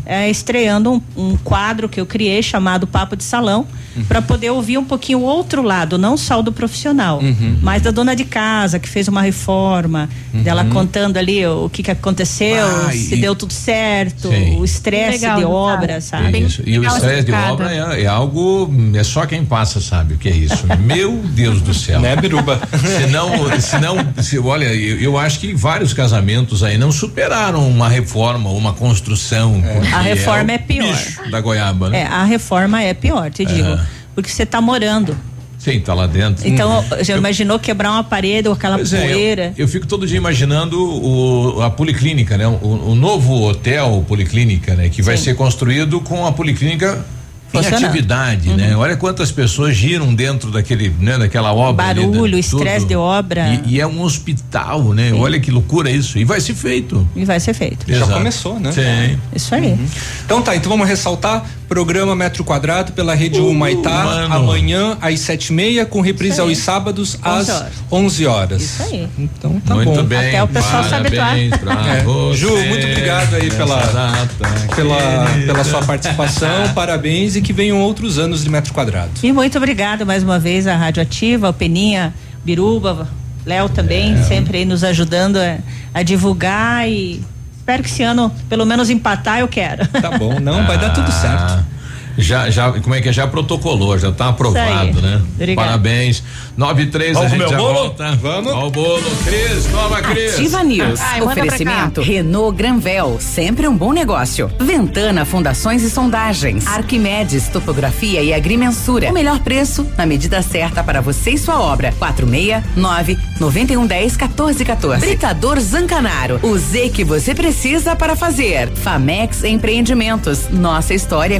É, estreando um, um quadro que eu criei chamado Papo de Salão, para poder ouvir um pouquinho o outro lado, não só o do profissional, Uhum. mas da dona de casa que fez uma reforma, dela contando ali o que, que aconteceu, Ah, se e- deu tudo certo, Sim. o estresse de sabe? obra, sabe? Isso. E o estresse de obra é, é algo, é só quem passa sabe o que é isso. Meu Deus do céu. Né, Biruba? Senão, senão se, olha, eu, eu acho que vários casamentos aí não superaram uma reforma, uma construção. Porque A reforma é, o pior. Da goiaba, né? É, a reforma é pior, te digo. É. Porque você tá morando. Sim, tá lá dentro. Então, já imaginou quebrar uma parede ou aquela Pois é, eu- poeira? eu, fico todo dia imaginando o, a policlínica, né? O, o novo hotel policlínica, né? Que vai ser construído com a policlínica em Funcionando. atividade, né? Olha quantas pessoas giram dentro daquele, né? Daquela obra. Barulho, né? estresse de obra. E, e é um hospital, né? Olha que loucura isso. E vai ser feito. E vai ser feito. Já Exato. começou, né? Sim. Isso aí. Então tá, então vamos ressaltar programa Metro Quadrado pela Rede Humaitá, mano. amanhã às sete e meia, com reprise aos sábados 11 às horas. 11 horas. Isso aí. Então tá Muito bom. bem. Até o pessoal se habituar. É. Ju, muito obrigado aí pela- Pela, pela sua participação, parabéns e que venham outros anos de metro quadrado. E muito obrigado mais uma vez à Rádio Ativa, ao Peninha, Biruba, Léo também, É. sempre aí nos ajudando a, a divulgar e espero que esse ano, pelo menos empatar, eu quero. Tá bom, não, vai dar tudo certo. Já, já, como é que é? Já protocolou, já tá aprovado, né? Obrigada. Parabéns. 9 e 3, a Vamos gente já bolo? volta. Vamos. Ao bolo. Cris, nova Cris. Ativa News. Ai, Oferecimento Renault Granvel, sempre um bom negócio. Ventana Fundações e Sondagens. Arquimedes Topografia e Agrimensura. O melhor preço na medida certa para você e sua obra. 469 9110 1414. Britador Zancanaro. O Z que você precisa para fazer. Famex Empreendimentos. Nossa história é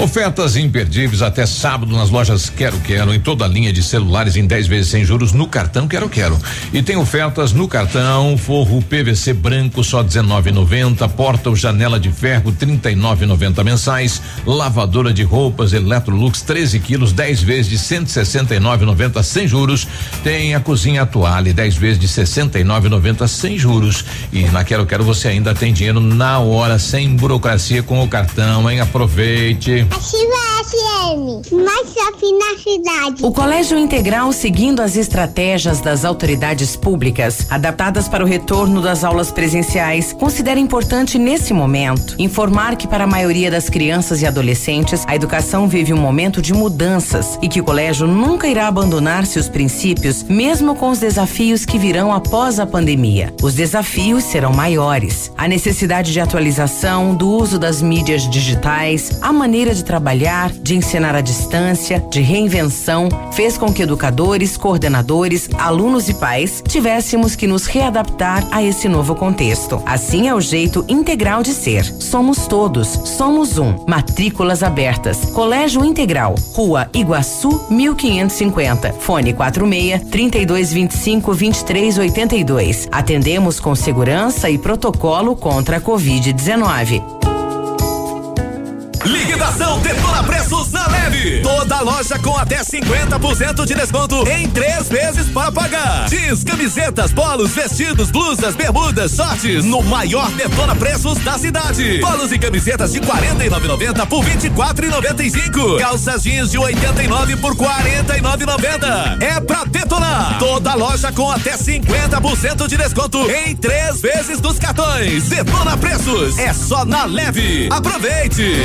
Ofertas imperdíveis até sábado nas lojas Quero Quero, em toda a linha de celulares em 10 vezes sem juros no cartão Quero Quero. E tem ofertas no cartão, forro PVC branco só 19,90, porta ou janela de ferro 39,90 mensais, lavadora de roupas Electrolux 13 quilos, 10 vezes de 169,90 sem juros. Tem a cozinha toalha 10 vezes de 69,90 sem juros. E na Quero Quero você ainda tem dinheiro na hora, sem burocracia com o cartão, hein? Aproveite. Ativa FM, mais shopping na cidade. O Colégio Integral, seguindo as estratégias das autoridades públicas, adaptadas para o retorno das aulas presenciais, considera importante nesse momento informar que para a maioria das crianças e adolescentes, a educação vive um momento de mudanças e que o colégio nunca irá abandonar seus princípios, mesmo com os desafios que virão após a pandemia. Os desafios serão maiores. A necessidade de atualização, do uso das mídias digitais, a maneira de trabalhar, de ensinar à distância, de reinvenção, fez com que educadores, coordenadores, alunos e pais tivéssemos que nos readaptar a esse novo contexto. Assim é o jeito integral de ser. Somos todos, somos um. Matrículas abertas. Colégio Integral, Rua Iguaçu, 1550. Fone 46 3225 2382. Atendemos com segurança e protocolo contra a Covid-19. Liquidação Detona Preços na Toda loja com até 50% de desconto em três vezes para pagar. Jeans, camisetas, polos, vestidos, blusas, bermudas, shorts no maior Detona Preços da cidade. Polos e camisetas de 49,90 por 24,95. Calças jeans de 89 por 49,90. É pra detonar. Toda loja com até 50% de desconto em três vezes dos cartões. Detona Preços. É só na Leve. Aproveite.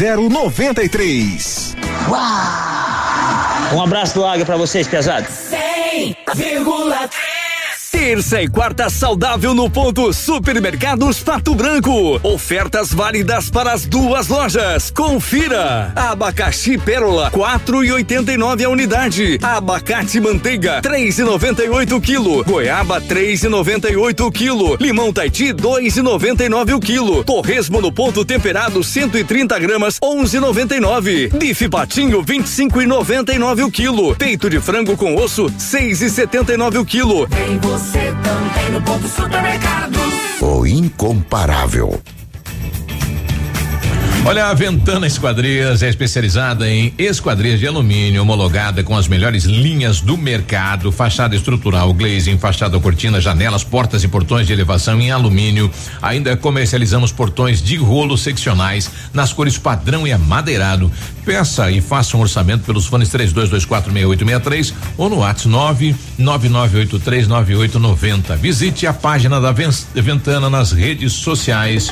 0093. Um abraço do Águia pra vocês, pesados. 100,3 Terça e quarta saudável no ponto Supermercados Pato Branco. Ofertas válidas para as duas lojas. Confira. Abacaxi Pérola, quatro e oitenta e nove a unidade. Abacate Manteiga, três e noventa e oito o quilo. Goiaba, três e noventa e oito o quilo. Limão Taiti, dois e noventa e nove o quilo. Torresmo no ponto temperado, 130 gramas, onze e noventa e nove. Bife Patinho, vinte e cinco e noventa e nove o quilo. Peito de frango com osso, seis e setenta e nove o quilo. Tem você também no ponto supermercado. O incomparável. Olha, a Ventana Esquadrias é especializada em esquadrias de alumínio, homologada com as melhores linhas do mercado, fachada estrutural, glazing, fachada cortina, janelas, portas e portões de elevação em alumínio. Ainda comercializamos portões de rolo seccionais nas cores padrão e amadeirado. Peça e faça um orçamento pelos fones 32246863 ou no WhatsApp 999839890. Visite a página da Ven- Ventana nas redes sociais.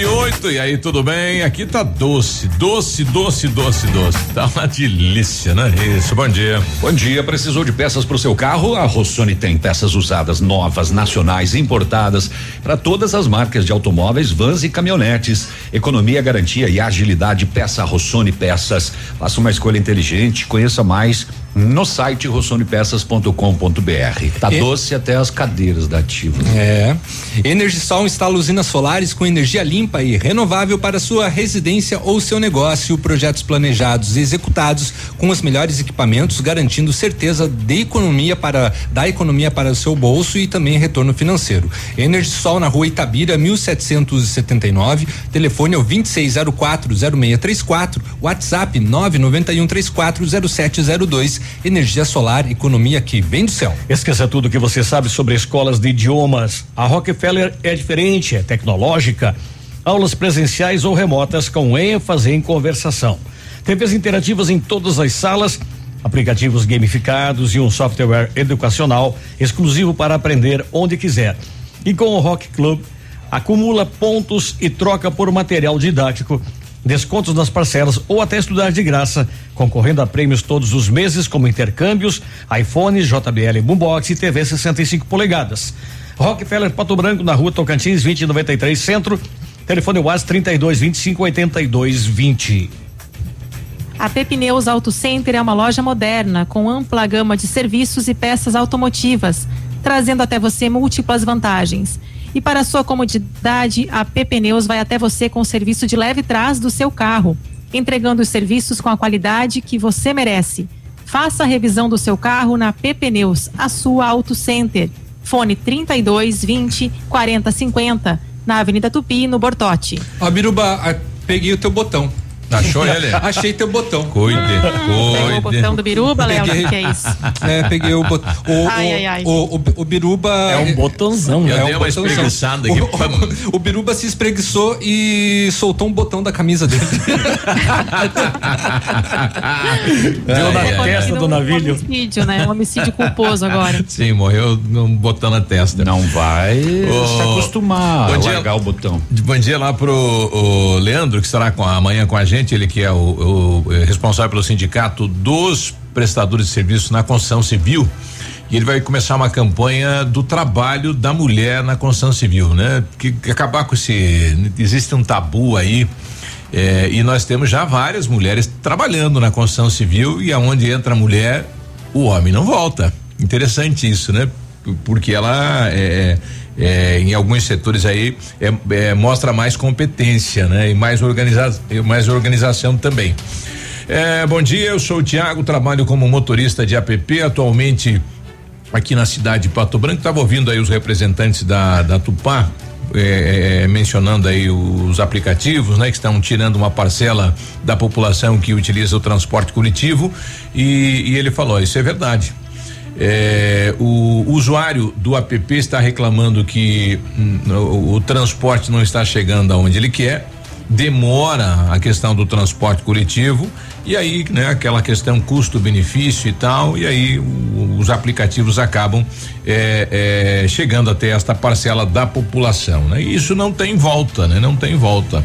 News. 98, e aí, tudo bem? Aqui tá doce, doce, doce, doce, doce. Tá uma delícia, né? Isso, bom dia. Bom dia, precisou de peças para o seu carro? A Rossoni tem peças usadas, novas, nacionais, importadas, para todas as marcas de automóveis, vans e caminhonetes. Economia, garantia e agilidade, peça Rossoni Peças. Faça uma escolha inteligente, conheça mais no site rossonepeças.com.br. Tá E- doce até as cadeiras da Ativa. É. Energisol instala usinas solares com energia limpa e renovável para sua residência ou seu negócio. Projetos planejados e executados com os melhores equipamentos, garantindo certeza de economia para da economia para o seu bolso e também retorno financeiro. Energisol na rua Itabira, 1779. Telefone é o 26040634. WhatsApp 991340702. Energia solar, economia que vem do céu. Esqueça tudo que você sabe sobre escolas de idiomas. A Rockefeller é diferente, é tecnológica. Aulas presenciais ou remotas com ênfase em conversação. TVs interativas em todas as salas, aplicativos gamificados e um software educacional exclusivo para aprender onde quiser. E com o Rock Club, acumula pontos e troca por material didático descontos nas parcelas ou até estudar de graça, concorrendo a prêmios todos os meses, como intercâmbios, iPhones, JBL Boombox e TV 65 polegadas. Rockefeller Pato Branco, na rua Tocantins, 2093 Centro. Telefone WhatsApp 32 25 82 20. A Pepineus Auto Center é uma loja moderna com ampla gama de serviços e peças automotivas, trazendo até você múltiplas vantagens. E para sua comodidade, a Pepineus vai até você com o serviço de leve trás do seu carro, entregando os serviços com a qualidade que você merece. Faça a revisão do seu carro na Pepineus, a sua Auto Center. Fone 32 20 40 50, na Avenida Tupi, no Bortote. Ó, peguei o teu botão. Achou ele? Achei teu botão. Cuide, Pegou o botão do Biruba, Léo? O que é isso? É, peguei o botão. O, Ai, o, ai, ai. O, o, o Biruba. É um botãozão, Eu É dei um uma botãozão. espreguiçada aqui. O, o, o Biruba se espreguiçou e soltou um botão da camisa dele. Deu na testa do Um navilho. homicídio, né? Um homicídio culposo agora. Sim, morreu num botão na testa. Não vai se acostumar bom a dia. largar o botão. Bom dia lá pro o Leandro, que estará com, amanhã com a gente, ele que é o, o, eh, responsável pelo sindicato dos prestadores de serviço na construção civil. E ele vai começar uma campanha do trabalho da mulher na construção civil, né? Que, que acabar com esse. Existe um tabu aí. eh, e nós temos já várias mulheres trabalhando na construção civil e aonde entra a mulher, o homem não volta. Interessante isso, né? Porque ela é, é, em alguns setores aí é, é, mostra mais competência, né? E mais, organiza mais organização também. É, bom dia, eu sou o Tiago, trabalho como motorista de APP, atualmente aqui na cidade de Pato Branco. Estava ouvindo aí os representantes da, da Tupá. é, é, mencionando aí os aplicativos, né, que estão tirando uma parcela da população que utiliza o transporte coletivo e, e ele falou, isso é verdade. É, o usuário do app está reclamando que hum, o, o transporte não está chegando aonde ele quer, demora a questão do transporte coletivo e aí, né, aquela questão custo-benefício e tal, e aí o- os aplicativos acabam é, é, chegando até esta parcela da população, né? E isso não tem volta, né? Não tem volta.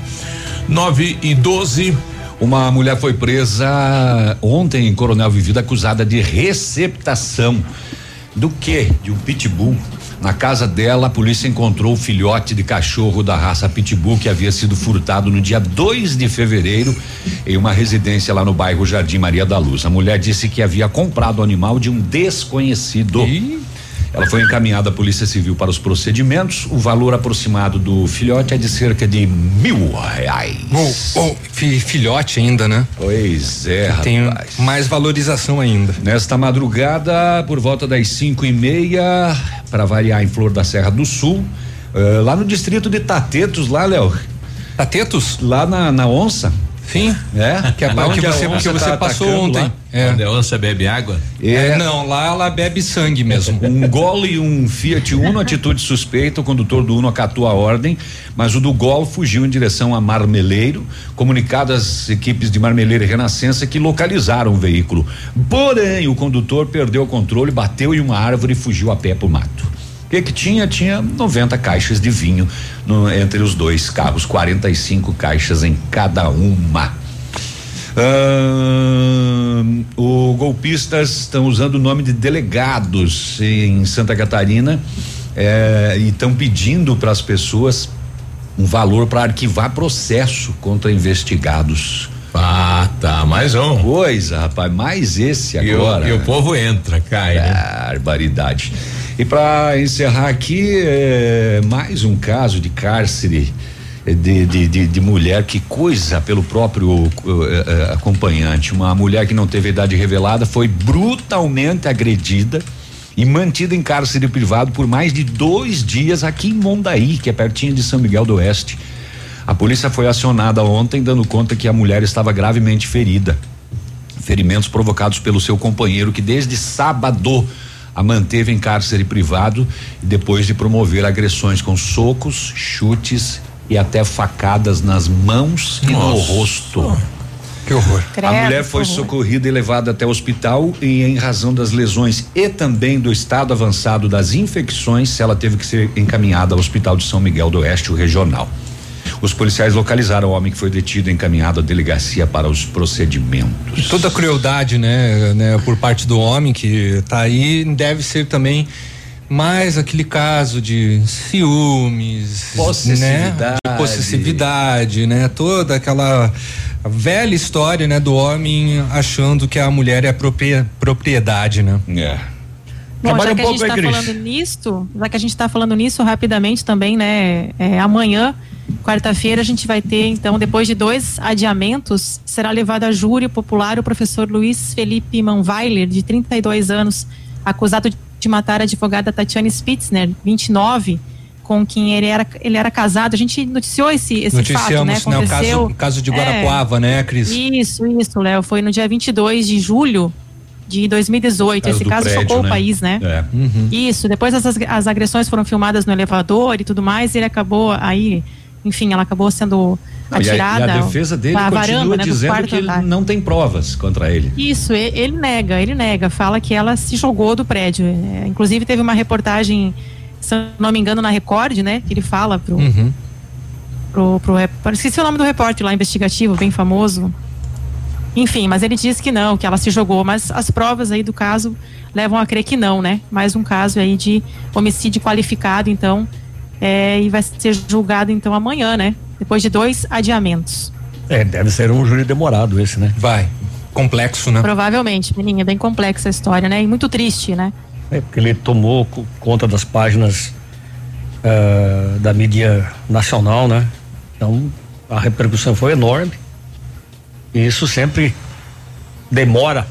9 e 12. Uma mulher foi presa ontem em Coronel Vivida acusada de receptação. Do quê? De um pitbull. Na casa dela, a polícia encontrou o filhote de cachorro da raça pitbull que havia sido furtado no dia 2 de fevereiro em uma residência lá no bairro Jardim Maria da Luz. A mulher disse que havia comprado o animal de um desconhecido. Ela foi encaminhada à Polícia Civil para os procedimentos. O valor aproximado do filhote é de cerca de mil reais. Oh, oh, fi- filhote ainda, né? Pois é, Tem rapaz. mais valorização ainda. Nesta madrugada, por volta das cinco e meia, para variar em Flor da Serra do Sul, eh, lá no distrito de Tatetos, lá, Léo. Tatetos? Lá na, na onça. Sim. É? Que é Lá o que onde a você, que você tá passou ontem. lá. É. Onde a onça bebe água? É, não, lá ela bebe sangue mesmo. Um Gol e um Fiat Uno, atitude suspeita. O condutor do Uno acatou a ordem, mas o do Gol fugiu em direção a Marmeleiro. Comunicado às equipes de Marmeleiro e Renascença que localizaram o veículo. Porém, o condutor perdeu o controle, bateu em uma árvore e fugiu a pé pro mato. O que que tinha? Tinha 90 caixas de vinho no- entre os dois carros, 45 caixas em cada uma. Ahn, o golpistas estão usando o nome de delegados em Santa Catarina eh, e estão pedindo para as pessoas um valor para arquivar processo contra investigados. Ah, tá, mais um. Coisa, rapaz, mais esse E o- agora. e o povo entra, cai, né? E para encerrar aqui, eh, mais um caso de cárcere eh, de, de, de, de mulher que coisa pelo próprio eh, eh, acompanhante. Uma mulher que não teve idade revelada foi brutalmente agredida e mantida em cárcere privado por mais de dois dias aqui em Mondaí, que é pertinho de São Miguel do Oeste. A polícia foi acionada ontem, dando conta que a mulher estava gravemente ferida. Ferimentos provocados pelo seu companheiro, que desde sábado a manteve em cárcere privado e depois de promover agressões com socos, chutes e até facadas nas mãos e no Nossa. rosto. Que horror. a mulher foi socorrida e levada até o hospital e em razão das lesões e também do estado avançado das infecções, ela teve que ser encaminhada ao Hospital de São Miguel do Oeste, o regional. Os policiais localizaram o homem que foi detido e encaminhado à delegacia para os procedimentos. Toda a crueldade, né, né, por parte do homem que tá aí, deve ser também mais aquele caso de ciúmes, Possessividade. né, de possessividade, né, toda aquela velha história, né, do homem achando que a mulher é propria- propriedade, né? É. Bom, Trabalha já um que a gente está falando nisso, já que a gente está falando nisso rapidamente também, né? é, amanhã, quarta-feira, a gente vai ter, então, depois de dois adiamentos, será levado a júri popular o professor Luiz Felipe Manweiler, de 32 anos, acusado de matar a advogada Tatiane Spitzner, 29, com quem ele era, ele era casado. A gente noticiou esse, esse fato, né? Noticiamos, né, o caso, o caso de É. Guarapuava, né, Cris? Isso, isso, Léo. Foi no dia 22 de julho de 2018. Caso Esse caso prédio, chocou né? o país, né? É. Isso. Depois as, as agressões foram filmadas no elevador e tudo mais. E ele acabou aí, enfim, ela acabou sendo Não, e, a, atirada. e a defesa dele da continua varanda, né, do dizendo que ele andar. não tem provas contra ele. Isso, e- ele nega, ele nega, fala que ela se jogou do prédio. É, inclusive teve uma reportagem, se não me engano, na Record, né? Que ele fala pro, pro, pro rep- esqueci o nome do repórter lá investigativo, bem famoso. Enfim, mas ele disse que não, que ela se jogou, mas as provas aí do caso levam a crer que não, né? Mais um caso aí de homicídio qualificado, então, é, e vai ser julgado então amanhã, né? Depois de dois adiamentos. É, deve ser um júri demorado esse, né? Vai. Complexo, né? Provavelmente, menina, é bem complexa a história, né? E muito triste, né? É, porque ele tomou conta das páginas uh, da mídia nacional, né? Então, a repercussão foi enorme. E isso sempre demora.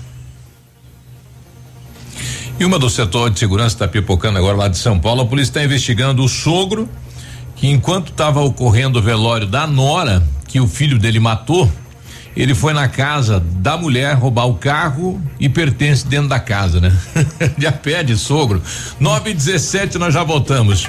E uma do setor de segurança está pipocando agora lá de São Paulo. A polícia está investigando o sogro que, enquanto estava ocorrendo o velório da Nora, que o filho dele matou, ele foi na casa da mulher roubar o carro e pertence dentro da casa, né? já pede sogro. 9 e 17 nós já voltamos.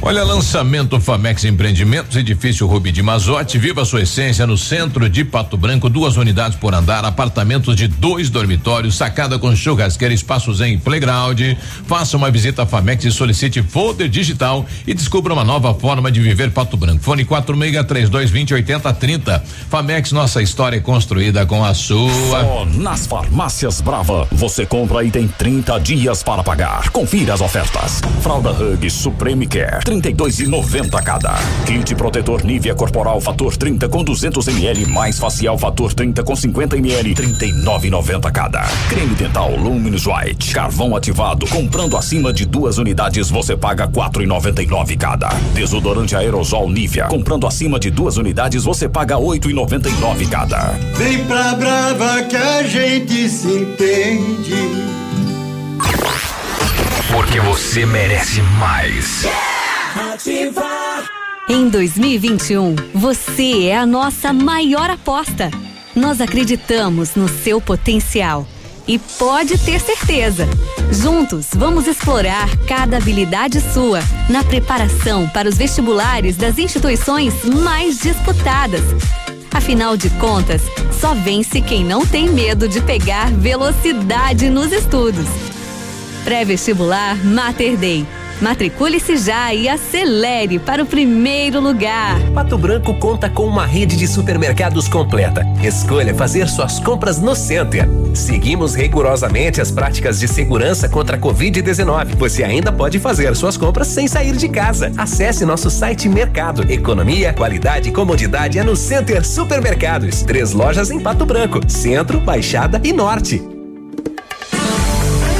Olha, lançamento Famex Empreendimentos, edifício Rubi de Mazote, viva sua essência no centro de Pato Branco, duas unidades por andar, apartamentos de dois dormitórios, sacada com churrasqueira, espaços em playground. Faça uma visita a Famex e solicite folder digital e descubra uma nova forma de viver Pato Branco. Fone quatro meia três dois vinte oitenta trinta. Famex, nossa história é construída com a sua. Só nas farmácias Brava, você compra e tem 30 dias para pagar. Confira as ofertas. Fralda Hug Supreme Care 32,90 cada. Kit protetor Nivea corporal fator 30 com 200 ml mais facial fator 30 com 50 ml 39,90 cada. Creme dental Luminous White carvão ativado comprando acima de duas unidades você paga 4,99 cada. Desodorante aerosol Nivea comprando acima de duas unidades você paga 8,99 cada. Vem pra Brava que a gente se entende. Porque você merece mais. Ativar. Em 2021, você é a nossa maior aposta. Nós acreditamos no seu potencial. E pode ter certeza, juntos vamos explorar cada habilidade sua na preparação para os vestibulares das instituições mais disputadas. Afinal de contas, só vence quem não tem medo de pegar velocidade nos estudos. Pré-vestibular Mater Dei Matricule-se já e acelere para o primeiro lugar. Pato Branco conta com uma rede de supermercados completa. Escolha fazer suas compras no Center. Seguimos rigorosamente as práticas de segurança contra a Covid-19. Você ainda pode fazer suas compras sem sair de casa. Acesse nosso site Mercado. Economia, qualidade e comodidade é no Center Supermercados. Três lojas em Pato Branco, Centro, Baixada e Norte.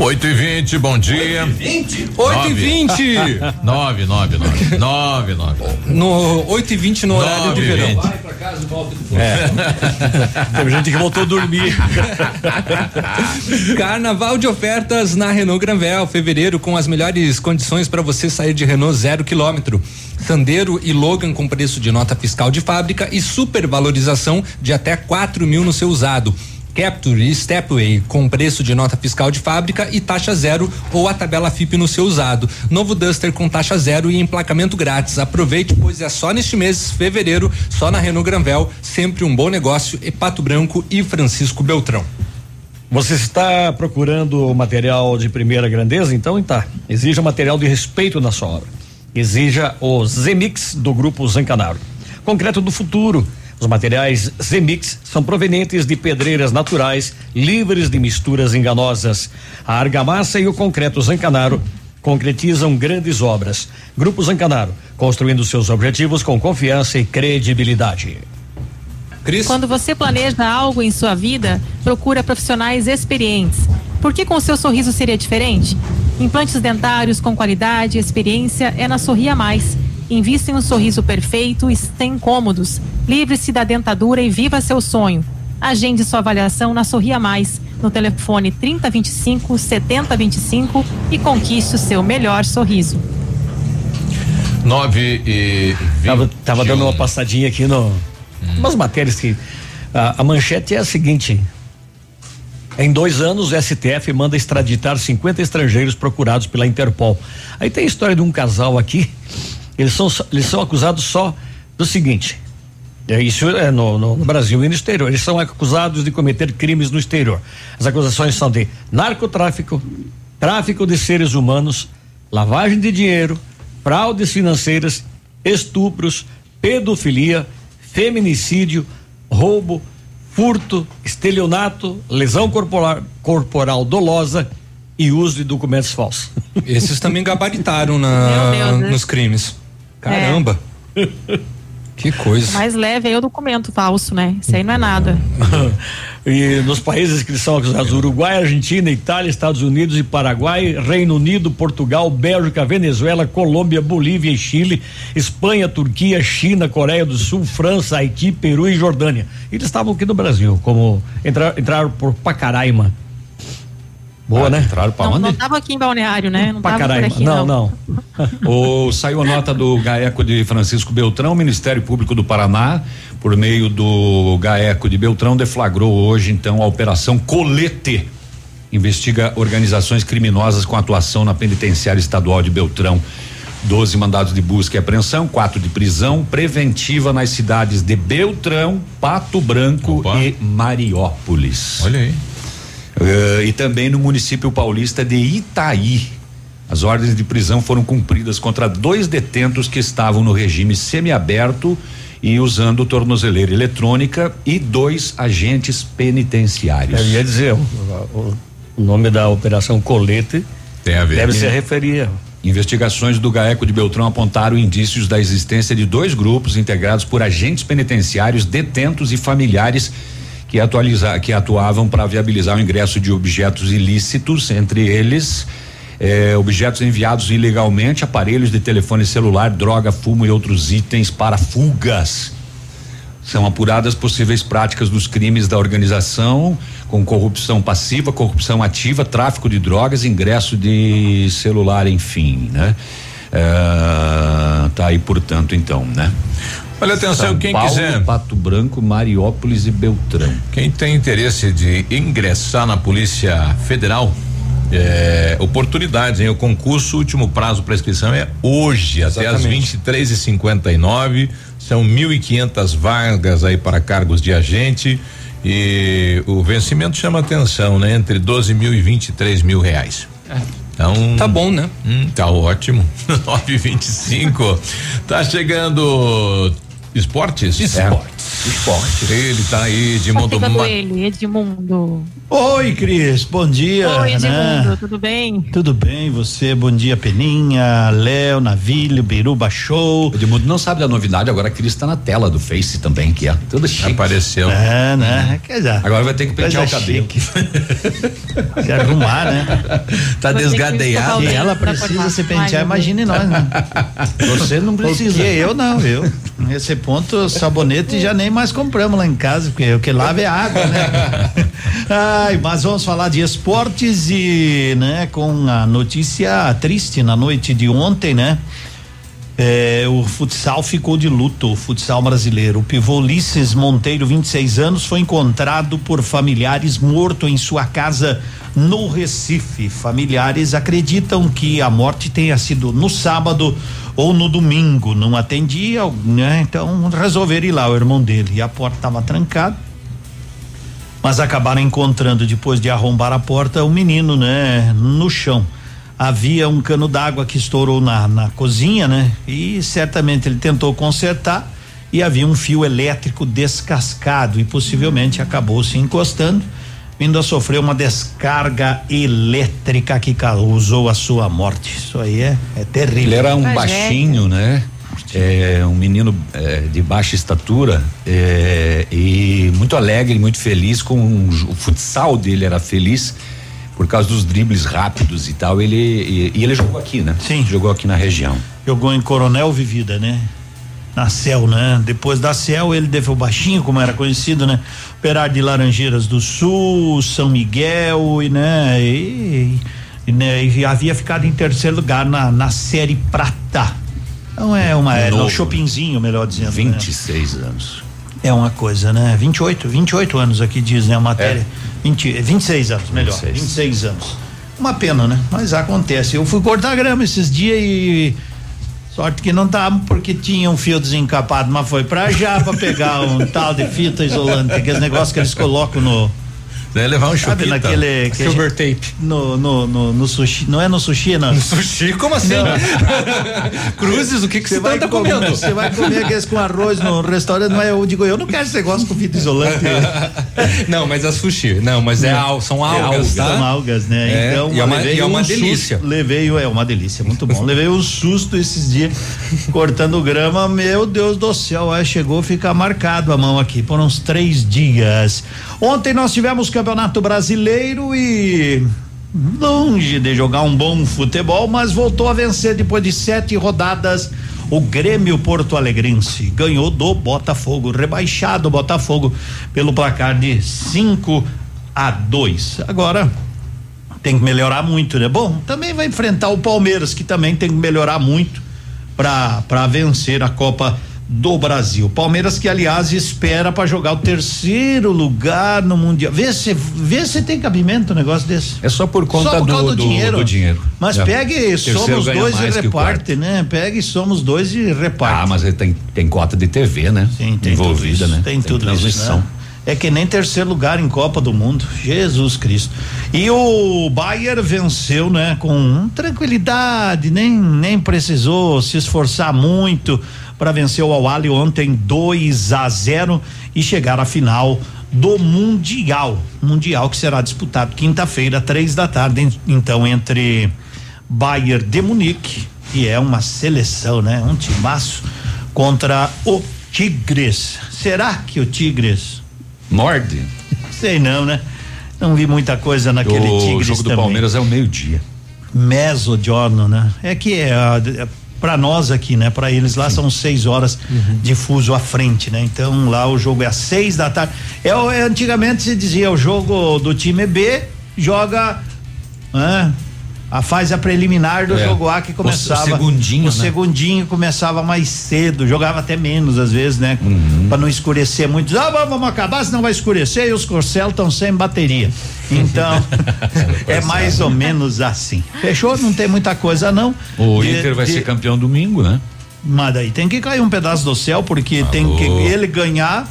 8 e 20 bom dia. 20? 8 e 20 9, 9, 9. 9, 9. No 8 e 20 no horário Nove de e verão. vinte. Vai pra casa e volta É. Teve gente que voltou a dormir. Carnaval de ofertas na Renault Granvel, fevereiro com as melhores condições para você sair de Renault zero quilômetro. Sandero e Logan com preço de nota fiscal de fábrica e supervalorização de até 4 mil no seu usado. Capture e Stepway com preço de nota fiscal de fábrica e taxa zero ou a tabela FIP no seu usado. Novo Duster com taxa zero e emplacamento grátis. Aproveite, pois é só neste mês, fevereiro, só na Renault Granvel, sempre um bom negócio. E Pato Branco e Francisco Beltrão. Você está procurando material de primeira grandeza? Então tá. Exija material de respeito na sua obra. Exija o Zemix do grupo Zancanaro. Concreto do futuro. Os materiais Zemix são provenientes de pedreiras naturais, livres de misturas enganosas. A argamassa e o concreto Zancanaro concretizam grandes obras. Grupo Zancanaro, construindo seus objetivos com confiança e credibilidade. Cris? Quando você planeja algo em sua vida, procura profissionais experientes. Por que com o seu sorriso seria diferente? Implantes dentários com qualidade e experiência é na Sorria Mais. Invista em um sorriso perfeito e sem incômodos. Livre-se da dentadura e viva seu sonho. Agende sua avaliação na Sorria Mais, no telefone 3025 7025 e conquiste o seu melhor sorriso. 9 e 20. Tava, tava dando uma passadinha aqui no. Hum. Umas matérias que. A, a manchete é a seguinte: em dois anos, o STF manda extraditar 50 estrangeiros procurados pela Interpol. Aí tem a história de um casal aqui. Eles são, eles são acusados só do seguinte: é isso é no, no, no, Brasil e no exterior. Eles são acusados de cometer crimes no exterior. As acusações são de narcotráfico, tráfico de seres humanos, lavagem de dinheiro, fraudes financeiras, estupros, pedofilia, feminicídio, roubo, furto, estelionato, lesão corporal, corporal dolosa e uso de documentos falsos. Esses também gabaritaram na, Deus, né? nos crimes. Caramba! É. Que coisa. O mais leve é o documento falso, né? Isso aí não é nada. e nos países que são acusados, Uruguai, Argentina, Itália, Estados Unidos e Paraguai, Reino Unido, Portugal, Bélgica, Venezuela, Colômbia, Bolívia e Chile, Espanha, Turquia, China, Coreia do Sul, França, Haiti, Peru e Jordânia. Eles estavam aqui no Brasil, como entrar, entraram por Pacaraima. Boa, ah, né? Entraram pra não, onde? Não tava aqui em Balneário, né? Não pra tava por aqui, não, não. não. o, saiu a nota do GAECO de Francisco Beltrão, Ministério Público do Paraná, por meio do GAECO de Beltrão, deflagrou hoje, então, a Operação Colete. Investiga organizações criminosas com atuação na penitenciária estadual de Beltrão. 12 mandados de busca e apreensão, quatro de prisão preventiva nas cidades de Beltrão, Pato Branco Opa. e Mariópolis. Olha aí. Uh, e também no município paulista de Itaí. As ordens de prisão foram cumpridas contra dois detentos que estavam no regime semiaberto e usando tornozeleira eletrônica e dois agentes penitenciários. Eu ia dizer, o, o, o nome da operação Colete deve se referir. Investigações do GAECO de Beltrão apontaram indícios da existência de dois grupos integrados por agentes penitenciários, detentos e familiares que, atualiza, que atuavam para viabilizar o ingresso de objetos ilícitos, entre eles eh, objetos enviados ilegalmente, aparelhos de telefone celular, droga, fumo e outros itens para fugas. São apuradas possíveis práticas dos crimes da organização, com corrupção passiva, corrupção ativa, tráfico de drogas, ingresso de celular, enfim, né? Eh, tá aí, portanto, então, né? Olha atenção, São quem Paulo, quiser. Pato Branco, Mariópolis e Beltrão. Quem tem interesse de ingressar na Polícia Federal, é, oportunidades, hein? O concurso, último prazo para inscrição é hoje, Exatamente. até às 23 e 59 São 1.500 vagas aí para cargos de agente. E o vencimento chama atenção, né? Entre 12 mil e 23 mil reais. É. Então, tá bom, né? Hum, tá ótimo. 925. tá chegando Esportes? Esportes. É. Esportes. Ele tá aí, Edmundo. Tá Ma... ele, Edmundo. Oi, Cris, bom dia. Oi, Edmundo, né? tudo bem? Tudo bem, você, bom dia, Peninha, Léo, Navilho, Biruba Show. Edmundo não sabe da novidade, agora a Cris tá na tela do Face também, que é tudo chique. Apareceu. É, né? Quer dizer, agora vai ter que pentear o cabelo. Se arrumar, né? Tá desgadeiado. E ela precisa se pentear, imagine nós, né? Você não precisa. Porque eu não, eu. Nesse ponto, sabonete já nem mais compramos lá em casa, porque o que lava é água, né? Ai, mas vamos falar de esportes e, né, com a notícia triste na noite de ontem, né? É, o futsal ficou de luto, o futsal brasileiro. O pivô Ulisses Monteiro, 26 anos, foi encontrado por familiares morto em sua casa no Recife. Familiares acreditam que a morte tenha sido no sábado ou no domingo. Não atendia, né? Então resolveram ir lá, o irmão dele. E a porta estava trancada mas acabaram encontrando depois de arrombar a porta o menino, né, no chão. Havia um cano d'água que estourou na, na cozinha, né? E certamente ele tentou consertar e havia um fio elétrico descascado e possivelmente acabou se encostando vindo a sofrer uma descarga elétrica que causou a sua morte. Isso aí é, é terrível. Ele era um baixinho, né? É, um menino é, de baixa estatura é, e muito alegre, muito feliz com o, o futsal dele era feliz por causa dos dribles rápidos e tal. Ele e, e ele jogou aqui, né? Sim. Jogou aqui na região. Jogou em Coronel Vivida, né? Na Cel, né? Depois da Cel, ele deve o baixinho, como era conhecido, né? Operário de Laranjeiras do Sul, São Miguel e, né? E, e, né? e havia ficado em terceiro lugar na, na série prata. Não é uma, é Novo. shoppingzinho, melhor dizendo. 26 né? anos. É uma coisa, né? 28, 28 anos aqui diz, né? A matéria. 20, 26 anos, melhor. 26. 26 anos. Uma pena, né? Mas acontece. Eu fui cortar grama esses dias e. Sorte que não tava porque tinha um fio desencapado, mas foi pra já pra pegar um tal de fita isolante, aqueles negócios que eles colocam no. Deve levar um Sabe chupita. naquele. que Silver gente- No, no, no, no sushi. Não é no sushi, não. No sushi? Como assim? Cruzes, o que que você vai tá comer? comendo? Você vai comer aqueles com arroz no restaurante, não é? Eu digo, eu não quero esse negócio com fita isolante. Não, mas é sushi. Não, mas é, al- são algas, tá? São algas, né? É, então, e é uma, levei e é uma um delícia. susto, levei, é uma delícia, muito bom. levei um susto esses dias cortando grama, meu Deus do céu, aí chegou a ficar marcado a mão aqui por uns três dias. Ontem nós tivemos Campeonato Brasileiro e longe de jogar um bom futebol, mas voltou a vencer depois de sete rodadas. O Grêmio Porto Alegrense ganhou do Botafogo, rebaixado o Botafogo pelo placar de 5 a 2. Agora tem que melhorar muito, né? Bom, também vai enfrentar o Palmeiras, que também tem que melhorar muito para para vencer a Copa do Brasil. Palmeiras que aliás espera para jogar o terceiro lugar no mundial. Vê se vê se tem cabimento um negócio desse. É só por conta Só por do, do do- dinheiro. do dinheiro. Mas É. pegue, somos dois e reparte, né? Pegue, somos dois e reparte. Ah, mas ele tem, tem cota de TV, né? Sim, tem Envolvida, né? Tem, tudo transmissão. isso. Né? É que nem terceiro lugar em Copa do Mundo. Jesus Cristo. E o Bayern venceu, né? Com tranquilidade, nem, nem precisou se esforçar muito para vencer o Awali ontem 2 a 0 e chegar à final do Mundial. Mundial que será disputado quinta-feira, três da tarde, en- então, entre Bayern de Munique, que é uma seleção, né? Um timaço, contra o Tigres. Será que o Tigres Morde. Sei não, né? Não vi muita coisa naquele o Tigres jogo do também. Palmeiras é o meio-dia. Mezzogiorno, né? É que é, é para nós aqui, né? Para eles lá são seis horas de fuso à frente, né? Então lá o jogo é às seis da tarde. É, é, antigamente se dizia o jogo do time B joga, né? A fase a preliminar do É. jogo A que O- o começava. segundinho, O né? segundinho começava mais cedo, jogava até menos às vezes, né? Uhum. Pra não escurecer muito. Ah, vamos vamos acabar, senão vai escurecer e os Corcel estão sem bateria. Então, é mais ou menos assim. Fechou? Não tem muita coisa não. O De- Inter vai de- ser campeão domingo, né? Mas daí tem que cair um pedaço do céu, porque tem que ele ganhar,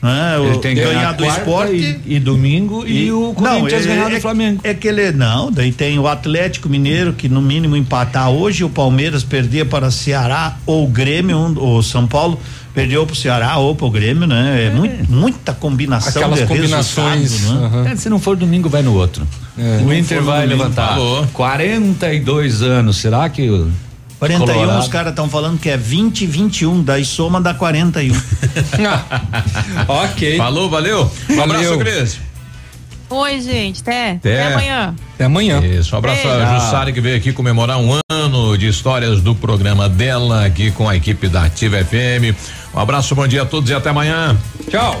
né? Ele tem que ganhar ganhar do esporte. e, e domingo e, o Corinthians não, ganhar é, do Flamengo. É que ele não, daí tem o Atlético Mineiro que no mínimo empatar hoje, o Palmeiras perder para Ceará ou Grêmio, um, o São Paulo perdeu para o Ceará ou para o Grêmio, né? É, muito- muita combinação Aquelas de combinações, né? aham. É, se não for domingo, vai no outro. É. o Inter vai domingo, levantar falou. 42 anos. Será que. o 41, Colorado- os caras estão falando que é 20 e 21, daí soma dá 41. ok. Falou, valeu. Um Valeu. abraço, Cris. Oi, gente. Até, Até. até amanhã. Até amanhã. Isso, um abraço Beijo. a Jussara que veio aqui comemorar um ano de histórias do programa dela aqui com a equipe da Ativa FM. Um abraço, bom dia a todos e até amanhã. Tchau.